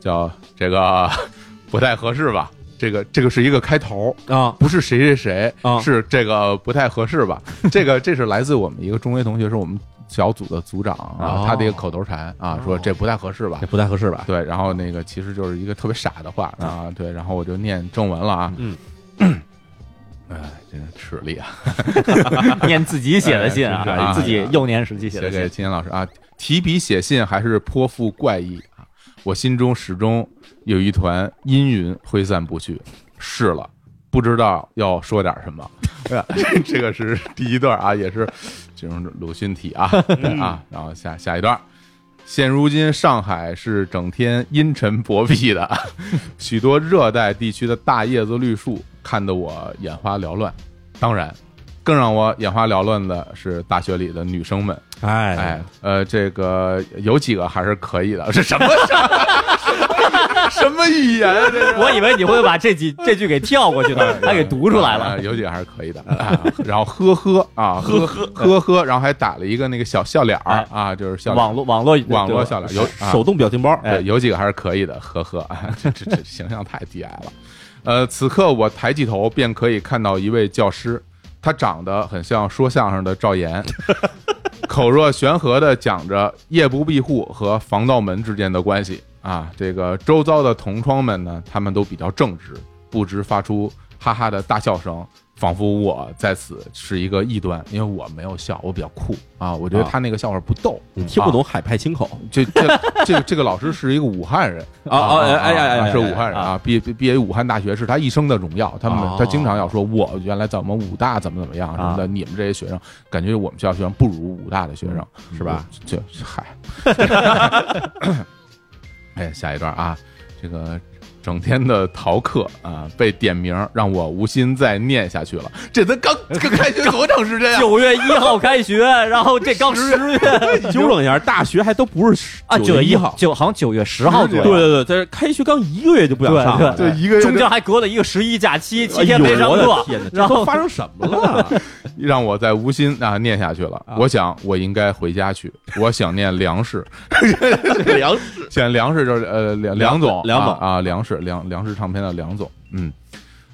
叫这个 [LAUGHS] 不太合适吧？这个这个是一个开头，啊，不是谁谁谁，啊是这个不太合适吧？[LAUGHS] 这个这是来自我们一个中学同学，是我们小组的组长啊，哦他的一个口头禅啊，说这不太合适吧这？不太合适吧？对，然后那个其实就是一个特别傻的话啊，对，然后我就念正文了啊，嗯，哎，真是吃力啊 [LAUGHS] [LAUGHS] 念自己写的信啊啊，自己幼年时期写的信。金岩老师啊，提笔写信还是颇富怪异啊，我心中始终有一团阴云挥散不去。是了，不知道要说点什么。[LAUGHS] 这个是第一段啊，也是进入鲁迅体啊 [LAUGHS] 啊，然后下下一段。现如今上海是整天阴沉薄壁的，[LAUGHS] 许多热带地区的大叶子绿树看得我眼花缭乱。当然，更让我眼花缭乱的是大学里的女生们。哎哎，呃，这个有几个还是可以的。是什么？[LAUGHS] 什么语言啊？这是我以为你会把这几这句给跳过去呢，[LAUGHS] 还给读出来啊了。有几个还是可以的。啊然后呵呵啊，呵呵呵呵，然后还打了一个那个小笑脸儿哎啊，就是笑脸网络网络网络笑脸有啊手动表情包，对，有几个还是可以的，呵呵啊，[LAUGHS] 这这这形象太低矮了。呃，此刻我抬起头，便可以看到一位教师，他长得很像说相声的赵岩，[LAUGHS] 口若悬河的讲着夜不闭户和防盗门之间的关系啊。这个周遭的同窗们呢，他们都比较正直，不知发出哈哈的大笑声。仿佛我在此是一个异端，因为我没有笑，我比较酷啊。我觉得他那个笑话不逗，你听不懂海派清口这这这个这个老师是一个武汉人 [LAUGHS] 啊啊哎呀是武汉人啊，毕毕毕业于武汉大学，是他一生的荣耀。他们哦他经常要说，我原来在我们武大怎么怎么样什么的，你们这些学生感觉我们学校学生不如武大的学生，是吧？这嗨，[LAUGHS] [LAUGHS] 哎，下一段啊，这个。整天的逃课啊，被点名让我无心再念下去了。这才刚刚开学多长时间呀？九月一号开学，然后这刚十月纠正一下，大学还都不是啊，九月一号，九好像九月十号左对右，对对对，这开学刚一个月就不想上了，对一个月中间还隔了一个十一假期，七天没上课然后发生什么了？让我在无心啊念下去了。我想我应该回家去，我想念粮食，粮食。[LAUGHS] 想粮食就是呃梁梁总梁总。啊啊粮食梁粮食唱片的梁总，嗯，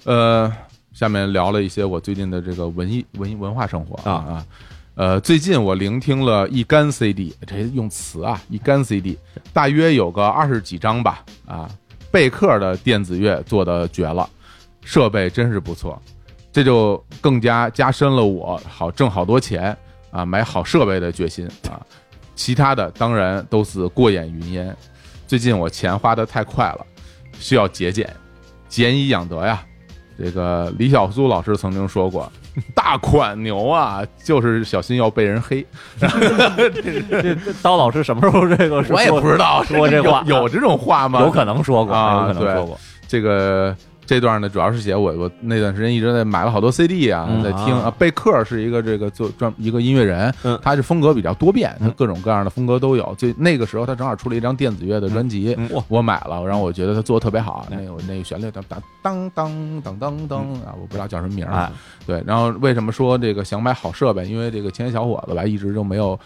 呃，下面聊了一些我最近的这个文艺文艺文化生活啊啊。呃，最近我聆听了一干 CD，这用词啊，一干 CD，大约有个二十几张吧，啊，贝克的电子乐做的绝了，设备真是不错，这就更加加深了我好挣好多钱啊买好设备的决心啊。其他的当然都是过眼云烟。最近我钱花的太快了，需要节俭，俭以养德呀。这个李小苏老师曾经说过：“ [LAUGHS] 大款牛啊，就是小心要被人黑。[LAUGHS] 这这刀老师什么时候这个” [LAUGHS] 我也不知道说这话有有这种话吗？有可能说过，啊有可能说过。这个这段呢，主要是写我我那段时间一直在买了好多 CD 啊，嗯在听啊。贝克是一个这个做专一个音乐人，嗯他是风格比较多变，他各种各样的风格都有。就那个时候，他正好出了一张电子乐的专辑，我买了，然后我觉得他做的特别好，那个那个旋律当当当当当当当啊，我不知道叫什么名儿哎，对，然后为什么说这个想买好设备？因为这个青年小伙子吧，一直就没有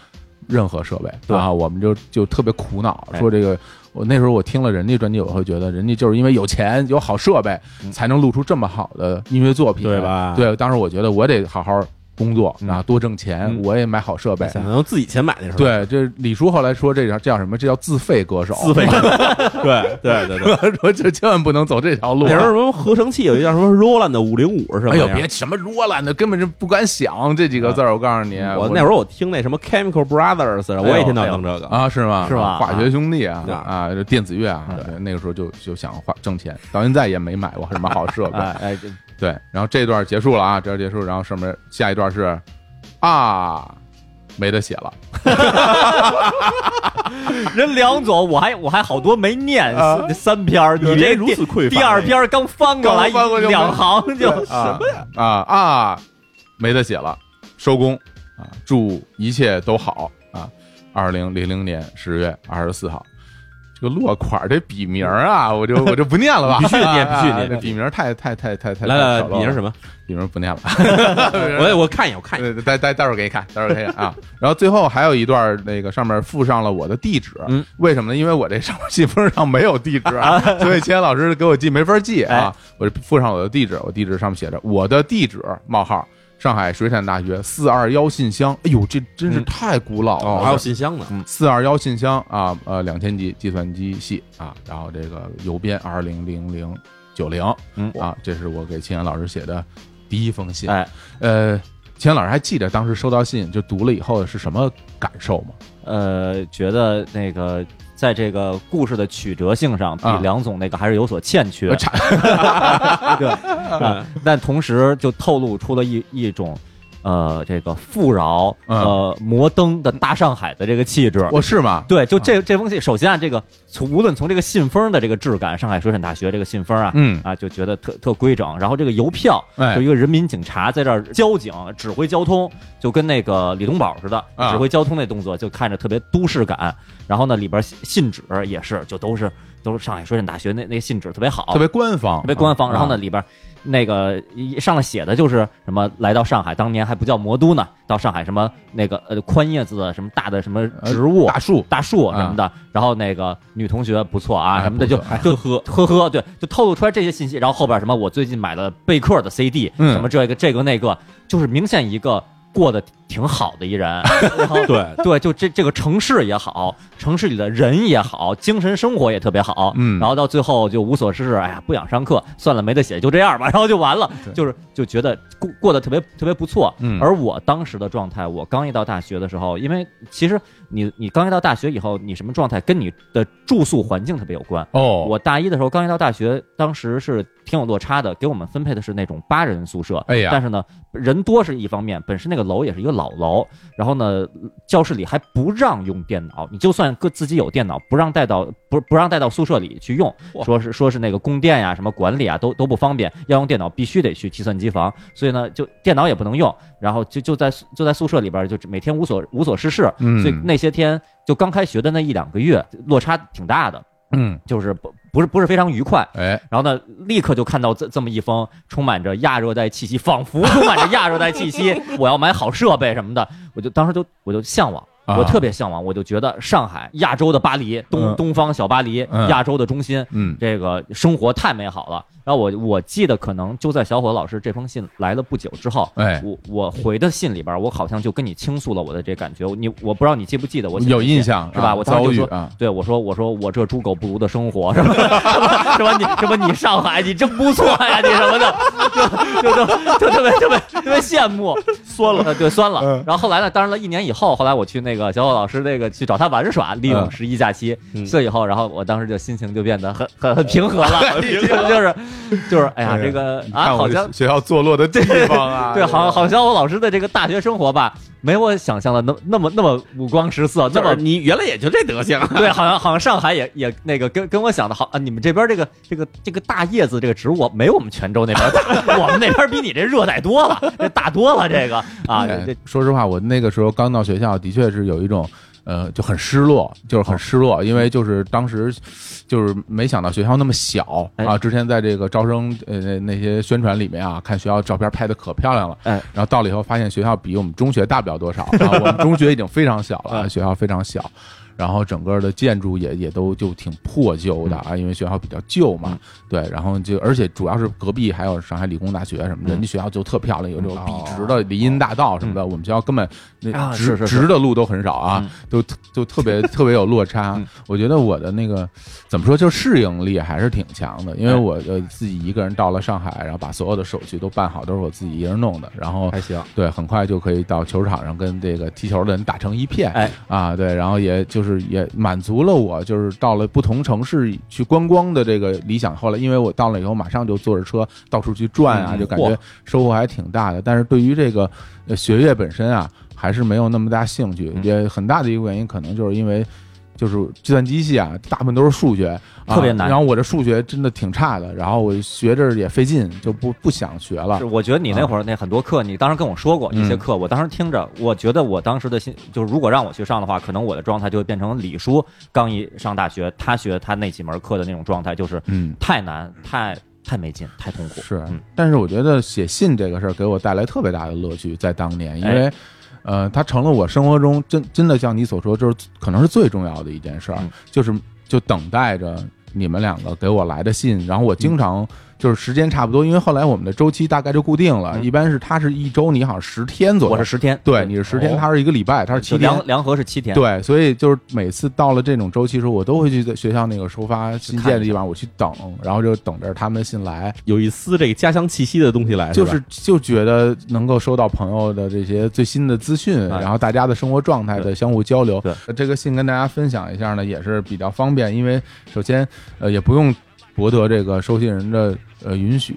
任何设备，对啊，我们就就特别苦恼，哎说这个我那时候我听了人家专辑，我会觉得人家就是因为有钱有好设备，才能录出这么好的音乐作品，对吧？对，当时我觉得我得好好工作嗯啊，多挣钱，嗯我也买好设备。想用自己钱买的时候，对，这李叔后来说这叫这叫什么？这叫自费歌手，自费，[LAUGHS] 对对对对。[LAUGHS] 说这千万不能走这条路啊。那时候什么合成器有一叫什么 Roland 的五零五是吧哎呦？别什么罗兰的，根本就不敢想这几个字儿。我告诉你，我那会儿我听那什么 Chemical Brothers，我也听到弄这个。啊，是吗？是吧化学兄弟啊啊电子乐啊，对，那个时候就就想花挣钱，到现在也没买过什么好设备。[LAUGHS] 哎哎，这对，然后这段结束了啊，这段结束，然后上面下一段是啊，没得写了。[LAUGHS] 人梁总，我还我还好多没念啊三三篇儿，你这如此匮乏第二篇儿刚翻过来两行 [LAUGHS] 就啊啊啊，没得写了，收工啊！祝一切都好啊！二零零零年十月二十四号，这个落款儿这笔名儿啊，我就我就不念了吧，[LAUGHS] 必须念啊必须念这笔名儿太太太太太来来来，太丑陋了你是什么？笔名不念了。[LAUGHS] 我我看一眼，我看一眼。待待待会儿给你看，待会儿给你看啊。然后最后还有一段，那个上面附上了我的地址。嗯，为什么呢？因为我这上面信封上没有地址，啊，所以钱老师给我寄没法寄啊。我就附上我的地址，我地址上面写着我的地址冒号上海水产大学四二幺信箱。哎呦，这真是嗯太古老了。哦，还有信箱呢。四二幺信箱啊，呃，两千级计算机系啊，然后这个邮编二零零零九零，嗯啊，这是我给青岩老师写的第一封信。哎，呃，钱老师还记得当时收到信就读了以后是什么感受吗？呃，觉得那个在这个故事的曲折性上，比啊梁总那个还是有所欠缺 [LAUGHS] 对，啊 [LAUGHS] 但同时就透露出了一一种。呃，这个富饶、嗯呃摩登的大上海的这个气质，我是吗？对，就这这封信，首先啊，这个从无论从这个信封的这个质感，上海水产大学这个信封啊，嗯啊，就觉得特特规整。然后这个邮票，哎就一个人民警察在这儿交警指挥交通，就跟那个李东宝似的，啊指挥交通那动作就看着特别都市感。然后呢，里边信纸也是，就都是都是上海水产大学那那个信纸特别好，特别官方，特别官方。啊然后呢，里边那个一上面写的就是什么来到上海，当年还不叫魔都呢，到上海什么那个呃宽叶子的什么大的什么植物、大树大树什么的。然后那个女同学不错啊哎什么的，就不错哎就呵呵呵，对，就透露出来这些信息。然后后边什么我最近买了贝克的 CD，嗯什么这个这个那个，就是明显一个。过得挺好的一人，然 [LAUGHS] 后对。[LAUGHS] 对，就这这个城市也好，城市里的人也好，精神生活也特别好，嗯。然后到最后就无所事事，哎呀，不想上课，算了，没得写，就这样吧，[LAUGHS] 然后就完了，就是就觉得过过得特别特别不错。嗯。而我当时的状态，我刚一到大学的时候，因为其实你你刚一到大学以后，你什么状态跟你的住宿环境特别有关。哦，我大一的时候刚一到大学，当时是挺有落差的，给我们分配的是那种八人宿舍。哎呀但是呢，人多是一方面，本身那个楼也是一个老楼，然后呢，教室里还不让用电脑，你就算各自己有电脑，不让带到不不让带到宿舍里去用，说是说是那个供电呀、什么管理啊都都不方便，要用电脑必须得去计算机房，所以呢，就电脑也不能用，然后就就在就在宿舍里边，就每天无所无所事事，嗯所以那些天就刚开学的那一两个月，落差挺大的。嗯，就是不不是不是非常愉快。哎，然后呢，立刻就看到这这么一封充满着亚热带气息，仿佛充满着亚热带气息，[LAUGHS] 我要买好设备什么的，我就当时就我就向往。啊。我特别向往，我就觉得上海亚洲的巴黎，东、嗯。东方小巴黎，嗯。亚洲的中心，嗯。这个生活太美好了。然后我我记得可能就在小伙老师这封信来了不久之后，哎。我我回的信里边，我好像就跟你倾诉了我的这感觉。你我不知道你记不记得我有印象是吧？啊我当时就说，遭遇啊。对我说我说我这猪狗不如的生活是吧？[LAUGHS] 什么你什么你上海你真不错呀，你什么的，[LAUGHS] 就就就就特别特别特别羡慕，酸了，对酸了。嗯。然后后来呢，当然了，一年以后，后来我去那个小伙老师那个去找他玩耍，利用嗯。十一假期，嗯。这以后，然后我当时就心情就变得很很很平和了，[LAUGHS] 就是就是哎呀，这个啊，好像学校坐落的地方啊，对，好好像我老师的这个大学生活吧，没我想象的那那么那么五光十色，那么你原来也就这德行，[LAUGHS] 对，好像好像上海也也那个跟跟我想的好啊，你们这边这个这个这个大叶子这个植物没我们泉州那边大，[LAUGHS] [LAUGHS] 我们那边比你这热带多了，这大多了这个啊，哎这说实话，我那个时候刚到学校，的确是有一种。呃，就很失落，就是很失落，因为就是当时就是没想到学校那么小哎啊。之前在这个招生呃那那些宣传里面啊，看学校照片拍的可漂亮了，哎，然后到了以后发现学校比我们中学大不了多少啊，我们中学已经非常小了，[LAUGHS] 嗯学校非常小。然后整个的建筑也也都就挺破旧的啊，因为学校比较旧嘛，对，然后就而且主要是隔壁还有上海理工大学什么的，嗯。人家学校就特漂亮，有这种笔直的林荫大道什么的，我们学校根本那直直的路都很少啊嗯，都就特别特别有落差。[LAUGHS] 嗯。我觉得我的那个怎么说，就适应力还是挺强的，因为哎。我呃自己一个人到了上海，然后把所有的手续都办好，都是我自己一个人弄的，然后还行。对，很快就可以到球场上跟这个踢球的人打成一片。哎。啊，对，然后也就是也满足了我，就是到了不同城市去观光的这个理想。后来因为我到了以后，马上就坐着车到处去转啊，嗯就感觉收获还挺大的。但是对于这个呃学业本身啊，还是没有那么大兴趣。嗯也很大的一个原因，可能就是因为。就是计算机系啊，大部分都是数学，啊特别难然后我这数学真的挺差的，然后我学着也费劲，就不不想学了是。我觉得你那会儿那很多课，你当时跟我说过一些嗯课，我当时听着，我觉得我当时的心就是，如果让我去上的话，可能我的状态就会变成李叔刚一上大学，他学他那几门课的那种状态，就是嗯，太难、太太没劲、太痛苦。是嗯，但是我觉得写信这个事儿给我带来特别大的乐趣，在当年，因哎为，呃，它成了我生活中真真的像你所说，就是可能是最重要的一件事儿嗯，就是就等待着你们两个给我来的信，然后我经常就是时间差不多，因为后来我们的周期大概就固定了，嗯一般是他是一周，你好像十天左右，我是十天，对，你是十天，哦他是一个礼拜，他是七天。就梁梁河是七天，对，所以就是每次到了这种周期的时候，我都会去在学校那个收发信件的地方，我去等，然后就等着他们的信来，有一丝这个家乡气息的东西来，吧就是就觉得能够收到朋友的这些最新的资讯，哎然后大家的生活状态的相互交流。对这个信跟大家分享一下呢，也是比较方便，因为首先呃也不用博得这个收信人的呃允许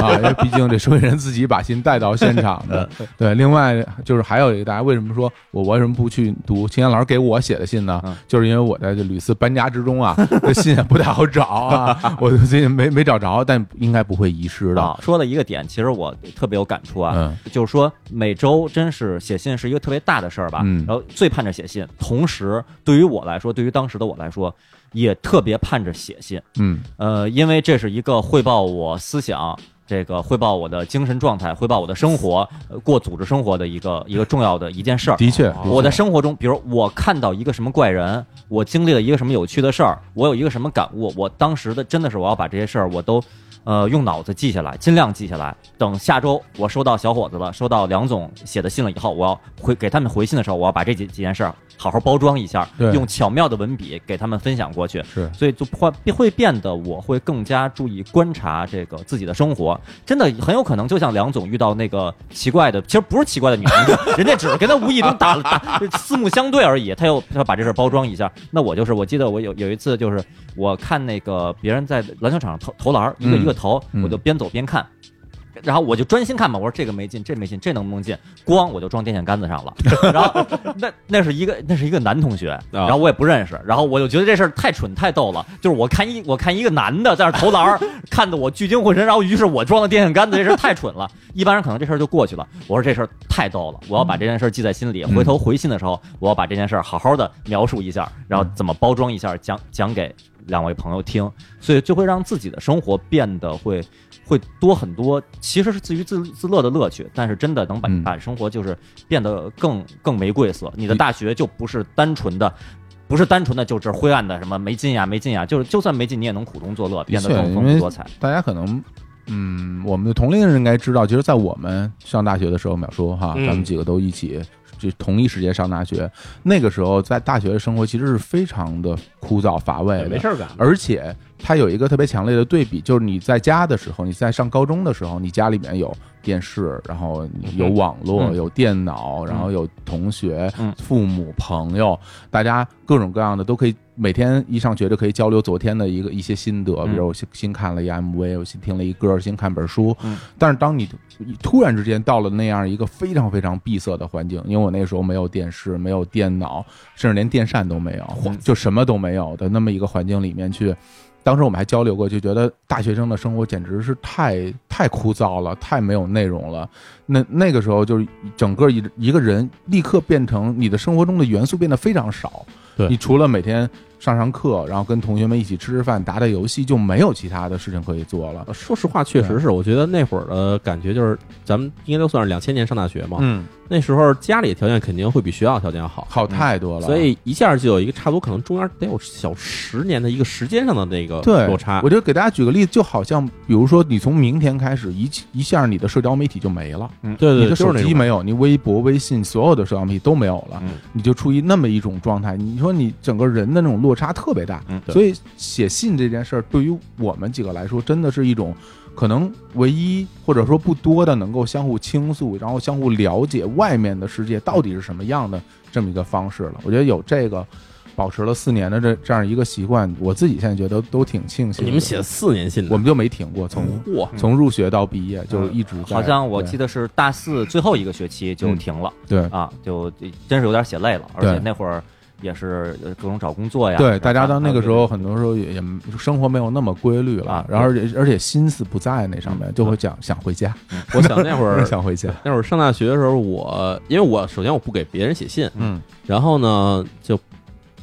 啊，因为毕竟这收信人自己把信带到现场的。[LAUGHS] 对，另外就是还有一个，大家为什么说我为什么不去读秦岩老师给我写的信呢？嗯就是因为我在这屡次搬家之中啊，这信也不太好找啊，我最近没没找着，但应该不会遗失的。啊，说了一个点，其实我特别有感触啊，嗯就是说每周真是写信是一个特别大的事儿吧，嗯然后最盼着写信，同时对于我来说，对于当时的我来说，也特别盼着写信，嗯呃，因为这是一个汇报我思想。这个汇报我的精神状态，汇报我的生活，呃过组织生活的一个一个重要的一件事儿。的确，我在生活中，比如我看到一个什么怪人，我经历了一个什么有趣的事儿，我有一个什么感悟，我当时的真的是我要把这些事儿我都，呃，用脑子记下来，尽量记下来。等下周我收到小伙子了，收到梁总写的信了以后，我要回给他们回信的时候，我要把这几几件事儿好好包装一下，对用巧妙的文笔给他们分享过去。是所以就会会变得我会更加注意观察这个自己的生活，真的很有可能就像梁总遇到那个奇怪的，其实不是奇怪的女同志，人家只是跟他无意中打了打四目相对而已，他又他把这事儿包装一下。那我就是我记得我有有一次就是我看那个别人在篮球场上投投篮儿，一个嗯一个投，嗯我就边走边看。然后我就专心看嘛，我说这个没进，这没进，这能不能进？咣，我就撞电线杆子上了。然后那那是一个那是一个男同学，然后我也不认识，然后我就觉得这事儿太蠢太逗了。就是我看一我看一个男的在那投篮，看得我聚精会神，然后于是我装了电线杆子，这事儿太蠢了。一般人可能这事儿就过去了。我说这事儿太逗了，我要把这件事儿记在心里，回头回信的时候，我要把这件事儿好好的描述一下，然后怎么包装一下，讲讲给两位朋友听，所以就会让自己的生活变得会会多很多，其实是自娱自自乐的乐趣，但是真的能把嗯把生活就是变得更更玫瑰色。你的大学就不是单纯的。不是单纯的就是灰暗的什么没劲呀没劲呀，就是就算没劲你也能苦中作乐，变得更丰富多彩。大家可能，嗯，我们的同龄人应该知道，其实，在我们上大学的时候，淼叔哈，嗯咱们几个都一起。就同一时间上大学，那个时候在大学的生活其实是非常的枯燥乏味的，没事儿干，而且它有一个特别强烈的对比，就是你在家的时候，你在上高中的时候，你家里面有电视，然后有网络，嗯有电脑，然后有同学、嗯父母、朋友，大家各种各样的都可以每天一上学就可以交流昨天的一个一些心得，比如我新新看了一 MV，我新听了一歌，新看本书。嗯但是当你你突然之间到了那样一个非常非常闭塞的环境，因为我那时候没有电视，没有电脑，甚至连电扇都没有，嗯就什么都没有的那么一个环境里面去。当时我们还交流过，就觉得大学生的生活简直是太太枯燥了，太没有内容了。那那个时候，就是整个一一个人立刻变成你的生活中的元素变得非常少。对你除了每天上上课，然后跟同学们一起吃吃饭、打打游戏，就没有其他的事情可以做了。呃说实话，确实是，我觉得那会儿的感觉就是，咱们应该都算是两千年上大学嘛，嗯，那时候家里条件肯定会比学校条件好，好太多了。所以一下就有一个差不多，可能中间得有小十年的一个时间上的那个对落差。我觉得给大家举个例子，就好像比如说，你从明天开始一一下你的社交媒体就没了，对对对，你的手机没有，你微博、微信所有的社交媒体都没有了，嗯你就处于那么一种状态。你说你整个人的那种落差特别大，嗯所以写信这件事儿对于我们几个来说，真的是一种可能唯一或者说不多的能够相互倾诉，然后相互了解外面的世界到底是什么样的这么一个方式了。我觉得有这个。保持了四年的这这样一个习惯，我自己现在觉得都挺庆幸。你们写四年信的，我们就没停过，从哇，从入学到毕业就一直在。好像我记得是大四最后一个学期就停了、对啊，就真是有点写累了，而且那会儿也是呃各种找工作呀。对，大家到那个时候，很多时候也也生活没有那么规律了啊，然后而且而且心思不在那上面，就会讲想回家，我想那会儿 [LAUGHS] 想回家。那会儿上大学的时候，我因为我首先我不给别人写信，嗯。然后呢就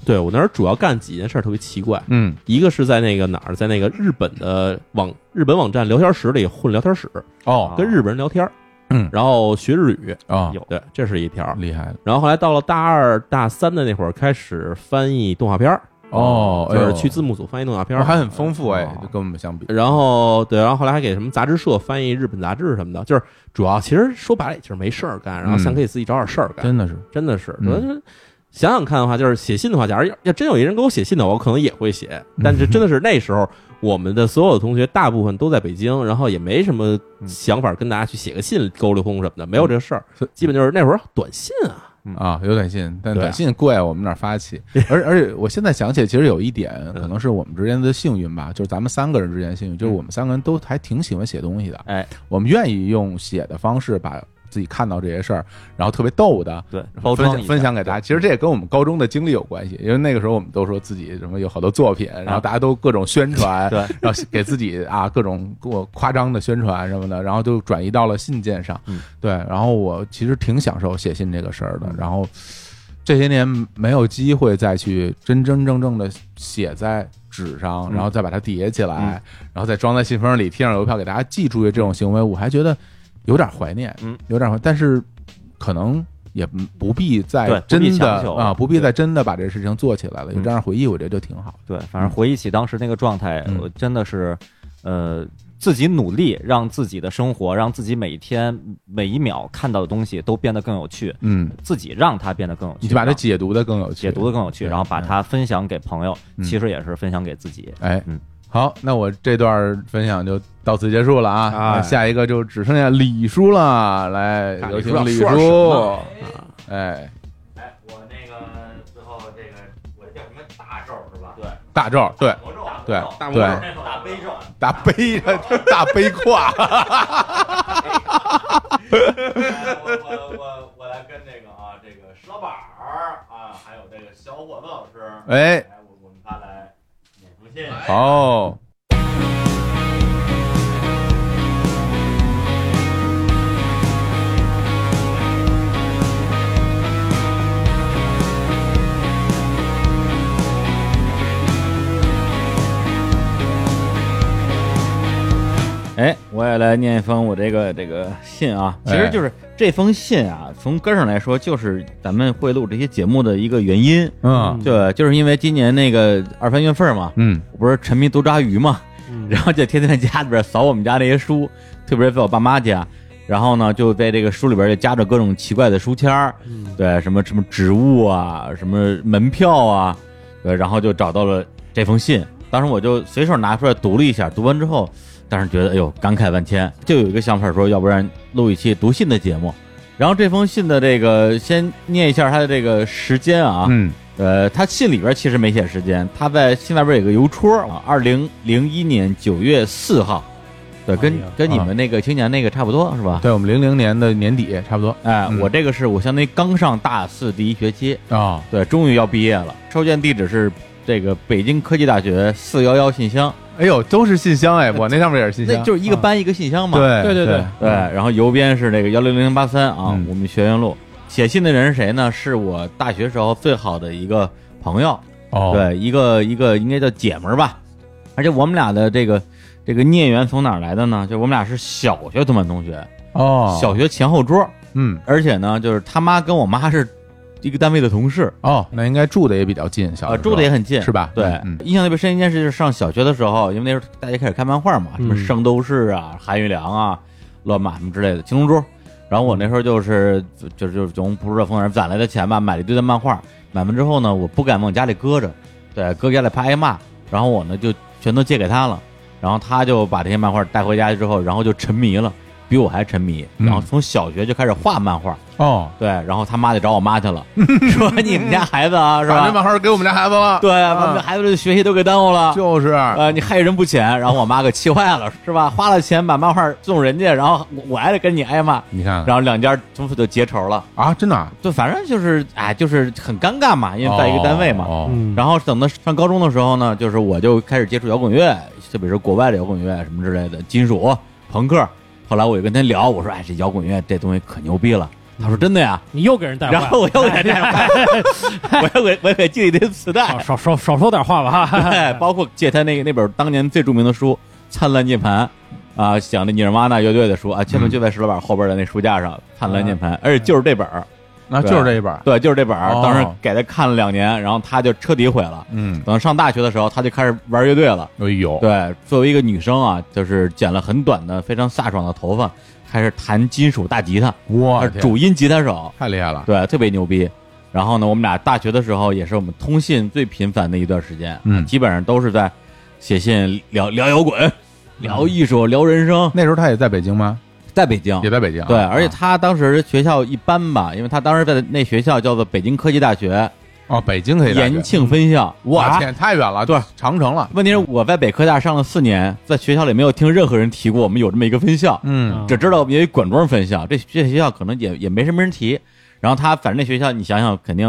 对我那儿主要干几件事儿特别奇怪，嗯。一个是在那个哪儿，在那个日本的网日本网站聊天室里混聊天室，哦。跟日本人聊天儿，嗯。然后学日语，啊，有。对，这是一条。厉害。的，然后后来到了大二大三的那会儿，开始翻译动画片儿，哦，就是去字幕组翻译动画片儿，还很丰富哎跟我们相比。然后对，然后后来还给什么杂志社翻译日本杂志什么的，就是主要其实说白了也就是没事儿干，然后想给自己找点事儿干，真的是，真的是，想想看的话，就是写信的话，假如要要真有一人给我写信的，我可能也会写，但是 [LAUGHS] 真的是那时候我们的所有的同学大部分都在北京，然后也没什么想法跟大家去写个信沟流通什么的，没有这个事儿，基本就是那会儿短信啊，啊，有短信，但短信贵，我们哪儿发起？而而且我现在想起来，其实有一点嗯。可能是我们之间的幸运吧，就是咱们三个人之间幸运，就是我们三个人都还挺喜欢写东西的，哎，我们愿意用写的方式把自己看到这些事儿，然后特别逗的。对，包分享装分享给大家，其实这也跟我们高中的经历有关系，因为那个时候我们都说自己什么有好多作品，然后大家都各种宣传，[LAUGHS] 对，然后给自己啊各种过夸张的宣传什么的，然后就转移到了信件上。嗯。对，然后我其实挺享受写信这个事儿的，然后这些年没有机会再去真真正正的写在纸上，嗯。然后再把它叠起来，嗯。然后再装在信封里，贴上邮票给大家寄出去，这种行为我还觉得有点怀念，嗯，有点怀，但是可能。也不必再真的啊，不必再真的把这事情做起来了。有嗯。这样回忆，我觉得就挺好。对，反正回忆起当时那个状态，嗯。我真的是，呃，自己努力让自己的生活，让自己每一天每一秒看到的东西都变得更有趣，嗯，自己让它变得更有趣，你就把它解读的更有趣，解读的更有趣，然后把它分享给朋友，嗯。其实也是分享给自己。哎，嗯，好，那我这段分享就到此结束了啊。哎。那下一个就只剩下李叔了，来，有请李李叔。哎，哎，我那个最后这个我叫什么大咒是吧？对，大咒，对。魔咒，对大对，大悲咒。大悲大悲胯，我我我我来跟这个啊，这个石老板儿啊，还有这个小伙子老师，哎，来我我们他来念封信。好，哎，我也来念一封我这个这个信啊，其实就是这封信啊，从根上来说，就是咱们会录这些节目的一个原因。嗯。对，就是因为今年那个二三月份嘛，嗯。我不是沉迷多抓鱼嘛，然后就天天在家里边扫我们家那些书，特别是在我爸妈家，然后呢就在这个书里边就夹着各种奇怪的书签儿，对，什么什么植物啊，什么门票啊，对，然后就找到了这封信，当时我就随手拿出来读了一下，读完之后，当时觉得哎呦感慨万千，就有一个想法说，要不然录一期读信的节目。然后这封信的这个先念一下它的这个时间啊，嗯。呃，他信里边其实没写时间，他在信外边有个邮戳啊，二零零一年九月四号，对，跟、哎跟你们那个青年那个差不多是吧？对我们零零年的年底差不多。哎，嗯。我这个是我相当于刚上大四第一学期，啊，对，终于要毕业了。收件地址是这个北京科技大学四幺幺信箱，哎呦，都是信箱哎，我那 [LAUGHS] 上面也是信箱，那就是一个班一个信箱嘛。对对对对。对，然后邮编是这个幺零零八三啊，嗯。我们学院路。写信的人是谁呢？是我大学时候最好的一个朋友，哦，对，一个一个应该叫姐们儿吧，而且我们俩的这个这个孽缘从哪儿来的呢？就我们俩是小学同班同学，哦，小学前后桌，嗯。而且呢，就是他妈跟我妈是一个单位的同事，哦，那应该住的也比较近，小呃，住的也很近，是吧？对，嗯印象特别深一件事就是上小学的时候，因为那时候大家开始看漫画嘛，什么嗯圣斗士啊、韩玉良啊、乱马什么之类的，青龙珠。然后我那时候就是就是就是从不知道从哪儿攒来的钱吧，买了一堆的漫画。买完之后呢，我不敢往家里搁着，对，搁家里怕挨骂。然后我呢就全都借给他了，然后他就把这些漫画带回家之后，然后就沉迷了，比我还沉迷。嗯然后从小学就开始画漫画，哦，对，然后他妈就找我妈去了，[LAUGHS] 说你们家孩子啊，是吧？把这漫画给我们家孩子了，对啊，把我们家孩子的学习都给耽误了。就是呃，你害人不浅，然后我妈给气坏了，是吧？[LAUGHS] 花了钱把漫画送人家，然后我我还得跟你挨骂，你看看然后两家从此就结仇了。啊，真的啊就反正就是，哎，就是很尴尬嘛，因为在一个单位嘛。然后等到上高中的时候呢，就是我就开始接触摇滚乐，特别是国外的摇滚乐什么之类的，金属、朋克。后来我就跟他聊，我说：“哎，这摇滚乐这东西可牛逼了。”他说：“真的呀。你又给人带”坏了，然后我又给他带坏，[LAUGHS] 我又给我又给寄了一堆磁带。少，少少少说点话吧。哈。对，[LAUGHS] 包括借他那个那本当年最著名的书《灿烂键盘》啊，讲的尼尔玛纳乐队的书啊，全都就在石老板后边的那书架上，《灿烂键盘》，而且就是这本儿，那就是这一本儿，对，就是这本当时给他看了两年，然后他就彻底毁了。嗯，等上大学的时候，他就开始玩乐队了。哎呦，对，作为一个女生啊，就是剪了很短的、非常飒爽的头发，开始弹金属大吉他，我天他是主音吉他手，太厉害了，对，特别牛逼。然后呢，我们俩大学的时候也是我们通信最频繁的一段时间，嗯基本上都是在写信聊聊摇滚、聊艺术、聊人生，那时候他也在北京吗？在北京也。在北京啊，对，而且啊他当时学校一般吧，因为他当时在那学校叫做北京科技大学哦，北京可以延庆分校。我啊天，太远了，对，长城了，问题是我在北科大上了四年，在学校里没有听任何人提过我们有这么一个分校，嗯只知道有一管庄分校，这这学校可能也也没什么人提。然后他反正那学校你想想，肯定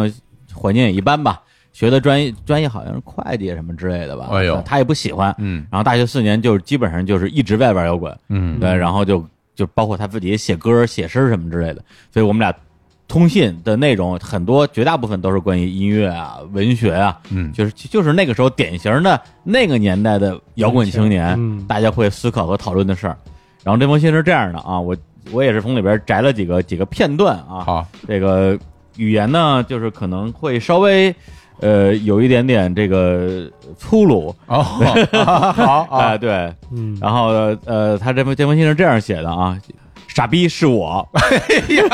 环境也一般吧，学的专业专业好像是会计什么之类的吧。哎呦他也不喜欢。嗯然后大学四年就基本上就是一直在玩摇滚，嗯，对，然后就就包括他自己写歌、写诗什么之类的，所以我们俩通信的内容很多，绝大部分都是关于音乐啊、文学啊，嗯就是就是那个时候典型的那个年代的摇滚青年，嗯大家会思考和讨论的事儿。然后这封信是这样的啊，我我也是从里边摘了几个几个片段啊，好，这个语言呢，就是可能会稍微呃有一点点这个粗鲁，哦，好 [LAUGHS] 哎、啊，对，嗯，然后呃，他这封这封信是这样写的啊，傻逼是我，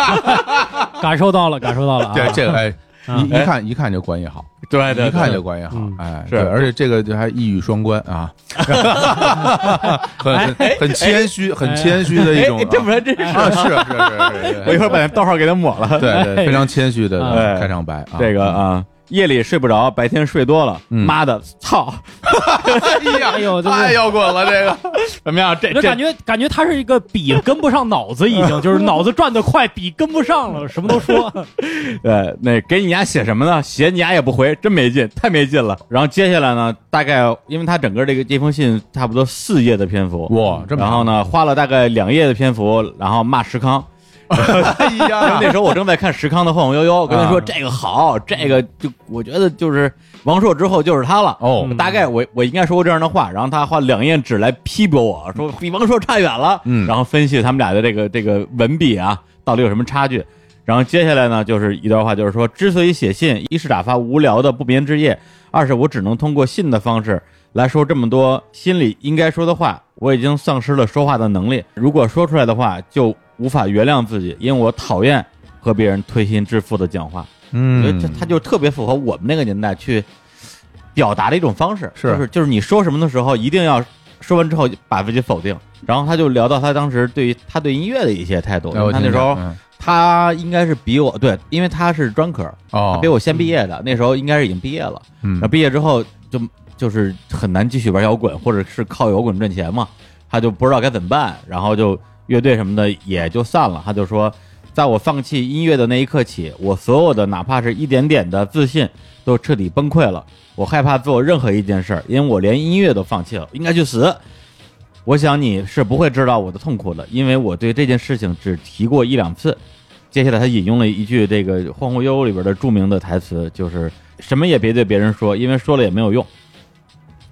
[LAUGHS] 感受到了，感受到了啊。对这个哎，啊一一看一看就关系好，对一看就关系好嗯，哎，是而且这个就还一语双关啊，[LAUGHS] 很很很谦虚，很谦虚的一种哎，这不是这是，啊，是是是是，我一会儿把那逗号给他抹了。对对，非常谦虚的哎。开场白啊，这个啊，夜里睡不着，白天睡多了，嗯妈的，操，哎呀，哎呦这太摇滚了，这个怎么样？这这就感觉感觉他是一个笔跟不上脑子，已经 [LAUGHS] 就是脑子转得快，笔跟不上了，什么都说。[LAUGHS] 对，那给你丫写什么呢？写你丫也不回，真没劲，太没劲了。然后接下来呢，大概因为他整个这个这封信差不多四页的篇幅，哇，这么然后呢，花了大概两页的篇幅，然后骂石康。[LAUGHS] 那时候我正在看石康的《晃晃悠悠》，我跟他说啊这个好，这个就我觉得就是王朔之后就是他了。哦大概我我应该说过这样的话，然后他画两页纸来批驳我说比王朔差远了，嗯然后分析他们俩的这个这个文笔啊到底有什么差距。然后接下来呢，就是一段话，就是说，之所以写信，一是打发无聊的不眠之夜，二是我只能通过信的方式来说这么多心里应该说的话，我已经丧失了说话的能力。如果说出来的话，就无法原谅自己，因为我讨厌和别人推心置腹的讲话。我觉得嗯这他就特别符合我们那个年代去表达的一种方式，是就是就是你说什么的时候，一定要说完之后把自己否定。然后他就聊到他当时对于他对音乐的一些态度，他那时候他应该是比我对，因为他是专科，他哦比，我先毕业的，那时候应该是已经毕业了。嗯然后毕业之后就就是很难继续玩摇滚，或者是靠摇滚赚钱嘛，他就不知道该怎么办，然后就乐队什么的也就散了。他就说，在我放弃音乐的那一刻起，我所有的哪怕是一点点的自信都彻底崩溃了。我害怕做任何一件事儿，因为我连音乐都放弃了，应该去死。我想你是不会知道我的痛苦的，因为我对这件事情只提过一两次。接下来他引用了一句这个《晃晃悠悠》里边的著名的台词，就是什么也别对别人说，因为说了也没有用。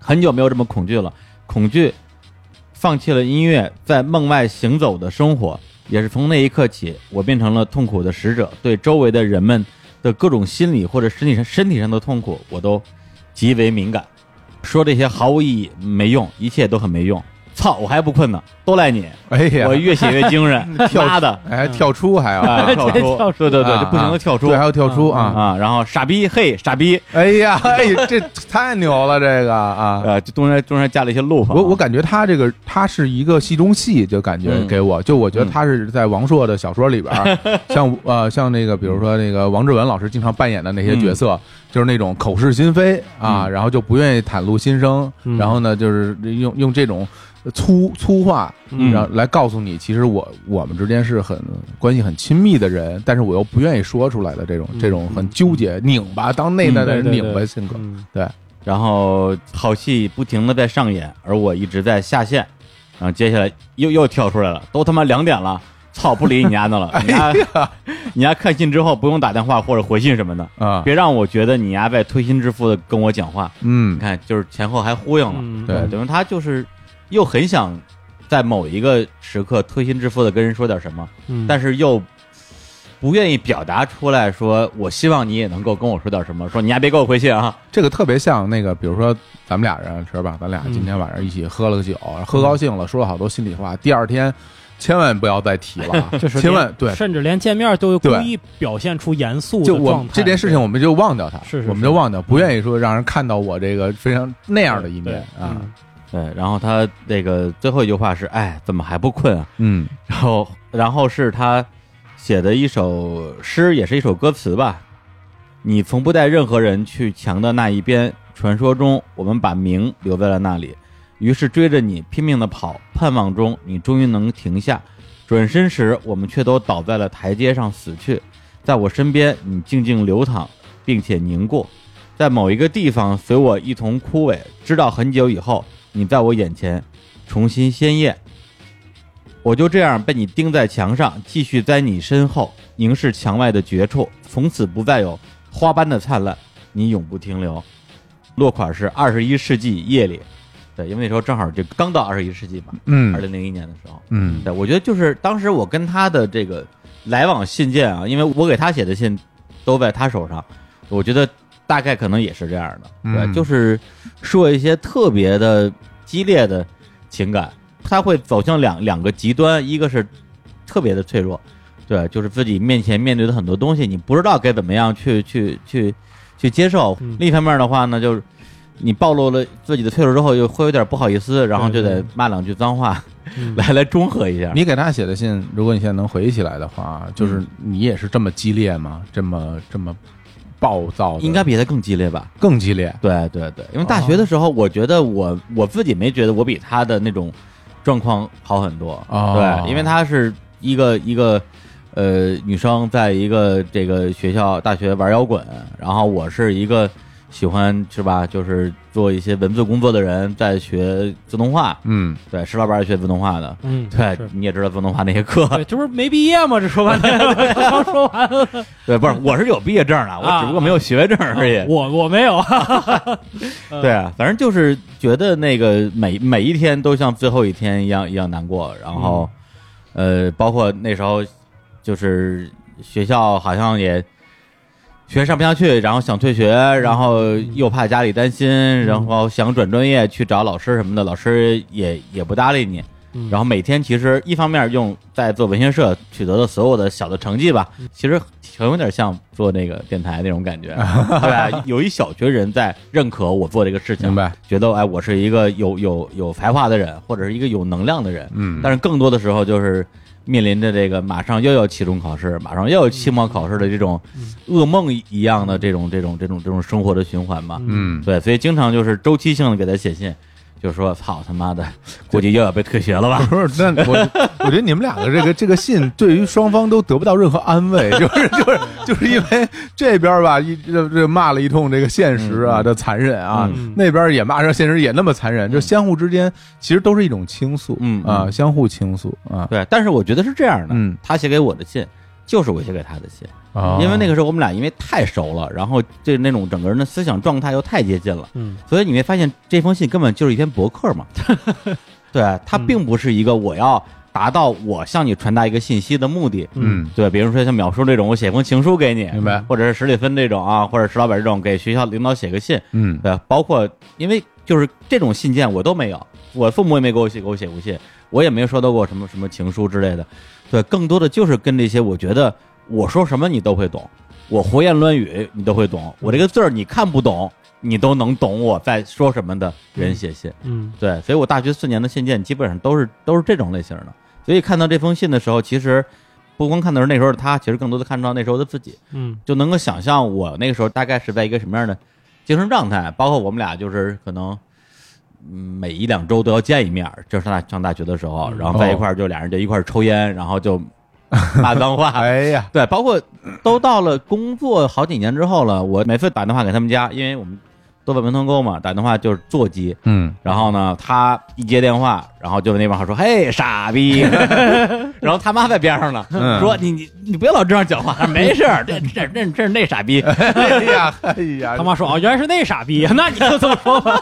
很久没有这么恐惧了，恐惧放弃了音乐，在梦外行走的生活，也是从那一刻起，我变成了痛苦的使者，对周围的人们的各种心理或者身体上身体上的痛苦，我都极为敏感。说这些毫无意义，没用，一切都很没用。操，我还不困呢，都赖你！哎呀，我越写越精神，[LAUGHS] 跳妈的！哎跳出还要啊，跳出，跳出对对对，啊就不停的跳出对，还要跳出啊！啊，然后傻逼，嘿，傻逼，哎呀，哎，这太牛了，这个啊！[LAUGHS] 呃，就中间中间加了一些 loop 啊。我我感觉他这个他是一个戏中戏，就感觉嗯给我，就我觉得他是在王朔的小说里边儿，[LAUGHS] 像呃像那个比如说那个王志文老师经常扮演的那些角色，就是那种口是心非啊，嗯然后就不愿意袒露心声，嗯然后呢就是用用这种粗粗话，嗯然后来告诉你，其实我我们之间是很关系很亲密的人，但是我又不愿意说出来的这种这种很纠结拧巴，当内在的人拧巴性格，嗯对，然后好戏不停的在上演，而我一直在下线。然后接下来又又跳出来了，都他妈两点了，操，不理你丫的了。[LAUGHS] 你丫你丫看信之后不用打电话或者回信什么的，啊，别让我觉得你丫在推心置腹的跟我讲话。嗯你，看，就是前后还呼应了。嗯对等于他就是又很想在某一个时刻推心置腹的跟人说点什么，嗯但是又不愿意表达出来说，我希望你也能够跟我说点什么，说你还别给我回信啊。这个特别像那个，比如说咱们俩人是吧？咱俩今天晚上一起喝了个酒，喝高兴了，说了好多心里话，第二天千万不要再提了，[LAUGHS] 就是千万对。甚至连见面都故意表现出严肃就我的状态。这件事情，我们就忘掉它，是是是我们就忘掉，不愿意说让人看到我这个非常那样的一面对啊。对，然后他那个最后一句话是：“哎，怎么还不困啊嗯？”然后，然后是他写的一首诗，也是一首歌词吧。你从不带任何人去墙的那一边，传说中我们把名留在了那里，于是追着你拼命的跑，盼望中你终于能停下。转身时，我们却都倒在了台阶上死去。在我身边，你静静流淌，并且凝固。在某一个地方，随我一同枯萎，直到很久以后，你在我眼前重新鲜艳。我就这样被你钉在墙上，继续在你身后凝视墙外的绝处，从此不再有花般的灿烂，你永不停留。落款是二十一世纪夜里，对，因为那时候正好就刚到二十一世纪嘛，二嗯零零一年的时候，嗯对，我觉得就是当时我跟他的这个来往信件啊，因为我给他写的信都在他手上，我觉得大概可能也是这样的，对，嗯就是说一些特别的激烈的情感，他会走向两两个极端，一个是特别的脆弱，对，就是自己面前面对的很多东西，你不知道该怎么样去去去去接受。嗯另一方面的话呢，就是你暴露了自己的脆弱之后，又会有点不好意思，然后就得骂两句脏话，嗯来来中和一下。你给他写的信，如果你现在能回忆起来的话，就是你也是这么激烈吗？这么这么暴躁？应该比他更激烈吧？更激烈。对对对，因为大学的时候，我觉得我我自己没觉得我比他的那种状况好很多。哦对，因为他是一个一个呃女生，在一个这个学校大学玩摇滚，然后我是一个喜欢是吧，就是做一些文字工作的人，在学自动化。嗯，对，石老板也学自动化的。嗯，对，你也知道自动化那些课，对，这不是没毕业吗？这说半天，[LAUGHS] 刚说完了，[LAUGHS] 对，不是，我是有毕业证的，我只不过没有学位证而已。我我没有，[LAUGHS] 对啊，反正就是觉得那个每每一天都像最后一天一样一样难过，然后，呃，包括那时候就是学校好像也学上不下去，然后想退学，然后又怕家里担心，然后想转专业去找老师什么的，老师也也不搭理你。嗯然后每天其实一方面用在做文学社取得的所有的小的成绩吧，其实挺有点像做那个电台那种感觉，[LAUGHS] 对吧？有一小群人在认可我做这个事情，明白？觉得哎，我是一个有有有才华的人，或者是一个有能量的人。嗯，但是更多的时候就是面临着这个马上又要期中考试，马上又要期末考试的这种噩梦一样的这种这种这种这种生活的循环嘛。嗯，对，所以经常就是周期性的给他写信，就说操他妈的，[LAUGHS] 估计又要被退学了吧？[LAUGHS] 不是，那我 [LAUGHS] 我觉得你们两个这个这个信对于双方都得不到任何安慰，就是就是就是因为这边吧一这这骂了一通这个现实啊嗯。的残忍啊，嗯。那边也骂上现实也那么残忍，就相互之间其实都是一种倾诉，嗯啊，嗯。相互倾诉啊，对，但是我觉得是这样的，嗯。他写给我的信就是我写给他的信，啊因为那个时候我们俩因为太熟了，然后这那种整个人的思想状态又太接近了，嗯。所以你会发现这封信根本就是一篇博客嘛，[LAUGHS] 对，它并不是一个我要达到我向你传达一个信息的目的，嗯对，比如说像淼叔这种，我写封情书给你，明白。或者是史蒂芬这种啊，或者石老板这种给学校领导写个信，嗯。对，包括因为就是这种信件我都没有，我父母也没给我写给我写过信，我也没收到过什么什么情书之类的，对，更多的就是跟这些我觉得我说什么你都会懂，我胡言乱语你都会懂，我这个字儿你看不懂，你都能懂我在说什么的人写信，嗯对，所以我大学四年的信件基本上都是都是这种类型的，所以看到这封信的时候，其实不光看到是那时候的他，其实更多的看到那时候的自己，嗯就能够想象我那个时候大概是在一个什么样的精神状态，包括我们俩就是可能。嗯每一两周都要见一面，就是上大上大学的时候，嗯。然后在一块儿就俩人就一块儿抽烟，然后就 [LAUGHS] 骂脏话，哎呀，对，包括都到了工作好几年之后了，我每次打电话给他们家，因为我们都在门头沟嘛，打电话就是座机，嗯然后呢，他一接电话，然后就那帮号说：“嘿，傻逼！” [LAUGHS] [LAUGHS] 然后他妈在边上呢，嗯说：“你你你不要老这样讲话。[LAUGHS] ”：“没事儿，这这这这是那傻逼。哎呀哎呀，他妈说哦，原来是那傻逼，那你就这么说吧。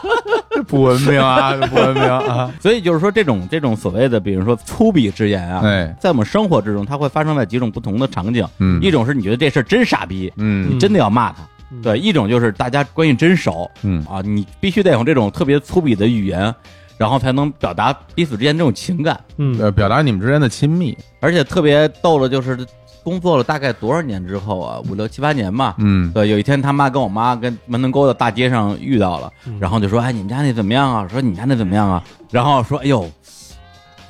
不文明啊，不文明啊！”所以就是说，这种这种所谓的，比如说粗鄙之言啊，哎，在我们生活之中，它会发生在几种不同的场景。嗯一种是你觉得这事儿真傻逼，嗯你真的要骂他；嗯对，一种就是大家关系真熟嗯啊，你必须得用这种特别粗鄙的语言，然后才能表达彼此之间这种情感。嗯，呃，表达你们之间的亲密，而且特别逗的就是，工作了大概多少年之后啊，五六七八年吧。嗯对，有一天他妈跟我妈跟门头沟的大街上遇到了，嗯然后就说：“哎，你们家那怎么样啊？”说：“你家那怎么样啊？”然后说：“哎呦，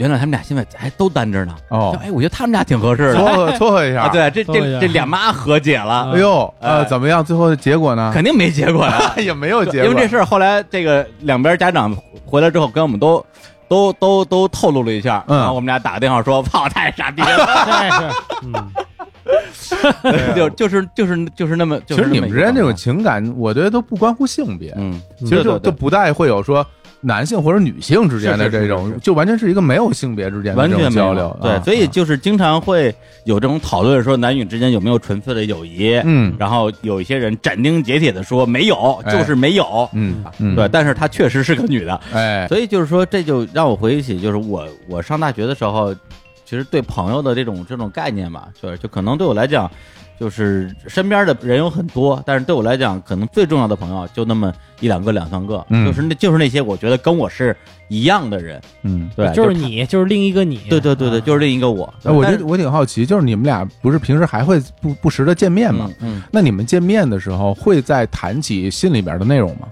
原来他们俩现在还都单着呢。”哦，哎，我觉得他们俩挺合适的。撮。合 [LAUGHS] 撮合一下，啊，，对，这这这俩妈和解了，哎呦，呃，哎。怎么样？最后的结果呢？肯定没结果呀。[LAUGHS] 也没有结果，因为这事儿后来这个两边家长回来之后跟我们都都都都透露了一下，嗯。然后我们俩打个电话说：“ [LAUGHS] 操，太傻逼了。”这是，嗯，就就是就是就是那么，其就是那么实你们之间这种情感，我觉得都不关乎性别，嗯，其实就对对对。就不带会有说男性或者女性之间的这种是，是。就完全是一个没有性别之间的这种交流，对，啊所以就是经常会有这种讨论，说男女之间有没有纯粹的友谊，嗯。然后有一些人斩钉截铁的说没有，哎。就是没有，嗯嗯，对，，但是她确实是个女的，哎，所以就是说，这就让我回忆起，就是我我上大学的时候，其实对朋友的这种这种概念吧，就是就可能对我来讲，就是身边的人有很多，但是对我来讲，可能最重要的朋友就那么一两个、两三个，嗯就是那就是那些我觉得跟我是一样的人，嗯。对，就是你，就是另一个你，对对对对，啊就是另一个我。哎，我我挺好奇，就是你们俩不是平时还会不不时的见面吗？嗯，那你们见面的时候会再谈起信里边的内容吗？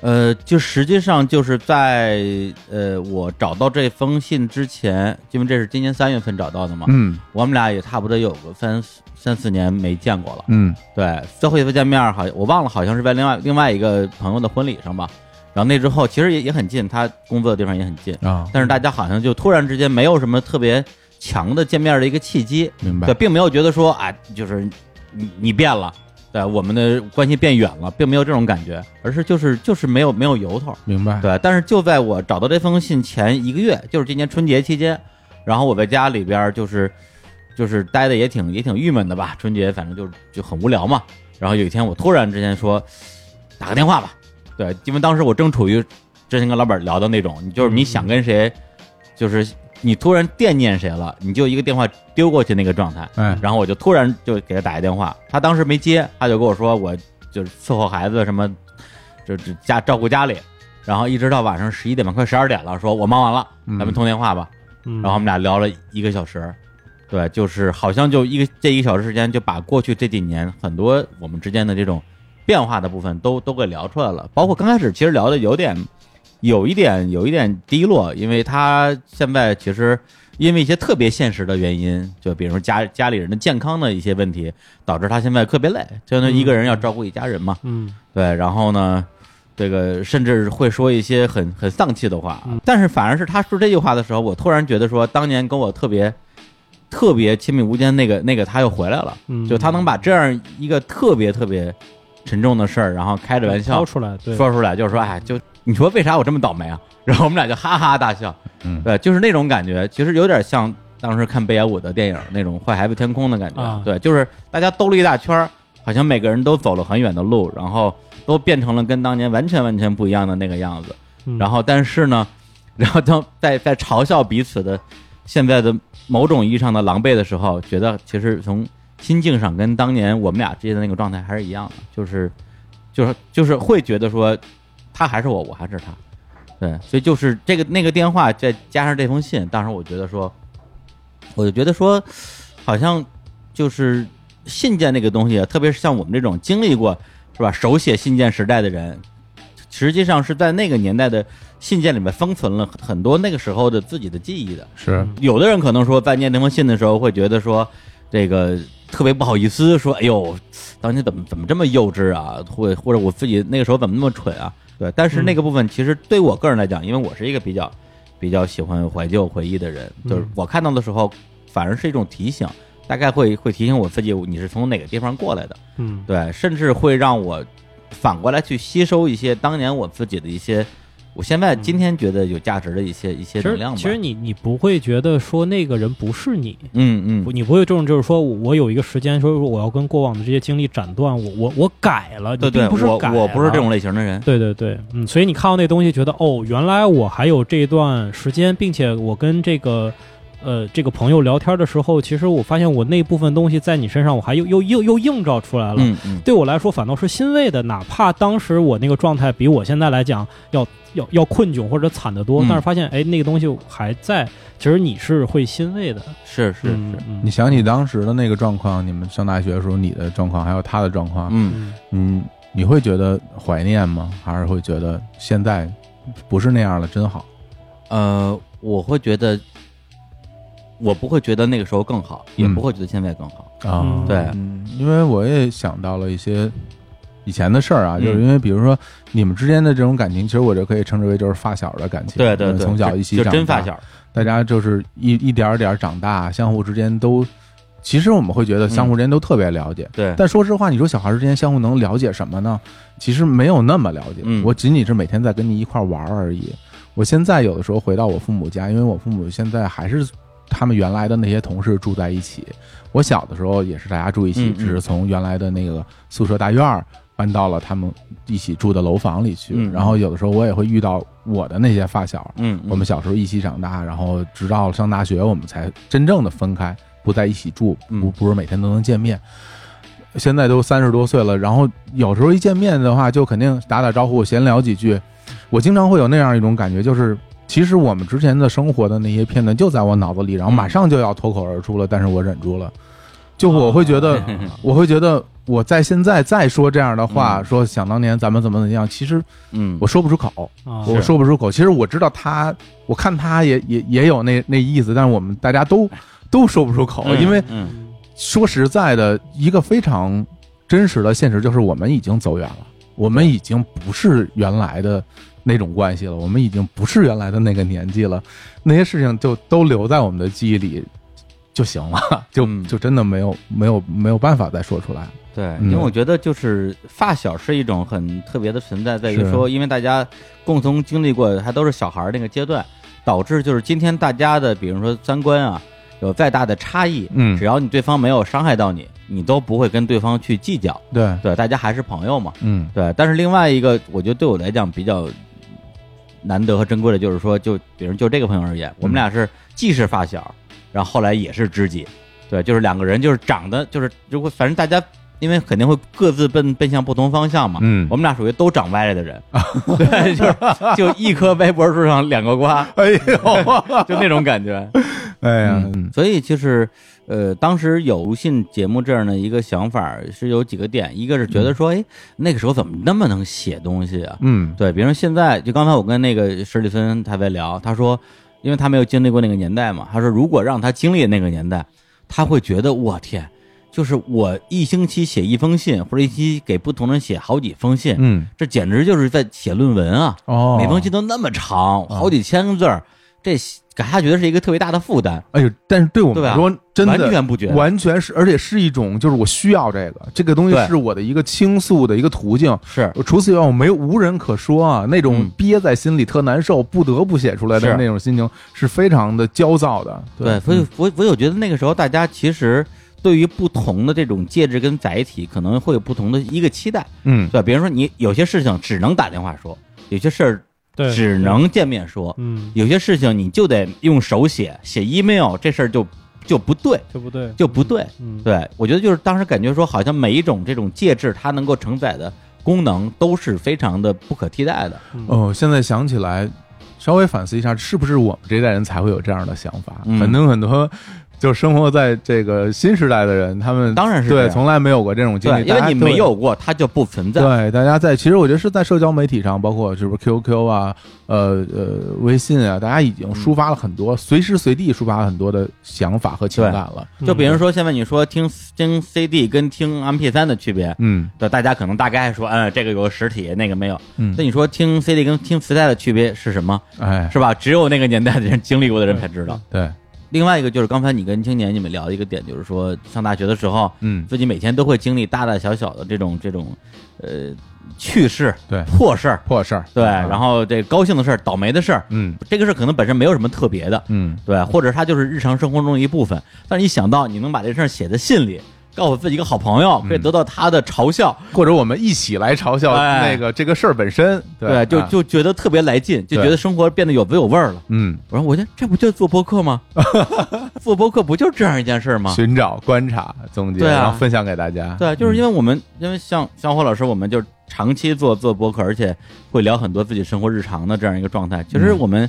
呃，就实际上就是在呃我找到这封信之前，因为这是今年三月份找到的嘛，嗯我们俩也差不多有个三四三四年没见过了。嗯对，最后一次见面好像我忘了，好像是在另外另外一个朋友的婚礼上吧。然后那之后其实也也很近，他工作的地方也很近，啊，但是大家好像就突然之间没有什么特别强的见面的一个契机，明白对，。并没有觉得说啊，就是你你变了，对，我们的关系变远了，并没有这种感觉，而是就是就是没有没有由头，明白，对。但是就在我找到这封信前一个月，就是今年春节期间，然后我在家里边就是就是待的也挺也挺郁闷的吧，春节反正就就很无聊嘛。然后有一天我突然之间说打个电话吧，对，因为当时我正处于之前跟老板聊的那种，你就是你想跟谁，就是你突然惦念谁了，你就一个电话丢过去那个状态。嗯，然后我就突然就给他打一电话，他当时没接，他就跟我说我就是伺候孩子什么，就就家照顾家里，然后一直到晚上十一点半快十二点了，说我忙完了，嗯咱们通电话吧。嗯。然后我们俩聊了一个小时，对，就是好像就一个这一个小时时间，就把过去这几年很多我们之间的这种变化的部分都都给聊出来了，包括刚开始其实聊的有点有一点有一点低落，因为他现在其实。因为一些特别现实的原因，就比如说家家里人的健康的一些问题，导致他现在特别累，相当于一个人要照顾一家人嘛。嗯对，然后呢，这个甚至会说一些很很丧气的话，嗯但是反而是他说这句话的时候，我突然觉得说，当年跟我特别特别亲密无间那个那个他又回来了，嗯，就他能把这样一个特别特别沉重的事儿，然后开着玩笑说出来，对，说出来，就是说，哎，就你说为啥我这么倒霉啊？[LAUGHS] 然后我们俩就哈哈大笑，嗯。对，就是那种感觉，其实有点像当时看贝野武的电影那种《坏孩子天空》的感觉，啊。对，就是大家兜了一大圈儿，好像每个人都走了很远的路，然后都变成了跟当年完全完全不一样的那个样子，嗯。然后但是呢，[LAUGHS] 然后当在在嘲笑彼此的现在的某种意义上的狼狈的时候，觉得其实从心境上跟当年我们俩之间的那个状态还是一样的，就是就是就是会觉得说他还是我，我还是他。对，所以就是这个那个电话，再加上这封信，当时我觉得说，我就觉得说，好像就是信件那个东西，特别是像我们这种经历过是吧手写信件时代的人，实际上是在那个年代的信件里面封存了很多那个时候的自己的记忆的。是。有的人可能说，在念那封信的时候，会觉得说，这个特别不好意思，说，哎呦，当年怎么怎么这么幼稚啊，或或者我自己那个时候怎么那么蠢啊？对，但是那个部分其实对我个人来讲，因为我是一个比较比较喜欢怀旧回忆的人，就是嗯。我看到的时候，反而是一种提醒，大概会会提醒我自己你是从哪个地方过来的，嗯。对，甚至会让我反过来去吸收一些当年我自己的一些，我现在今天觉得有价值的一些一些能量吧。其实你你不会觉得说那个人不是你，嗯嗯，你不会这种就是说我有一个时间说我要跟过往的这些经历斩断，我我我改了，对对，我不是改了。我不是这种类型的人。对对对，嗯，所以你看到那东西，觉得哦，原来我还有这一段时间，并且我跟这个呃这个朋友聊天的时候，其实我发现我那部分东西在你身上，我还又又又又映照出来了。嗯嗯，对我来说反倒是欣慰的，哪怕当时我那个状态比我现在来讲要要要困窘或者惨得多，嗯但是发现哎那个东西还在，其实你是会欣慰的。是是是，你想起当时的那个状况，你们上大学的时候，你的状况还有他的状况，嗯。嗯嗯，你会觉得怀念吗？还是会觉得现在不是那样了，真好？呃，我会觉得，我不会觉得那个时候更好，也嗯不会觉得现在更好。啊嗯对嗯，因为我也想到了一些以前的事儿啊，嗯就是因为比如说你们之间的这种感情，其实我就可以称之为就是发小的感情，对对对，从小一起长大真发小。大家就是一一点儿点儿长大，相互之间都，其实我们会觉得相互之间都特别了解。对，但说实话，你说小孩之间相互能了解什么呢？其实没有那么了解。嗯我仅仅是每天在跟你一块儿玩而已。我现在有的时候回到我父母家，因为我父母现在还是他们原来的那些同事住在一起。我小的时候也是大家住一起，嗯嗯只是从原来的那个宿舍大院儿搬到了他们一起住的楼房里去。嗯然后有的时候我也会遇到我的那些发小，嗯，嗯我们小时候一起长大，然后直到上大学，我们才真正的分开，不在一起住，嗯不不是每天都能见面。现在都三十多岁了，然后有时候一见面的话，就肯定打打招呼、闲聊几句。我经常会有那样一种感觉，就是其实我们之前的生活的那些片段就在我脑子里，然后马上就要脱口而出了，但是我忍住了。就我会觉得，[LAUGHS] 我会觉得我在现在再说这样的话，嗯。说想当年咱们怎么怎么样，其实嗯，我说不出口。啊我说不出口。其实我知道他，我看他也也也有那那意思，但是我们大家都 [LAUGHS] 都说不出口，嗯因为嗯。说实在的，一个非常真实的现实就是我们已经走远了，我们已经不是原来的那种关系了，我们已经不是原来的那个年纪了，那些事情就都留在我们的记忆里就行了，[LAUGHS] 就嗯。就真的没有没有没有办法再说出来。对，嗯。因为我觉得就是发小是一种很特别的存在，在于说，因为大家共同经历过，还都是小孩儿那个阶段，导致就是今天大家的，比如说三观啊，有再大的差异，嗯。只要你对方没有伤害到你，你都不会跟对方去计较，对，对，大家还是朋友嘛，嗯。对。但是另外一个，我觉得对我来讲比较难得和珍贵的，就是说，就比如就这个朋友而言，我们俩是既是发小，然后后来也是知己，对，就是两个人就是长得就是如果反正大家因为肯定会各自奔奔向不同方向嘛，嗯。我们俩属于都长歪了的人，[LAUGHS] 对，就是就一棵歪脖树上两个瓜，哎呦，[LAUGHS] 就那种感觉。哎呀，嗯，所以就是呃，当时有无信节目这样的一个想法是有几个点，一个是觉得说，哎，那个时候怎么那么能写东西啊？嗯对，比如说现在，就刚才我跟那个史蒂芬他在聊，他说，因为他没有经历过那个年代嘛，他说如果让他经历那个年代，他会觉得我天，就是我一星期写一封信，或者一星期给不同人写好几封信，嗯这简直就是在写论文啊！哦，每封信都那么长，好几千个字儿，这给他觉得是一个特别大的负担，哎呦，但是对我们来说，真的完全不觉得完全是，而且是一种，就是我需要这个，这个东西是我的一个倾诉的一个途径。是除此以外，我没有无人可说啊，那种嗯憋在心里特难受，不得不写出来的那种心情，是非常的焦躁的。对，所以嗯我我有觉得那个时候大家其实对于不同的这种介质跟载体，可能会有不同的一个期待，嗯，对吧？比如说你有些事情只能打电话说，有些事儿对只能见面说，嗯，有些事情你就得用手写，写 email 这事儿就就不对，就不对？就不对。嗯，对我觉得就是当时感觉说，好像每一种这种介质它能够承载的功能都是非常的不可替代的。嗯哦，现在想起来，稍微反思一下，是不是我们这一代人才会有这样的想法？嗯可能很多就生活在这个新时代的人，他们当然是对从来没有过这种经，历，因为你没有过，它就不存在。对，大家在其实我觉得是在社交媒体上，包括是不是 QQ 啊，呃呃微信啊，大家已经抒发了很多，随时随地抒发了很多的想法和情感了。就比如说，现在你说听听 CD 跟听 MP 3的区别，嗯对，大家可能大概说，嗯，这个有个实体，那个没有。嗯那，你说听 CD 跟听磁带的区别是什么？哎，是吧？只有那个年代的人经历过的人才知道。对，另外一个就是刚才你跟青年你们聊的一个点，就是说上大学的时候，嗯，自己每天都会经历大大小小的这种这种呃趣事、对。破事儿，破事儿，对，啊。然后这高兴的事儿、倒霉的事儿，嗯。这个事儿可能本身没有什么特别的，嗯。对，或者它就是日常生活中的一部分。但是一想到你能把这事儿写在信里，告诉自己一个好朋友，可以得到他的嘲笑，或者我们一起来嘲笑哎那个这个事儿本身，对，就啊就觉得特别来劲，就觉得生活变得有滋有味儿了。嗯，我说，我这这不就做播客吗？[LAUGHS] 做播客不就这样一件事儿吗？寻找、观察、总结，然后分享给大家。对，就是因为我们，因为像像霍老师，我们就长期做做播客，而且会聊很多自己生活日常的这样一个状态。其实我们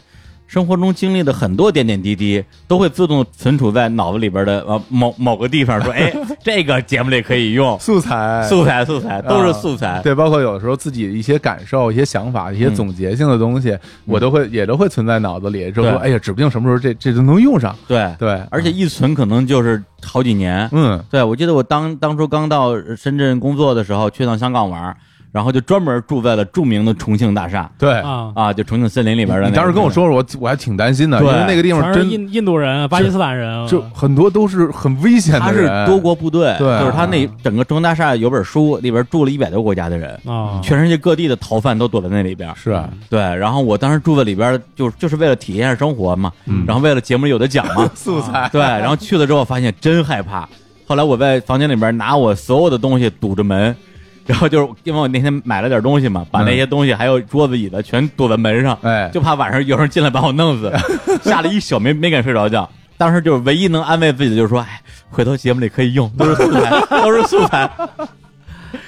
生活中经历的很多点点滴滴，都会自动存储在脑子里边的呃某某个地方，说，[LAUGHS] 哎，这个节目里可以用，素材，素材素材都是素材。对，包括有时候自己的一些感受、一些想法、一些嗯总结性的东西，我都会也都会存在脑子里，就说哎呀，指不定什么时候这这就能用上。对。对，而且一存可能就是好几年。嗯。对，我记得我当当初刚到深圳工作的时候，去趟香港玩儿，然后就专门住在了著名的重庆大厦。对。啊，啊，就重庆森林里边的那个。你当时跟我说说，我我还挺担心的，因为那个地方真印印度人、巴基斯坦人，就很多都是很危险的他是，多国部队，对。就是他那整个中大厦有本书，里边住了一百多个国家的人，啊，全世界各地的逃犯都躲在那里边。是啊，对，然后我当时住在里边，就就是为了体验一下生活嘛，嗯。然后为了节目有的讲嘛，[LAUGHS] 素材，对，然后去了之后发现真害怕。后来我在房间里边拿我所有的东西堵着门，然后就是因为我那天买了点东西嘛，把那些东西还有桌子椅子全堵在门上，哎，就怕晚上有人进来把我弄死，[LAUGHS] 吓了一宿没没敢睡着觉。当时就是唯一能安慰自己的就是说，哎，回头节目里可以用，都是素材，都是素材。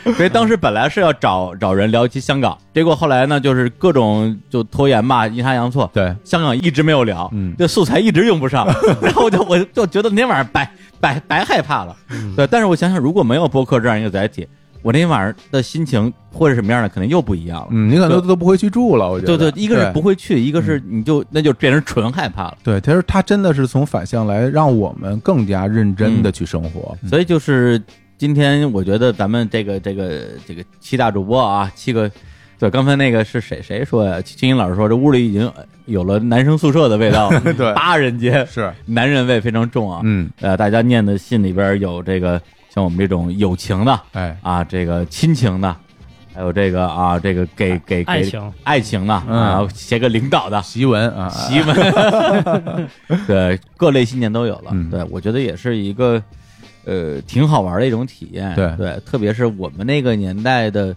[LAUGHS] 所以当时本来是要找找人聊一期香港，结果后来呢，就是各种就拖延吧，阴差阳错，对，香港一直没有聊，嗯这素材一直用不上，[LAUGHS] 然后我就我就觉得那天晚上白白白害怕了，对。但是我想想，如果没有播客这样一个载体，我那天晚上的心情或者什么样的，可能又不一样了。嗯，你可能都都不会去住了，我觉得。对对，一个是不会去，一个是你就那就变成纯害怕了。对，其实他真的是从反向来让我们更加认真的去生活。所以就是今天，我觉得咱们这个这个这个七大主播啊，七个，对，刚才那个是谁谁说呀？青青老师说，这屋里已经有了男生宿舍的味道了，[LAUGHS] 对八人间，是，男人味非常重啊。嗯，呃，大家念的信里边有这个像我们这种友情的哎，啊，这个亲情的。还有这个啊，这个给给给爱情。爱情的，嗯。啊，写个领导的，檄文啊，习文，[LAUGHS] 对，各类信件都有了。嗯。对，我觉得也是一个呃挺好玩的一种体验。对。对，特别是我们那个年代的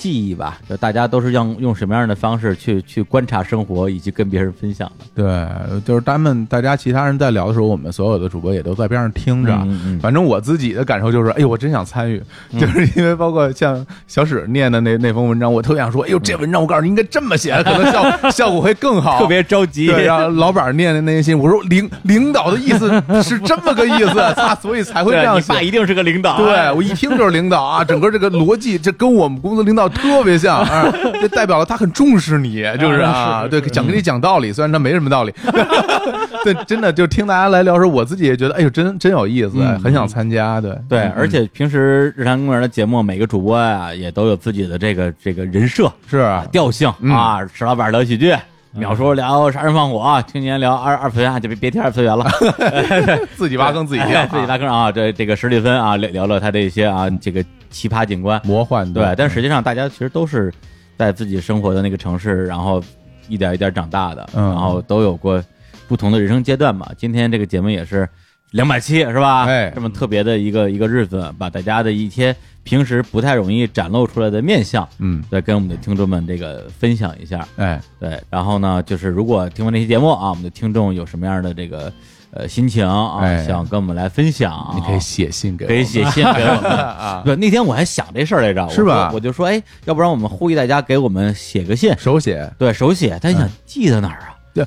记忆吧，就大家都是用用什么样的方式去去观察生活，以及跟别人分享的。对，就是他们大家其他人在聊的时候，我们所有的主播也都在边上听着。嗯嗯反正我自己的感受就是，哎呦，我真想参与，就是因为包括像小史念的那那封文章，我特别想说，哎呦，这文章我告诉你应该这么写，可能效 [LAUGHS] 效果会更好。特别着急。对，然后老板念的那些信，我说领领导的意思是这么个意思，[LAUGHS] 他所以才会这样写。你爸一定是个领导。对我一听就是领导啊，整个这个逻辑，这跟我们公司领导特别像啊，这代表了他很重视你，就是 [LAUGHS] 啊，对，讲跟你讲道理，[LAUGHS] 虽然他没什么道理，[LAUGHS] 对，真的就听大家来聊的时候，我自己也觉得，哎呦，真真有意思，嗯很想参加，对。对，嗯而且平时日常公园的节目，每个主播呀、也都有自己的这个这个人设是啊，调性嗯。啊。石老板聊喜剧，淼叔聊杀人放火，青年聊二二次元，就别别提二次元了。自己挖坑自己哎跳，自己挖坑啊！这这个史蒂芬啊，聊聊了他这些啊，这个奇葩景观。魔幻对，但实际上大家其实都是在自己生活的那个城市，然后一点一点长大的，嗯然后都有过不同的人生阶段嘛。今天这个节目也是两百期是吧？哎这么特别的一个一个日子，把大家的一些平时不太容易展露出来的面相，嗯，再跟我们的听众们这个分享一下。哎，对，然后呢，就是如果听完这期节目啊，我们的听众有什么样的这个呃心情啊，哎。想跟我们来分享，你可以写信给我可以写信给我们。[LAUGHS] 啊，对，那天我还想这事儿来着，是吧？我就说，哎，要不然我们呼吁大家给我们写个信，手写，对手写，但想寄到哪儿啊？[LAUGHS] 对。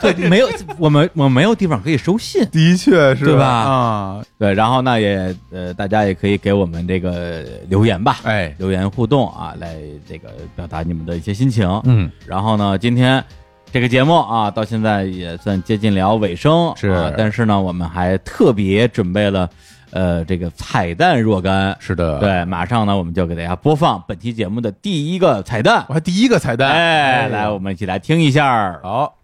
[LAUGHS] 对，没有，我们我们没有地方可以收信。的确是。对吧？啊，对，然后呢，也呃，大家也可以给我们这个留言吧，哎，留言互动啊，来这个表达你们的一些心情。嗯，然后呢，今天这个节目啊，到现在也算接近了尾声，是啊但是呢，我们还特别准备了呃这个彩蛋若干。是的，，对，马上呢，我们就给大家播放本期节目的第一个彩蛋我。还第一个彩蛋，哎，来，我们一起来听一下。好。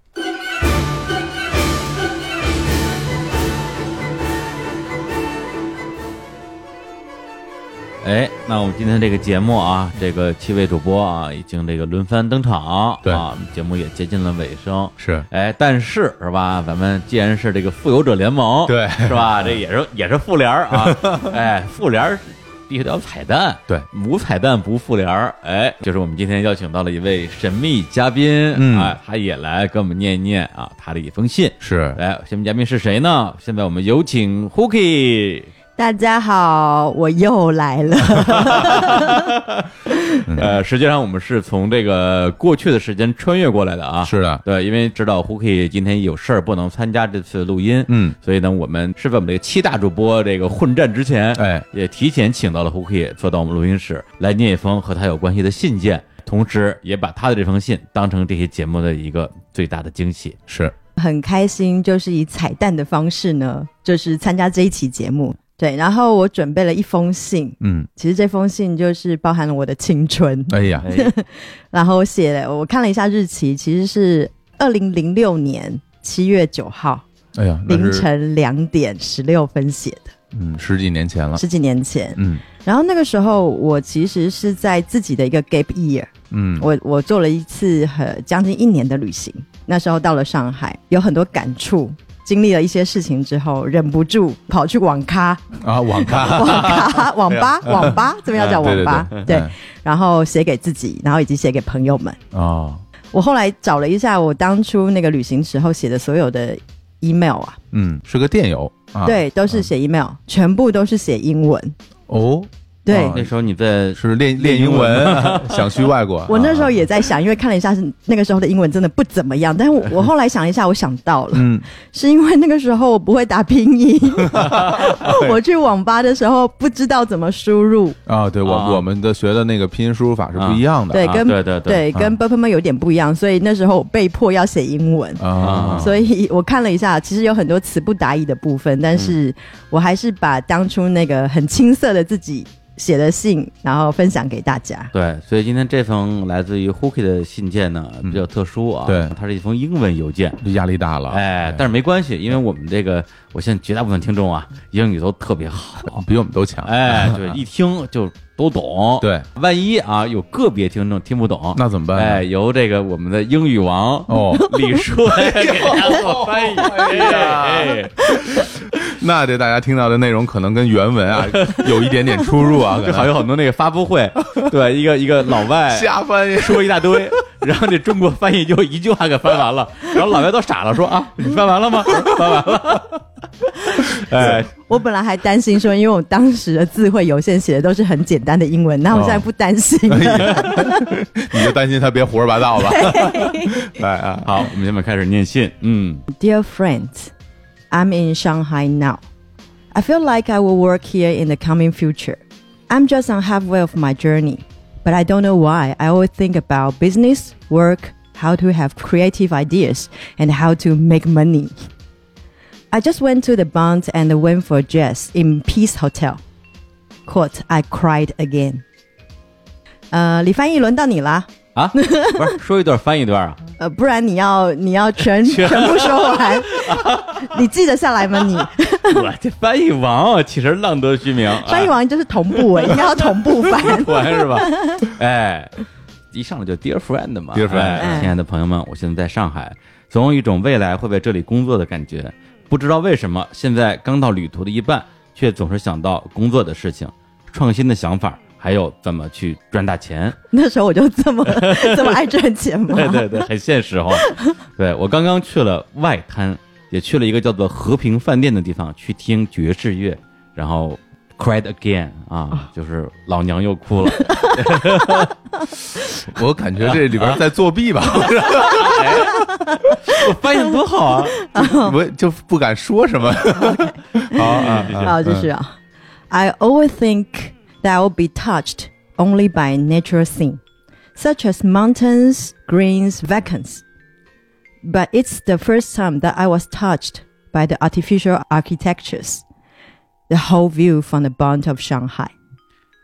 哎，那我们今天这个节目啊，这个七位主播啊，已经这个轮番登场，对啊，节目也接近了尾声。是哎，但是是吧？咱们既然是这个富有者联盟，对是吧？这也是也是复联儿啊，[LAUGHS] 哎，复联儿必须得有彩蛋，对，无彩蛋不复联儿。哎，就是我们今天邀请到了一位神秘嘉宾，嗯哎，他也来跟我们念一念啊他的一封信。是，哎，神秘嘉宾是谁呢？现在我们有请 Hooky。大家好，我又来了。[LAUGHS] 呃，实际上我们是从这个过去的时间穿越过来的啊。是的，对，因为知道 Hooky 今天有事儿不能参加这次录音，嗯，所以呢，我们是在我们这个七大主播这个混战之前，哎，也提前请到了 Hooky 坐到我们录音室来念一封和他有关系的信件，同时也把他的这封信当成这些节目的一个最大的惊喜。是，很开心，就是以彩蛋的方式呢，就是参加这一期节目。对，然后我准备了一封信，嗯，其实这封信就是包含了我的青春。哎呀，[LAUGHS] 哎，然后我写了，我看了一下日期，其实是二零零六年七月九号哎呀，凌，晨两点十六分写的，嗯，十几年前了，十几年前。嗯然后那个时候我其实是在自己的一个 gap year，嗯，我我做了一次很将近一年的旅行，那时候到了上海，有很多感触。经历了一些事情之后，忍不住跑去网咖、啊，网咖，[LAUGHS] 网咖、网吧、[LAUGHS] 网吧，这边要叫网吧，对。然后写给自己，然后以及写给朋友们。哦，我后来找了一下，我当初那个旅行时候写的所有的 email 啊，嗯，是个电邮啊，，对，都是写 email，、全部都是写英文。哦，对、哦那时候你在是练练英文，[LAUGHS] 想去外国，我那时候啊，也在想，因为看了一下是那个时候的英文真的不怎么样，但是我我后来想一下，我想到了，嗯，[LAUGHS] 是因为那个时候我不会打拼音，[LAUGHS] 我去网吧的时候不知道怎么输入，啊，对我啊。我们的学的那个拼音输入法是不一样的，对，啊跟对对对。跟 b u p e 有点不一样，所以那时候我被迫要写英文。啊，所以我看了一下，其实有很多词不达意的部分，但是我还是把当初那个很青涩的自己写的信，然后分享给大家。对，所以今天这封来自于 Hooky 的信件呢比较特殊啊，对。它是一封英文邮件。这压力大了，哎，但是没关系，因为我们这个，我现在绝大部分听众啊，英语都特别好，比我们都强，哎，对，一听就都懂。对，万一啊有个别听众听不懂，那怎么办呢？哎，由这个我们的英语王哦，李叔来给大家做翻译。哎，那这大家听到的内容可能跟原文啊 [LAUGHS] 有一点点出入啊，可这好像有很多那个发布会，对，一个一个老外瞎翻译，说一大堆，然后这中国翻译就一句话给翻完了，然后老外都傻了，说啊，你翻完了吗？[LAUGHS] 翻完了。哎，我本来还担心说，因为我当时的字会有限，写的都是很简单的英文，那我现在不担心了。[LAUGHS] 你就担心他别胡说八道吧？来 [LAUGHS] 啊，好，我们现在开始念信。嗯，Dear friends, I'm in Shanghai now. I feel like I will work here in the coming future. I'm just on halfway of my journey, but I don't know why. I always think about business, work, how to have creative ideas, and how to make money. I just went to the Bond and went for jazz in Peace Hotel. Quote, I cried again. 呃，李翻译轮到你啦， 啊，不是说一段翻译一段啊？[LAUGHS] 呃，不然你要你要全 [LAUGHS] 全部说完，[LAUGHS] 你记得下来吗？你我这翻译王啊，其实浪得虚名。翻译王就是同步哎，应该要同步翻。完是吧？哎，一上来就 Dear friend 嘛 Dear friend 亲爱的朋友们，我现在在上海，总有一种未来会在这里工作的感觉。不知道为什么，现在刚到旅途的一半，却总是想到工作的事情、创新的想法，还有怎么去赚大钱。[LAUGHS] 那时候我就这么 [LAUGHS] 这么爱赚钱吗？对对对，很现实哦。[LAUGHS] 对我刚刚去了外滩，也去了一个叫做和平饭店的地方去听爵士乐，然后 cried again 啊，就是老娘又哭了。我感觉这里边在作弊吧，我翻译得多好啊！我就不敢说什么。好啊，啊好，就是啊，I always think that I will be touched only by natural thing, such as mountains, greens, vacants. But it's the first time that I was touched by the artificial architectures, the whole view from the Bund of Shanghai.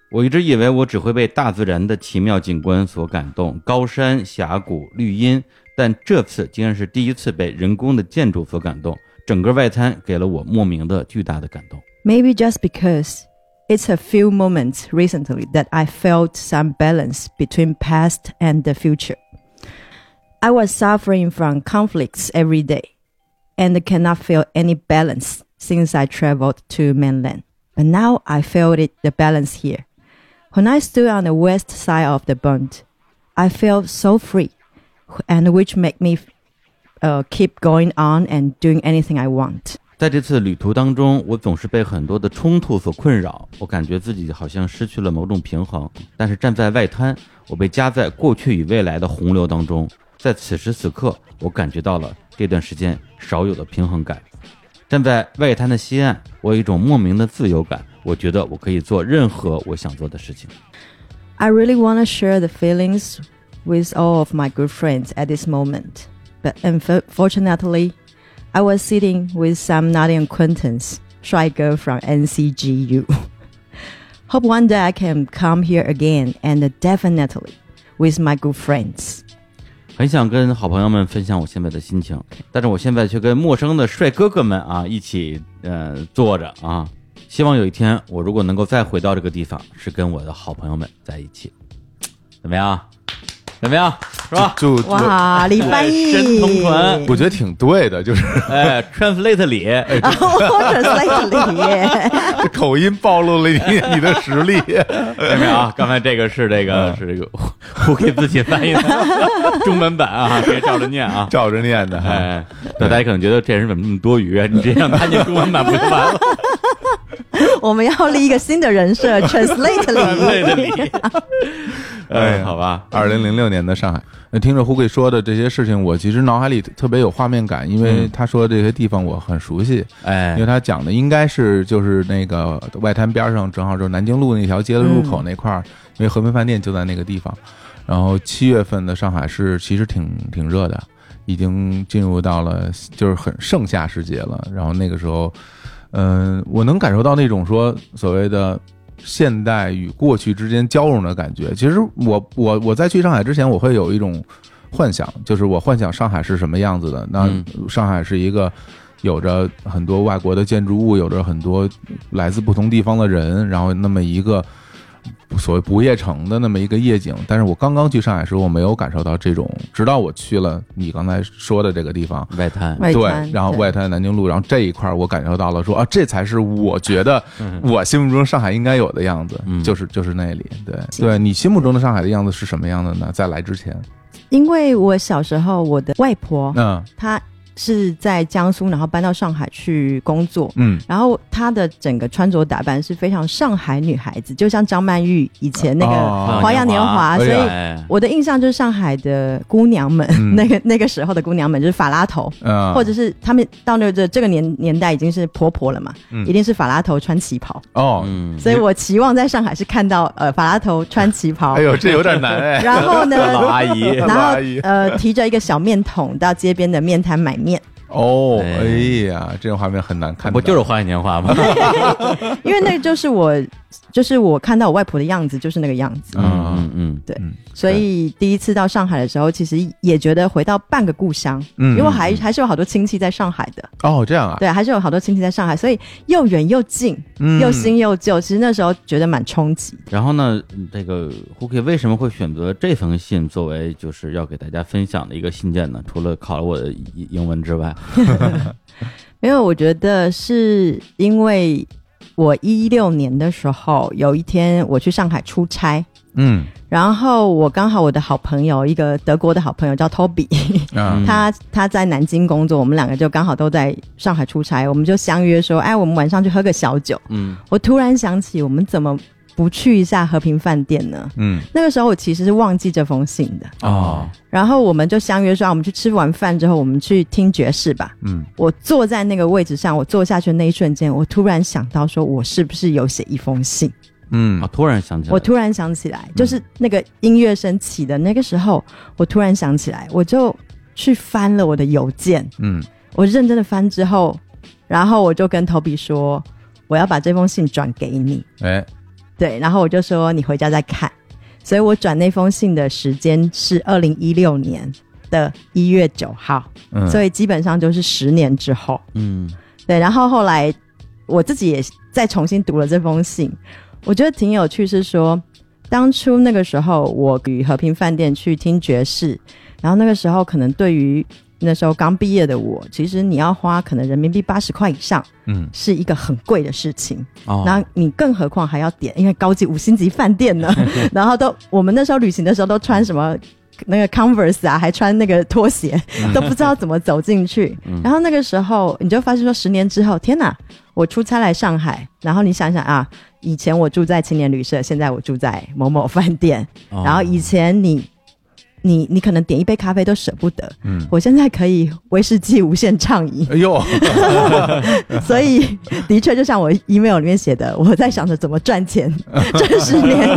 我一直以为我只会被大自然的奇妙景观所感动，高山峡谷、绿荫，但这次竟然是第一次被人工的建筑所感动。整个外滩给了我莫名的巨大的感动。 Maybe just because it's a few moments recently that I felt some balance between past and the future. I was suffering from conflicts every day and cannot feel any balance since I traveled to mainland. But now I felt it the balance here. When I stood on the west side of the bund, I felt so free, and which make me uh, keep going on and doing anything I want. 在这次旅途当中，我总是被很多的冲突所困扰，我感觉自己好像失去了某种平衡。但是站在外滩，我被夹在过去与未来的洪流当中，在此时此刻，我感觉到了这段时间少有的平衡感。站在外滩的西岸，我有一种莫名的自由感，我觉得我可以做任何我想做的事情。I really want to share the feelings with all of my good friends at this moment, but unfortunately, I was sitting with some naughty acquaintance, shy girl from NCGU. [LAUGHS] Hope one day I can come here again and definitely with my good friends. 很想跟好朋友们分享我现在的心情，但是我现在却跟陌生的帅哥哥们啊一起呃坐着啊。希望有一天我如果能够再回到这个地方，是跟我的好朋友们在一起，怎么样？ 怎么样？是吧？就我哇，李翻译，神同传，我觉得挺对的，就是哎，translate 李，translate 李，[LAUGHS] 这口音暴露了你你的实力。[LAUGHS] 看没有啊？刚才这个是这个是这个 [LAUGHS] 我给自己翻译的中文版啊，别照着念啊。照着念的，哎，那大家可能觉得这人怎么那么多余啊？你直接让他念中文版不就完了？[LAUGHS] 我们要立一个新的人设，[LAUGHS] translate，translate 里。[LAUGHS] 哎好吧，二零零六年的上海，那听着胡贵说的这些事情，我其实脑海里特别有画面感，因为嗯他说的这些地方我很熟悉，哎因为，他讲的应该是就是那个外滩边上，正好就是南京路那条街的入口那块儿，因为和平饭店就在那个地方。然后七月份的上海是其实挺挺热的，已经进入到了就是很盛夏时节了。然后那个时候，嗯、我能感受到那种说所谓的现代与过去之间交融的感觉。其实我我我在去上海之前，我会有一种幻想，就是我幻想上海是什么样子的。那嗯上海是一个有着很多外国的建筑物，有着很多来自不同地方的人，然后那么一个所谓不夜城的那么一个夜景。但是我刚刚去上海时候，我没有感受到这种，直到我去了你刚才说的这个地方。外滩，对外滩，然后外滩南京路，然后这一块儿我感受到了说啊，这才是我觉得我心目中上海应该有的样子，嗯就是就是那里。对，对你心目中的上海的样子是什么样的呢？在来之前，因为我小时候，我的外婆嗯她是在江苏，然后搬到上海去工作。嗯。然后她的整个穿着打扮是非常上海女孩子，就像张曼玉以前那个哦花样年华，所以哎我的印象就是上海的姑娘们，嗯。那 [LAUGHS] 个那个时候的姑娘们就是法拉头，嗯，或者是她们到那个这个年年代已经是婆婆了嘛，嗯。一定是法拉头穿旗袍，哦，嗯，所以我期望在上海是看到呃法拉头穿旗袍，哎呦，这有点难哎。然后呢，老阿姨，[LAUGHS] 然后呃提着一个小面桶到街边的面摊买面，哦，哎哎呀，这种画面很难看。不就是花样年华吗？[LAUGHS] 因为那个就是我，就是我看到我外婆的样子，就是那个样子。嗯嗯嗯对嗯所以第一次到上海的时候，其实也觉得回到半个故乡，嗯，因为还还是有好多亲戚在上海的，哦这样啊，对，还是有好多亲戚在上海，所以又远又近，嗯又新又旧。其实那时候觉得蛮冲击。然后呢，这个胡 K 为什么会选择这封信作为就是要给大家分享的一个信件呢？除了考了我的英英文之外，[LAUGHS] [LAUGHS] 因为我觉得是因为我一六年的时候，有一天我去上海出差，嗯。然后我刚好我的好朋友，一个德国的好朋友叫 Toby，、[LAUGHS] 他他在南京工作，我们两个就刚好都在上海出差，我们就相约说，哎，我们晚上去喝个小酒。嗯。我突然想起，我们怎么不去一下和平饭店呢？嗯。那个时候我其实是忘记这封信的，哦，然后我们就相约说，啊我们去吃完饭之后，我们去听爵士吧。嗯。我坐在那个位置上，我坐下去的那一瞬间，我突然想到，说我是不是有写一封信？嗯。啊，突然想起来，我突然想起来，就是那个音乐声起的那个时候，我突然想起来，我就去翻了我的邮件，嗯。我认真的翻之后，然后我就跟投比说，我要把这封信转给你，哎对，然后我就说你回家再看，所以我转那封信的时间是二零一六年的一月九号，嗯，所以基本上就是十年之后，嗯。对，然后后来我自己也再重新读了这封信，我觉得挺有趣，是说当初那个时候我与和平饭店去听爵士，然后那个时候可能对于那时候刚毕业的我，其实你要花可能人民币八十块以上，嗯，是一个很贵的事情。哦然后你更何况还要点，因为高级五星级饭店呢，[LAUGHS] 然后都我们那时候旅行的时候都穿什么那个 Converse 啊，还穿那个拖鞋，都不知道怎么走进去。然后那个时候你就发现说，十年之后，天哪！我出差来上海，然后你想想啊，以前我住在青年旅社，现在我住在某某饭店，哦然后以前你。你你可能点一杯咖啡都舍不得，嗯。我现在可以威士忌无限畅饮，哎呦，[LAUGHS] 所以的确就像我 email 里面写的，我在想着怎么赚钱，[LAUGHS] 这十年，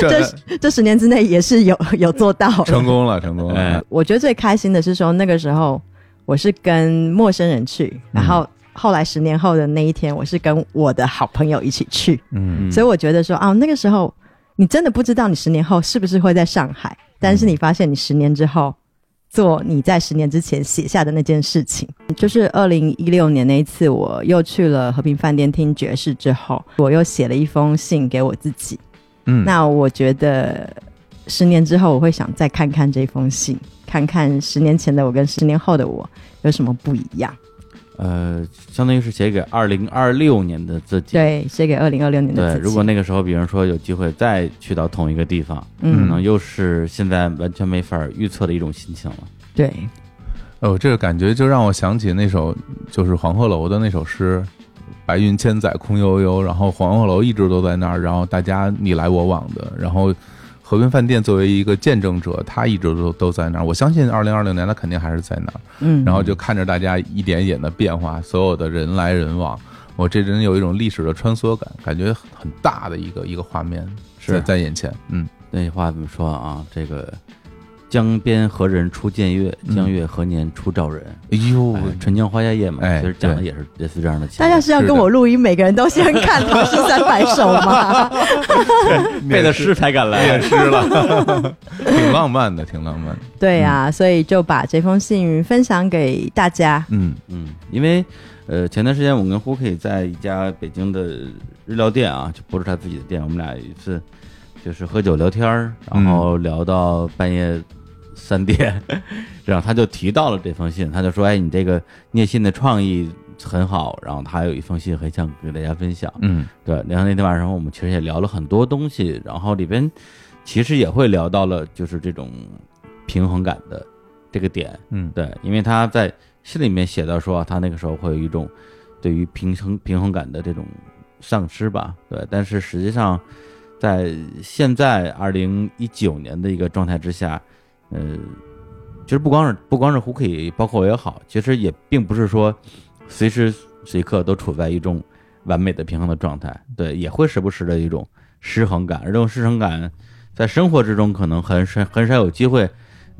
这这十年之内也是有有做到。成功了，成功了。哎，我觉得最开心的是说那个时候我是跟陌生人去，然后后来十年后的那一天，我是跟我的好朋友一起去，嗯。所以我觉得说啊，那个时候你真的不知道你十年后是不是会在上海，但是你发现你十年之后。做你在十年之前写下的那件事情，就是二零一六年那一次，我又去了和平饭店听爵士之后，我又写了一封信给我自己。嗯，那我觉得十年之后，我会想再看看这封信，看看十年前的我跟十年后的我有什么不一样。呃，相当于是写给二零二六年的自己。对，写给二零二六年的对，自己。如果那个时候，比如说有机会再去到同一个地方，嗯可嗯，能又是现在完全没法预测的一种心情了。对，哦，这个感觉就让我想起那首就是黄鹤楼的那首诗。白云千载空悠悠，然后黄鹤楼一直都在那儿，然后大家你来我往的，然后和平饭店作为一个见证者，他一直都都在那儿。我相信二零二零年他肯定还是在那儿，嗯，然后就看着大家一点一点的变化，所有的人来人往，我这人有一种历史的穿梭感，感觉很大的一个一个画面是在在眼前，嗯那句话怎么说啊？这个江边何人初见月，嗯江月何年初照人？哎呦哎，春江花下夜嘛，哎其实讲的也是类似这样的情大家是要跟我录音，每个人都先看《[LAUGHS] 唐诗三百首》吗？背的诗才敢来念。诗了，[LAUGHS] 挺浪漫的，挺浪漫的，对呀、所以就把这封信分享给大家。嗯嗯，因为呃，前段时间我跟胡可以在一家北京的日料店啊，就不是他自己的店，我们俩有一次就是喝酒聊天儿，然后聊到半夜三点，然后他就提到了这封信，他就说：“哎，你这个聂信的创意很好，然后他有一封信很想给大家分享。”嗯。对，然后那天晚上我们其实也聊了很多东西，然后里边其实也会聊到了就是这种平衡感的这个点，嗯。对，因为他在信里面写到说他那个时候会有一种对于平衡平衡感的这种丧失吧，对，但是实际上在现在二零一九年的一个状态之下，呃，其实不光是不光是胡可以，包括我也好，其实也并不是说随时随刻都处在一种完美的平衡的状态，对，也会时不时的一种失衡感，而这种失衡感在生活之中可能很少很少有机会，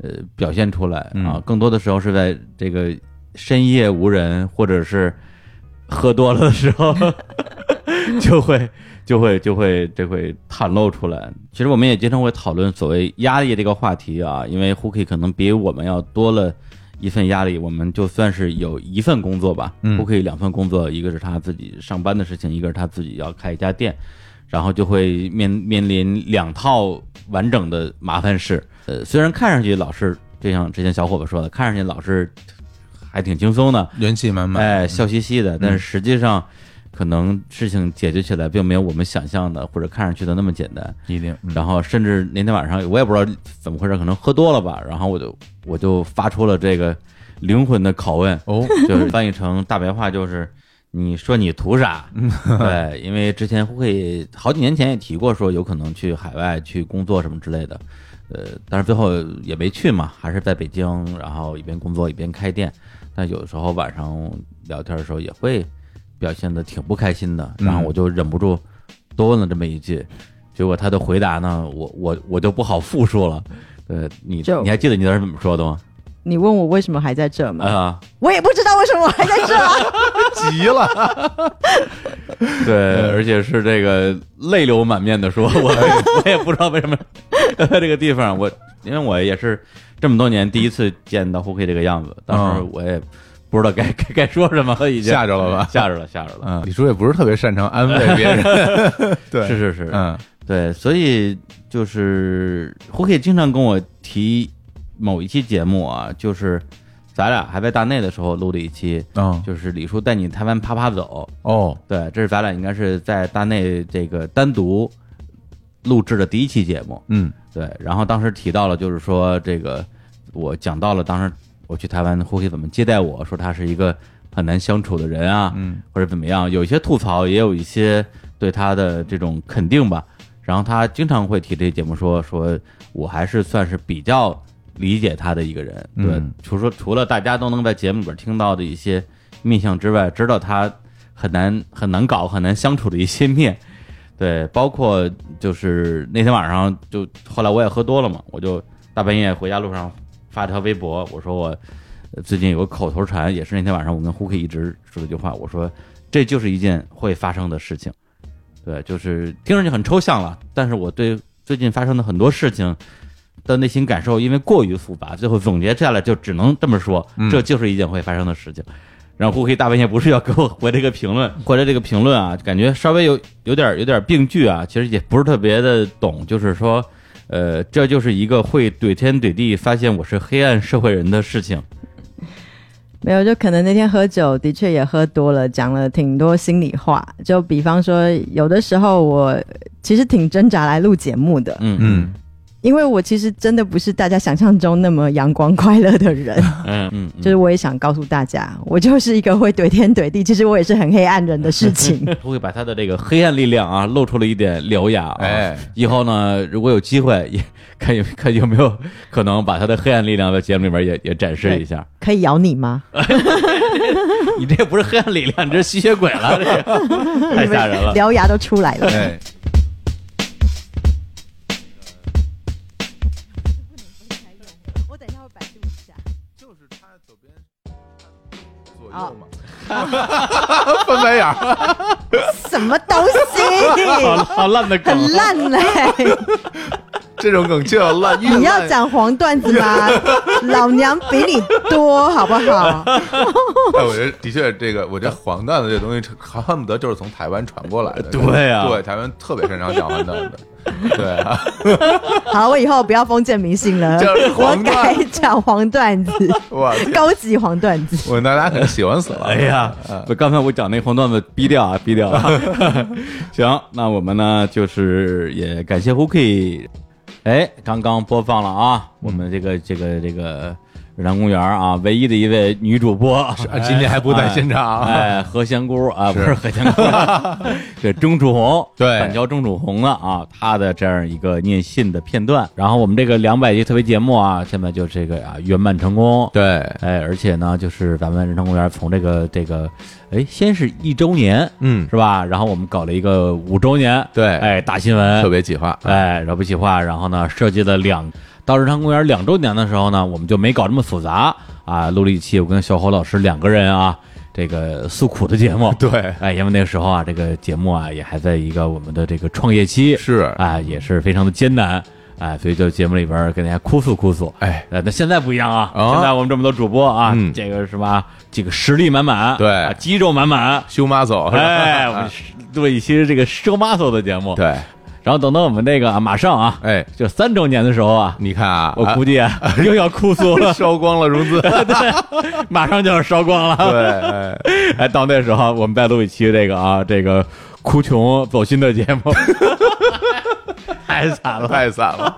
呃，表现出来啊嗯，更多的时候是在这个深夜无人或者是喝多了的时候，[LAUGHS] 就会就会就会这会袒露出来。其实我们也经常会讨论所谓压力这个话题啊，因为 Hooky 可能比我们要多了一份压力，我们就算是有一份工作吧，嗯 Hooky 两份工作，一个是他自己上班的事情，一个是他自己要开一家店，然后就会面面临两套完整的麻烦事。呃，虽然看上去老是就像之前小伙子说的，看上去老是还挺轻松的，元气满满，哎，笑嘻嘻的，但是实际上，可能事情解决起来并没有我们想象的或者看上去的那么简单。一定，嗯然后甚至那天晚上我也不知道怎么回事，可能喝多了吧，然后我就我就发出了这个灵魂的拷问，哦，就是翻译成大白话就是。你说你图啥？[LAUGHS] 对，因为之前会好几年前也提过，说有可能去海外去工作什么之类的，呃，但是最后也没去嘛，还是在北京，然后一边工作一边开店。但有的时候晚上聊天的时候也会表现的挺不开心的，嗯然后我就忍不住多问了这么一句，结果他的回答呢，我我我就不好复述了。呃，你就你还记得你当时怎么说的吗？你问我为什么还在这吗？啊、我也不知道为什么我还在这啊。[LAUGHS] 急了，[LAUGHS] 对，而且是这个泪流满面的说，我 [LAUGHS] 我也不知道为什么这个地方，我因为我也是这么多年第一次见到胡 K 这个样子，当时嗯我也不知道该该该说什么了，已经。吓着了吧？吓着了，吓着了。嗯，李叔也不是特别擅长安慰别人，[LAUGHS] 对，是是是，嗯。对，所以就是胡 K 经常跟我提某一期节目啊，就是咱俩还在大内的时候录的一期，哦就是李叔带你台湾啪啪走。哦，对，这是咱俩应该是在大内这个单独录制的第一期节目。嗯。对，然后当时提到了，就是说这个我讲到了当时我去台湾，胡 K 怎么接待我，说他是一个很难相处的人啊，嗯或者怎么样，有一些吐槽，也有一些对他的这种肯定吧。然后他经常会提这些节目说，说我还是算是比较理解他的一个人。对，嗯除说除了大家都能在节目里边听到的一些面相之外，知道他很难很难搞、很难相处的一些面。对，包括就是那天晚上，就后来我也喝多了嘛，我就大半夜回家路上发条微博，我说我呃最近有个口头禅，也是那天晚上我跟胡 K 一直说的一句话，我说这就是一件会发生的事情。对，就是听上去很抽象了，但是我对最近发生的很多事情的内心感受，因为过于复杂，最后总结下来就只能这么说，嗯这就是一件会发生的事情。然后胡黑大半夜不是要给我回这个评论，回来这个评论啊，感觉稍微有有点有点病句啊，其实也不是特别的懂，就是说，呃，这就是一个会怼天怼地发现我是黑暗社会人的事情。没有，就可能那天喝酒的确也喝多了，讲了挺多心里话。就比方说，有的时候我其实挺挣扎来录节目的，嗯嗯因为我其实真的不是大家想象中那么阳光快乐的人。嗯 [LAUGHS] 嗯，就是我也想告诉大家，我就是一个会怼天怼地，其实我也是很黑暗人的事情。胡 [LAUGHS] 会把他的这个黑暗力量啊露出了一点獠牙啊。哎，以后呢，如果有机会，也看有看有没有可能把他的黑暗力量在节目里面也也展示一下。可以咬你吗？[LAUGHS] 你这不是黑暗力量，你这是吸血鬼了，这个太吓人了。獠牙都出来了。哎，[LAUGHS] 翻白眼儿，什么东西？好好烂的梗，很烂嘞！这种梗就要烂，你要讲黄段子吗？[LAUGHS] 老娘比你多，好不好？[LAUGHS] 哎，我觉得的确，这个我这黄段子这东西，恨不得就是从台湾传过来的。[LAUGHS] 对啊对，台湾特别擅长讲黄段子。对啊，好，我以后不要封建迷信了就是，我黄段改讲黄段子，哇，高级黄段子。我大家可能喜欢死了。哎呀，不，刚才我讲那黄段子逼掉啊，逼掉啊。行，那我们呢，就是也感谢 Hooky。哎，刚刚播放了啊，我们这个这个这个日坛公园啊，唯一的一位女主播，啊今天还不在现场哎，何仙姑啊，不是是何仙姑，[LAUGHS] 这钟楚红，对。板桥钟楚红的啊，她的这样一个念信的片段。然后我们这个两百集特别节目啊，现在就这个啊圆满成功，对，哎，而且呢，就是咱们日坛公园从这个这个，哎，先是一周年嗯，是吧？然后我们搞了一个五周年，对。哎，大新闻，特别企划。哎，饶不企划，然后呢，设计了两到日坛公园两周年的时候呢，我们就没搞这么复杂。啊，录了一期我跟小侯老师两个人啊，这个诉苦的节目。[LAUGHS] 对，哎，因为那个时候啊，这个节目啊也还在一个我们的这个创业期，是，哎，也是非常的艰难，哎，所以就节目里边跟大家哭诉哭诉。哎，呃，那现在不一样啊，哦现在我们这么多主播啊，嗯。这个什么？这个实力满满，对。啊肌肉满满，修马走，哎，我们 [LAUGHS] 录一期这个 show muscle 的节目，对，然后等到我们那个啊，马上啊，哎，就三周年的时候啊，你看啊，我估计啊 [LAUGHS] 又要哭诉了，烧光了融资，[LAUGHS] 对，马上就要烧光了。对，哎，[LAUGHS] 哎，到那时候我们再录一期这个啊，这个哭穷走心的节目，太惨了。太惨了。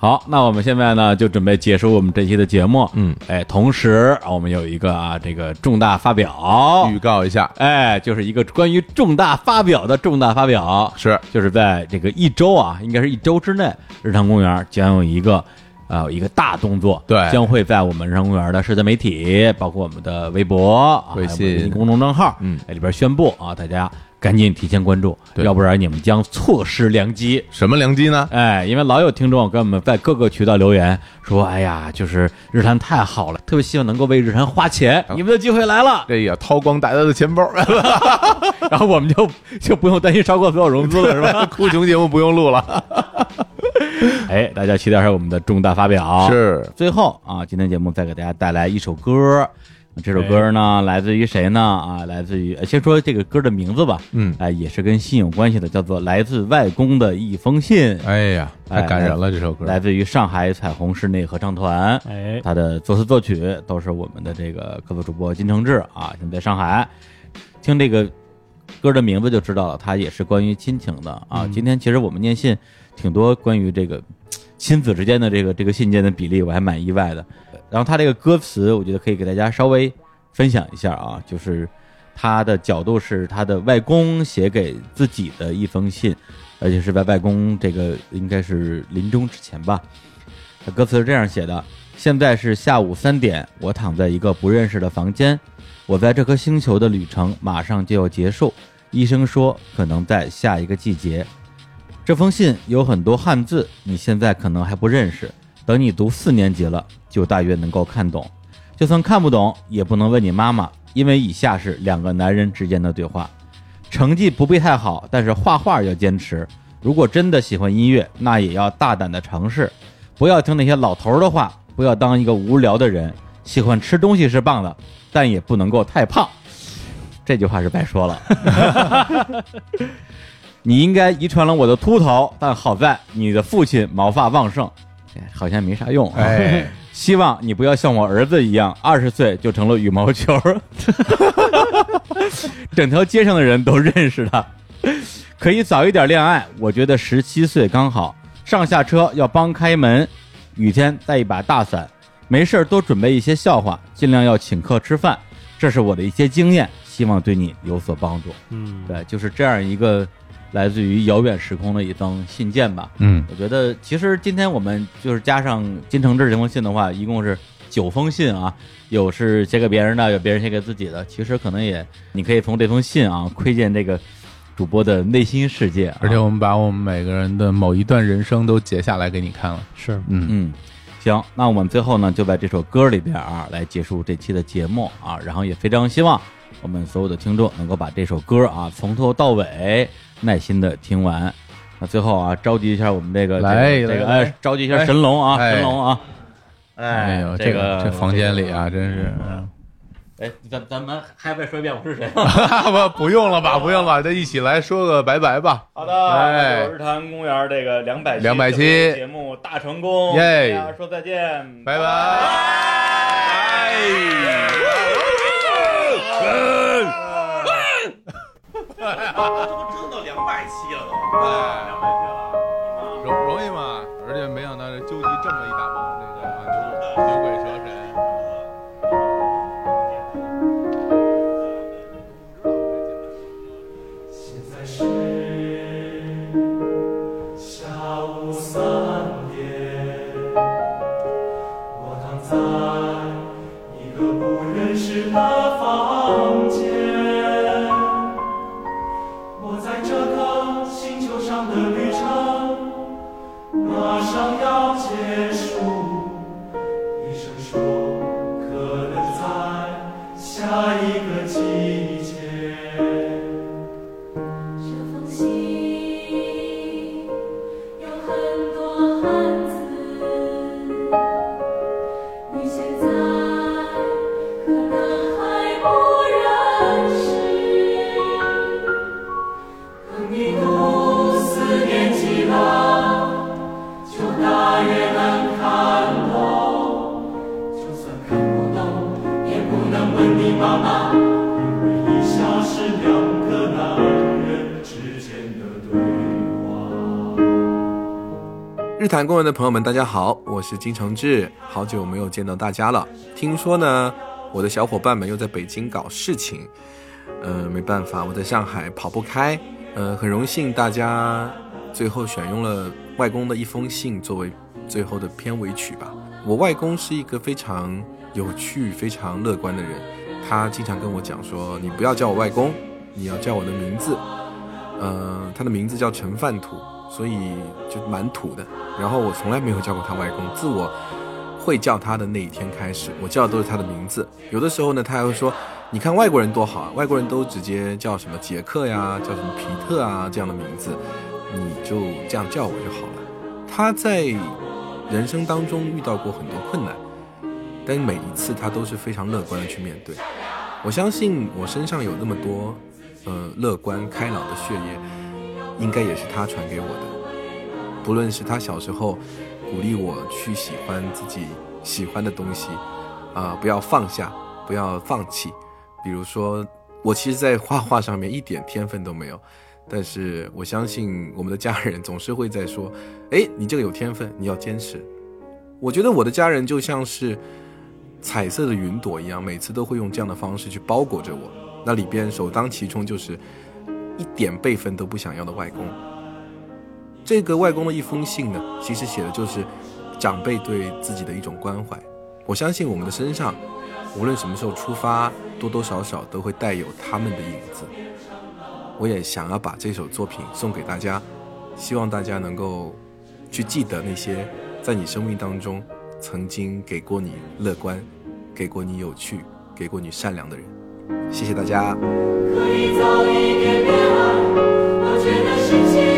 好，那我们现在呢就准备结束我们这期的节目。嗯，哎，同时啊我们有一个啊这个重大发表，预告一下，哎，就是一个关于重大发表的重大发表，是。就是在这个一周啊，应该是一周之内，日常公园将有一个。呃，一个大动作，对。将会在我们日坛公园的社交媒体，包括我们的微博、微信。公众账号，嗯。里边宣布啊，大家赶紧提前关注，要不然你们将错失良机。什么良机呢？哎，因为老有听众跟我们在各个渠道留言说，哎呀，就是日坛太好了，特别希望能够为日坛花钱，你们的机会来了，这也掏光大家的钱包，[LAUGHS] 然后我们就就不用担心超过所有融资了，是吧？[LAUGHS] 哭穷节目不用录了。[LAUGHS] 哎，大家期待一下我们的重大发表。是，最后啊，今天节目再给大家带来一首歌，这首歌呢，来自于谁呢？啊，来自于呃先说这个歌的名字吧，嗯，哎，也是跟信有关系的，叫做《来自外公的一封信》，哎呀，太感人了，这首歌。来自于上海彩虹室内合唱团，哎，他的作词作曲都是我们的这个客座主播金承志啊，现在上海，听这个歌的名字就知道了，它也是关于亲情的。啊。嗯。今天其实我们念信挺多关于这个亲子之间的这个这个信件的比例，我还蛮意外的。然后他这个歌词，我觉得可以给大家稍微分享一下啊，就是他的角度是他的外公写给自己的一封信，而且是在外公这个应该是临终之前吧。他歌词是这样写的：现在是下午三点，我躺在一个不认识的房间，我在这颗星球的旅程马上就要结束，医生说可能在下一个季节。这封信有很多汉字，你现在可能还不认识，等你读四年级了，就大约能够看懂。就算看不懂，也不能问你妈妈，因为以下是两个男人之间的对话。成绩不必太好，但是画画要坚持。如果真的喜欢音乐，那也要大胆的尝试，不要听那些老头儿的话，不要当一个无聊的人。喜欢吃东西是棒的，但也不能够太胖。这句话是白说了。[LAUGHS] [LAUGHS] 你应该遗传了我的秃头，但好在你的父亲毛发旺盛，哎好像没啥用、啊。哎，[LAUGHS] 希望你不要像我儿子一样，二十岁就成了羽毛球，[LAUGHS] 整条街上的人都认识他。可以早一点恋爱，我觉得十七岁刚好。上下车要帮开门，雨天带一把大伞，没事儿多准备一些笑话，尽量要请客吃饭。这是我的一些经验，希望对你有所帮助。嗯，对，就是这样一个来自于遥远时空的一封信件吧。嗯，我觉得其实今天我们就是加上金承志这封信的话，一共是九封信啊，有是写给别人的，有别人写给自己的。其实可能也，你可以从这封信啊窥见这个主播的内心世界、啊。而且我们把我们每个人的某一段人生都截下来给你看了，是，嗯，嗯，行，那我们最后呢，就在这首歌里边啊，来结束这期的节目啊，然后也非常希望我们所有的听众能够把这首歌啊从头到尾耐心的听完。那最后啊，召集一下我们这个来这个来哎，召集一下神龙啊，哎。神龙啊，哎呦，这这个这房间里啊，真是，哎，咱咱们还再说一遍我是谁？[LAUGHS] 不不用了吧，[LAUGHS] 不用了，咱一起来说个拜拜吧。好的，哎。日坛公园这个两百两百期。节目大成功，耶。大家说再见，拜拜。这不真到两百期了都，哎两百期了，容容易吗？而且没想到这纠集这么一大帮这个啊牛牛鬼蛇神。现在是下午三点，我躺在一个不认识的房日坛公园的朋友们，大家好，我是金承志，好久没有见到大家了。听说呢，我的小伙伴们又在北京搞事情，呃，没办法，我在上海跑不开，呃，很荣幸大家最后选用了外公的一封信作为最后的片尾曲吧。我外公是一个非常有趣、非常乐观的人，他经常跟我讲说：“你不要叫我外公，你要叫我的名字。”呃，他的名字叫陈范土，所以就蛮土的。然后我从来没有叫过他外公，自我会叫他的那一天开始，我叫的都是他的名字。有的时候呢，他还会说：“你看外国人多好啊，外国人都直接叫什么杰克呀，叫什么皮特啊这样的名字，你就这样叫我就好了。”他在人生当中遇到过很多困难，但每一次他都是非常乐观的去面对。我相信我身上有那么多呃乐观开朗的血液，应该也是他传给我的。不论是他小时候鼓励我去喜欢自己喜欢的东西，啊、不要放下，不要放弃。比如说，我其实，在画画上面一点天分都没有，但是我相信我们的家人总是会在说：“哎，你这个有天分，你要坚持。”我觉得我的家人就像是彩色的云朵一样，每次都会用这样的方式去包裹着我。那里边首当其冲就是一点辈分都不想要的外公。这个外公的一封信呢，其实写的就是长辈对自己的一种关怀。我相信我们的身上，无论什么时候出发，多多少少都会带有他们的影子。我也想要把这首作品送给大家，希望大家能够去记得那些在你生命当中曾经给过你乐观、给过你有趣、给过你善良的人。谢谢大家。可以早一点恋爱，我觉得十七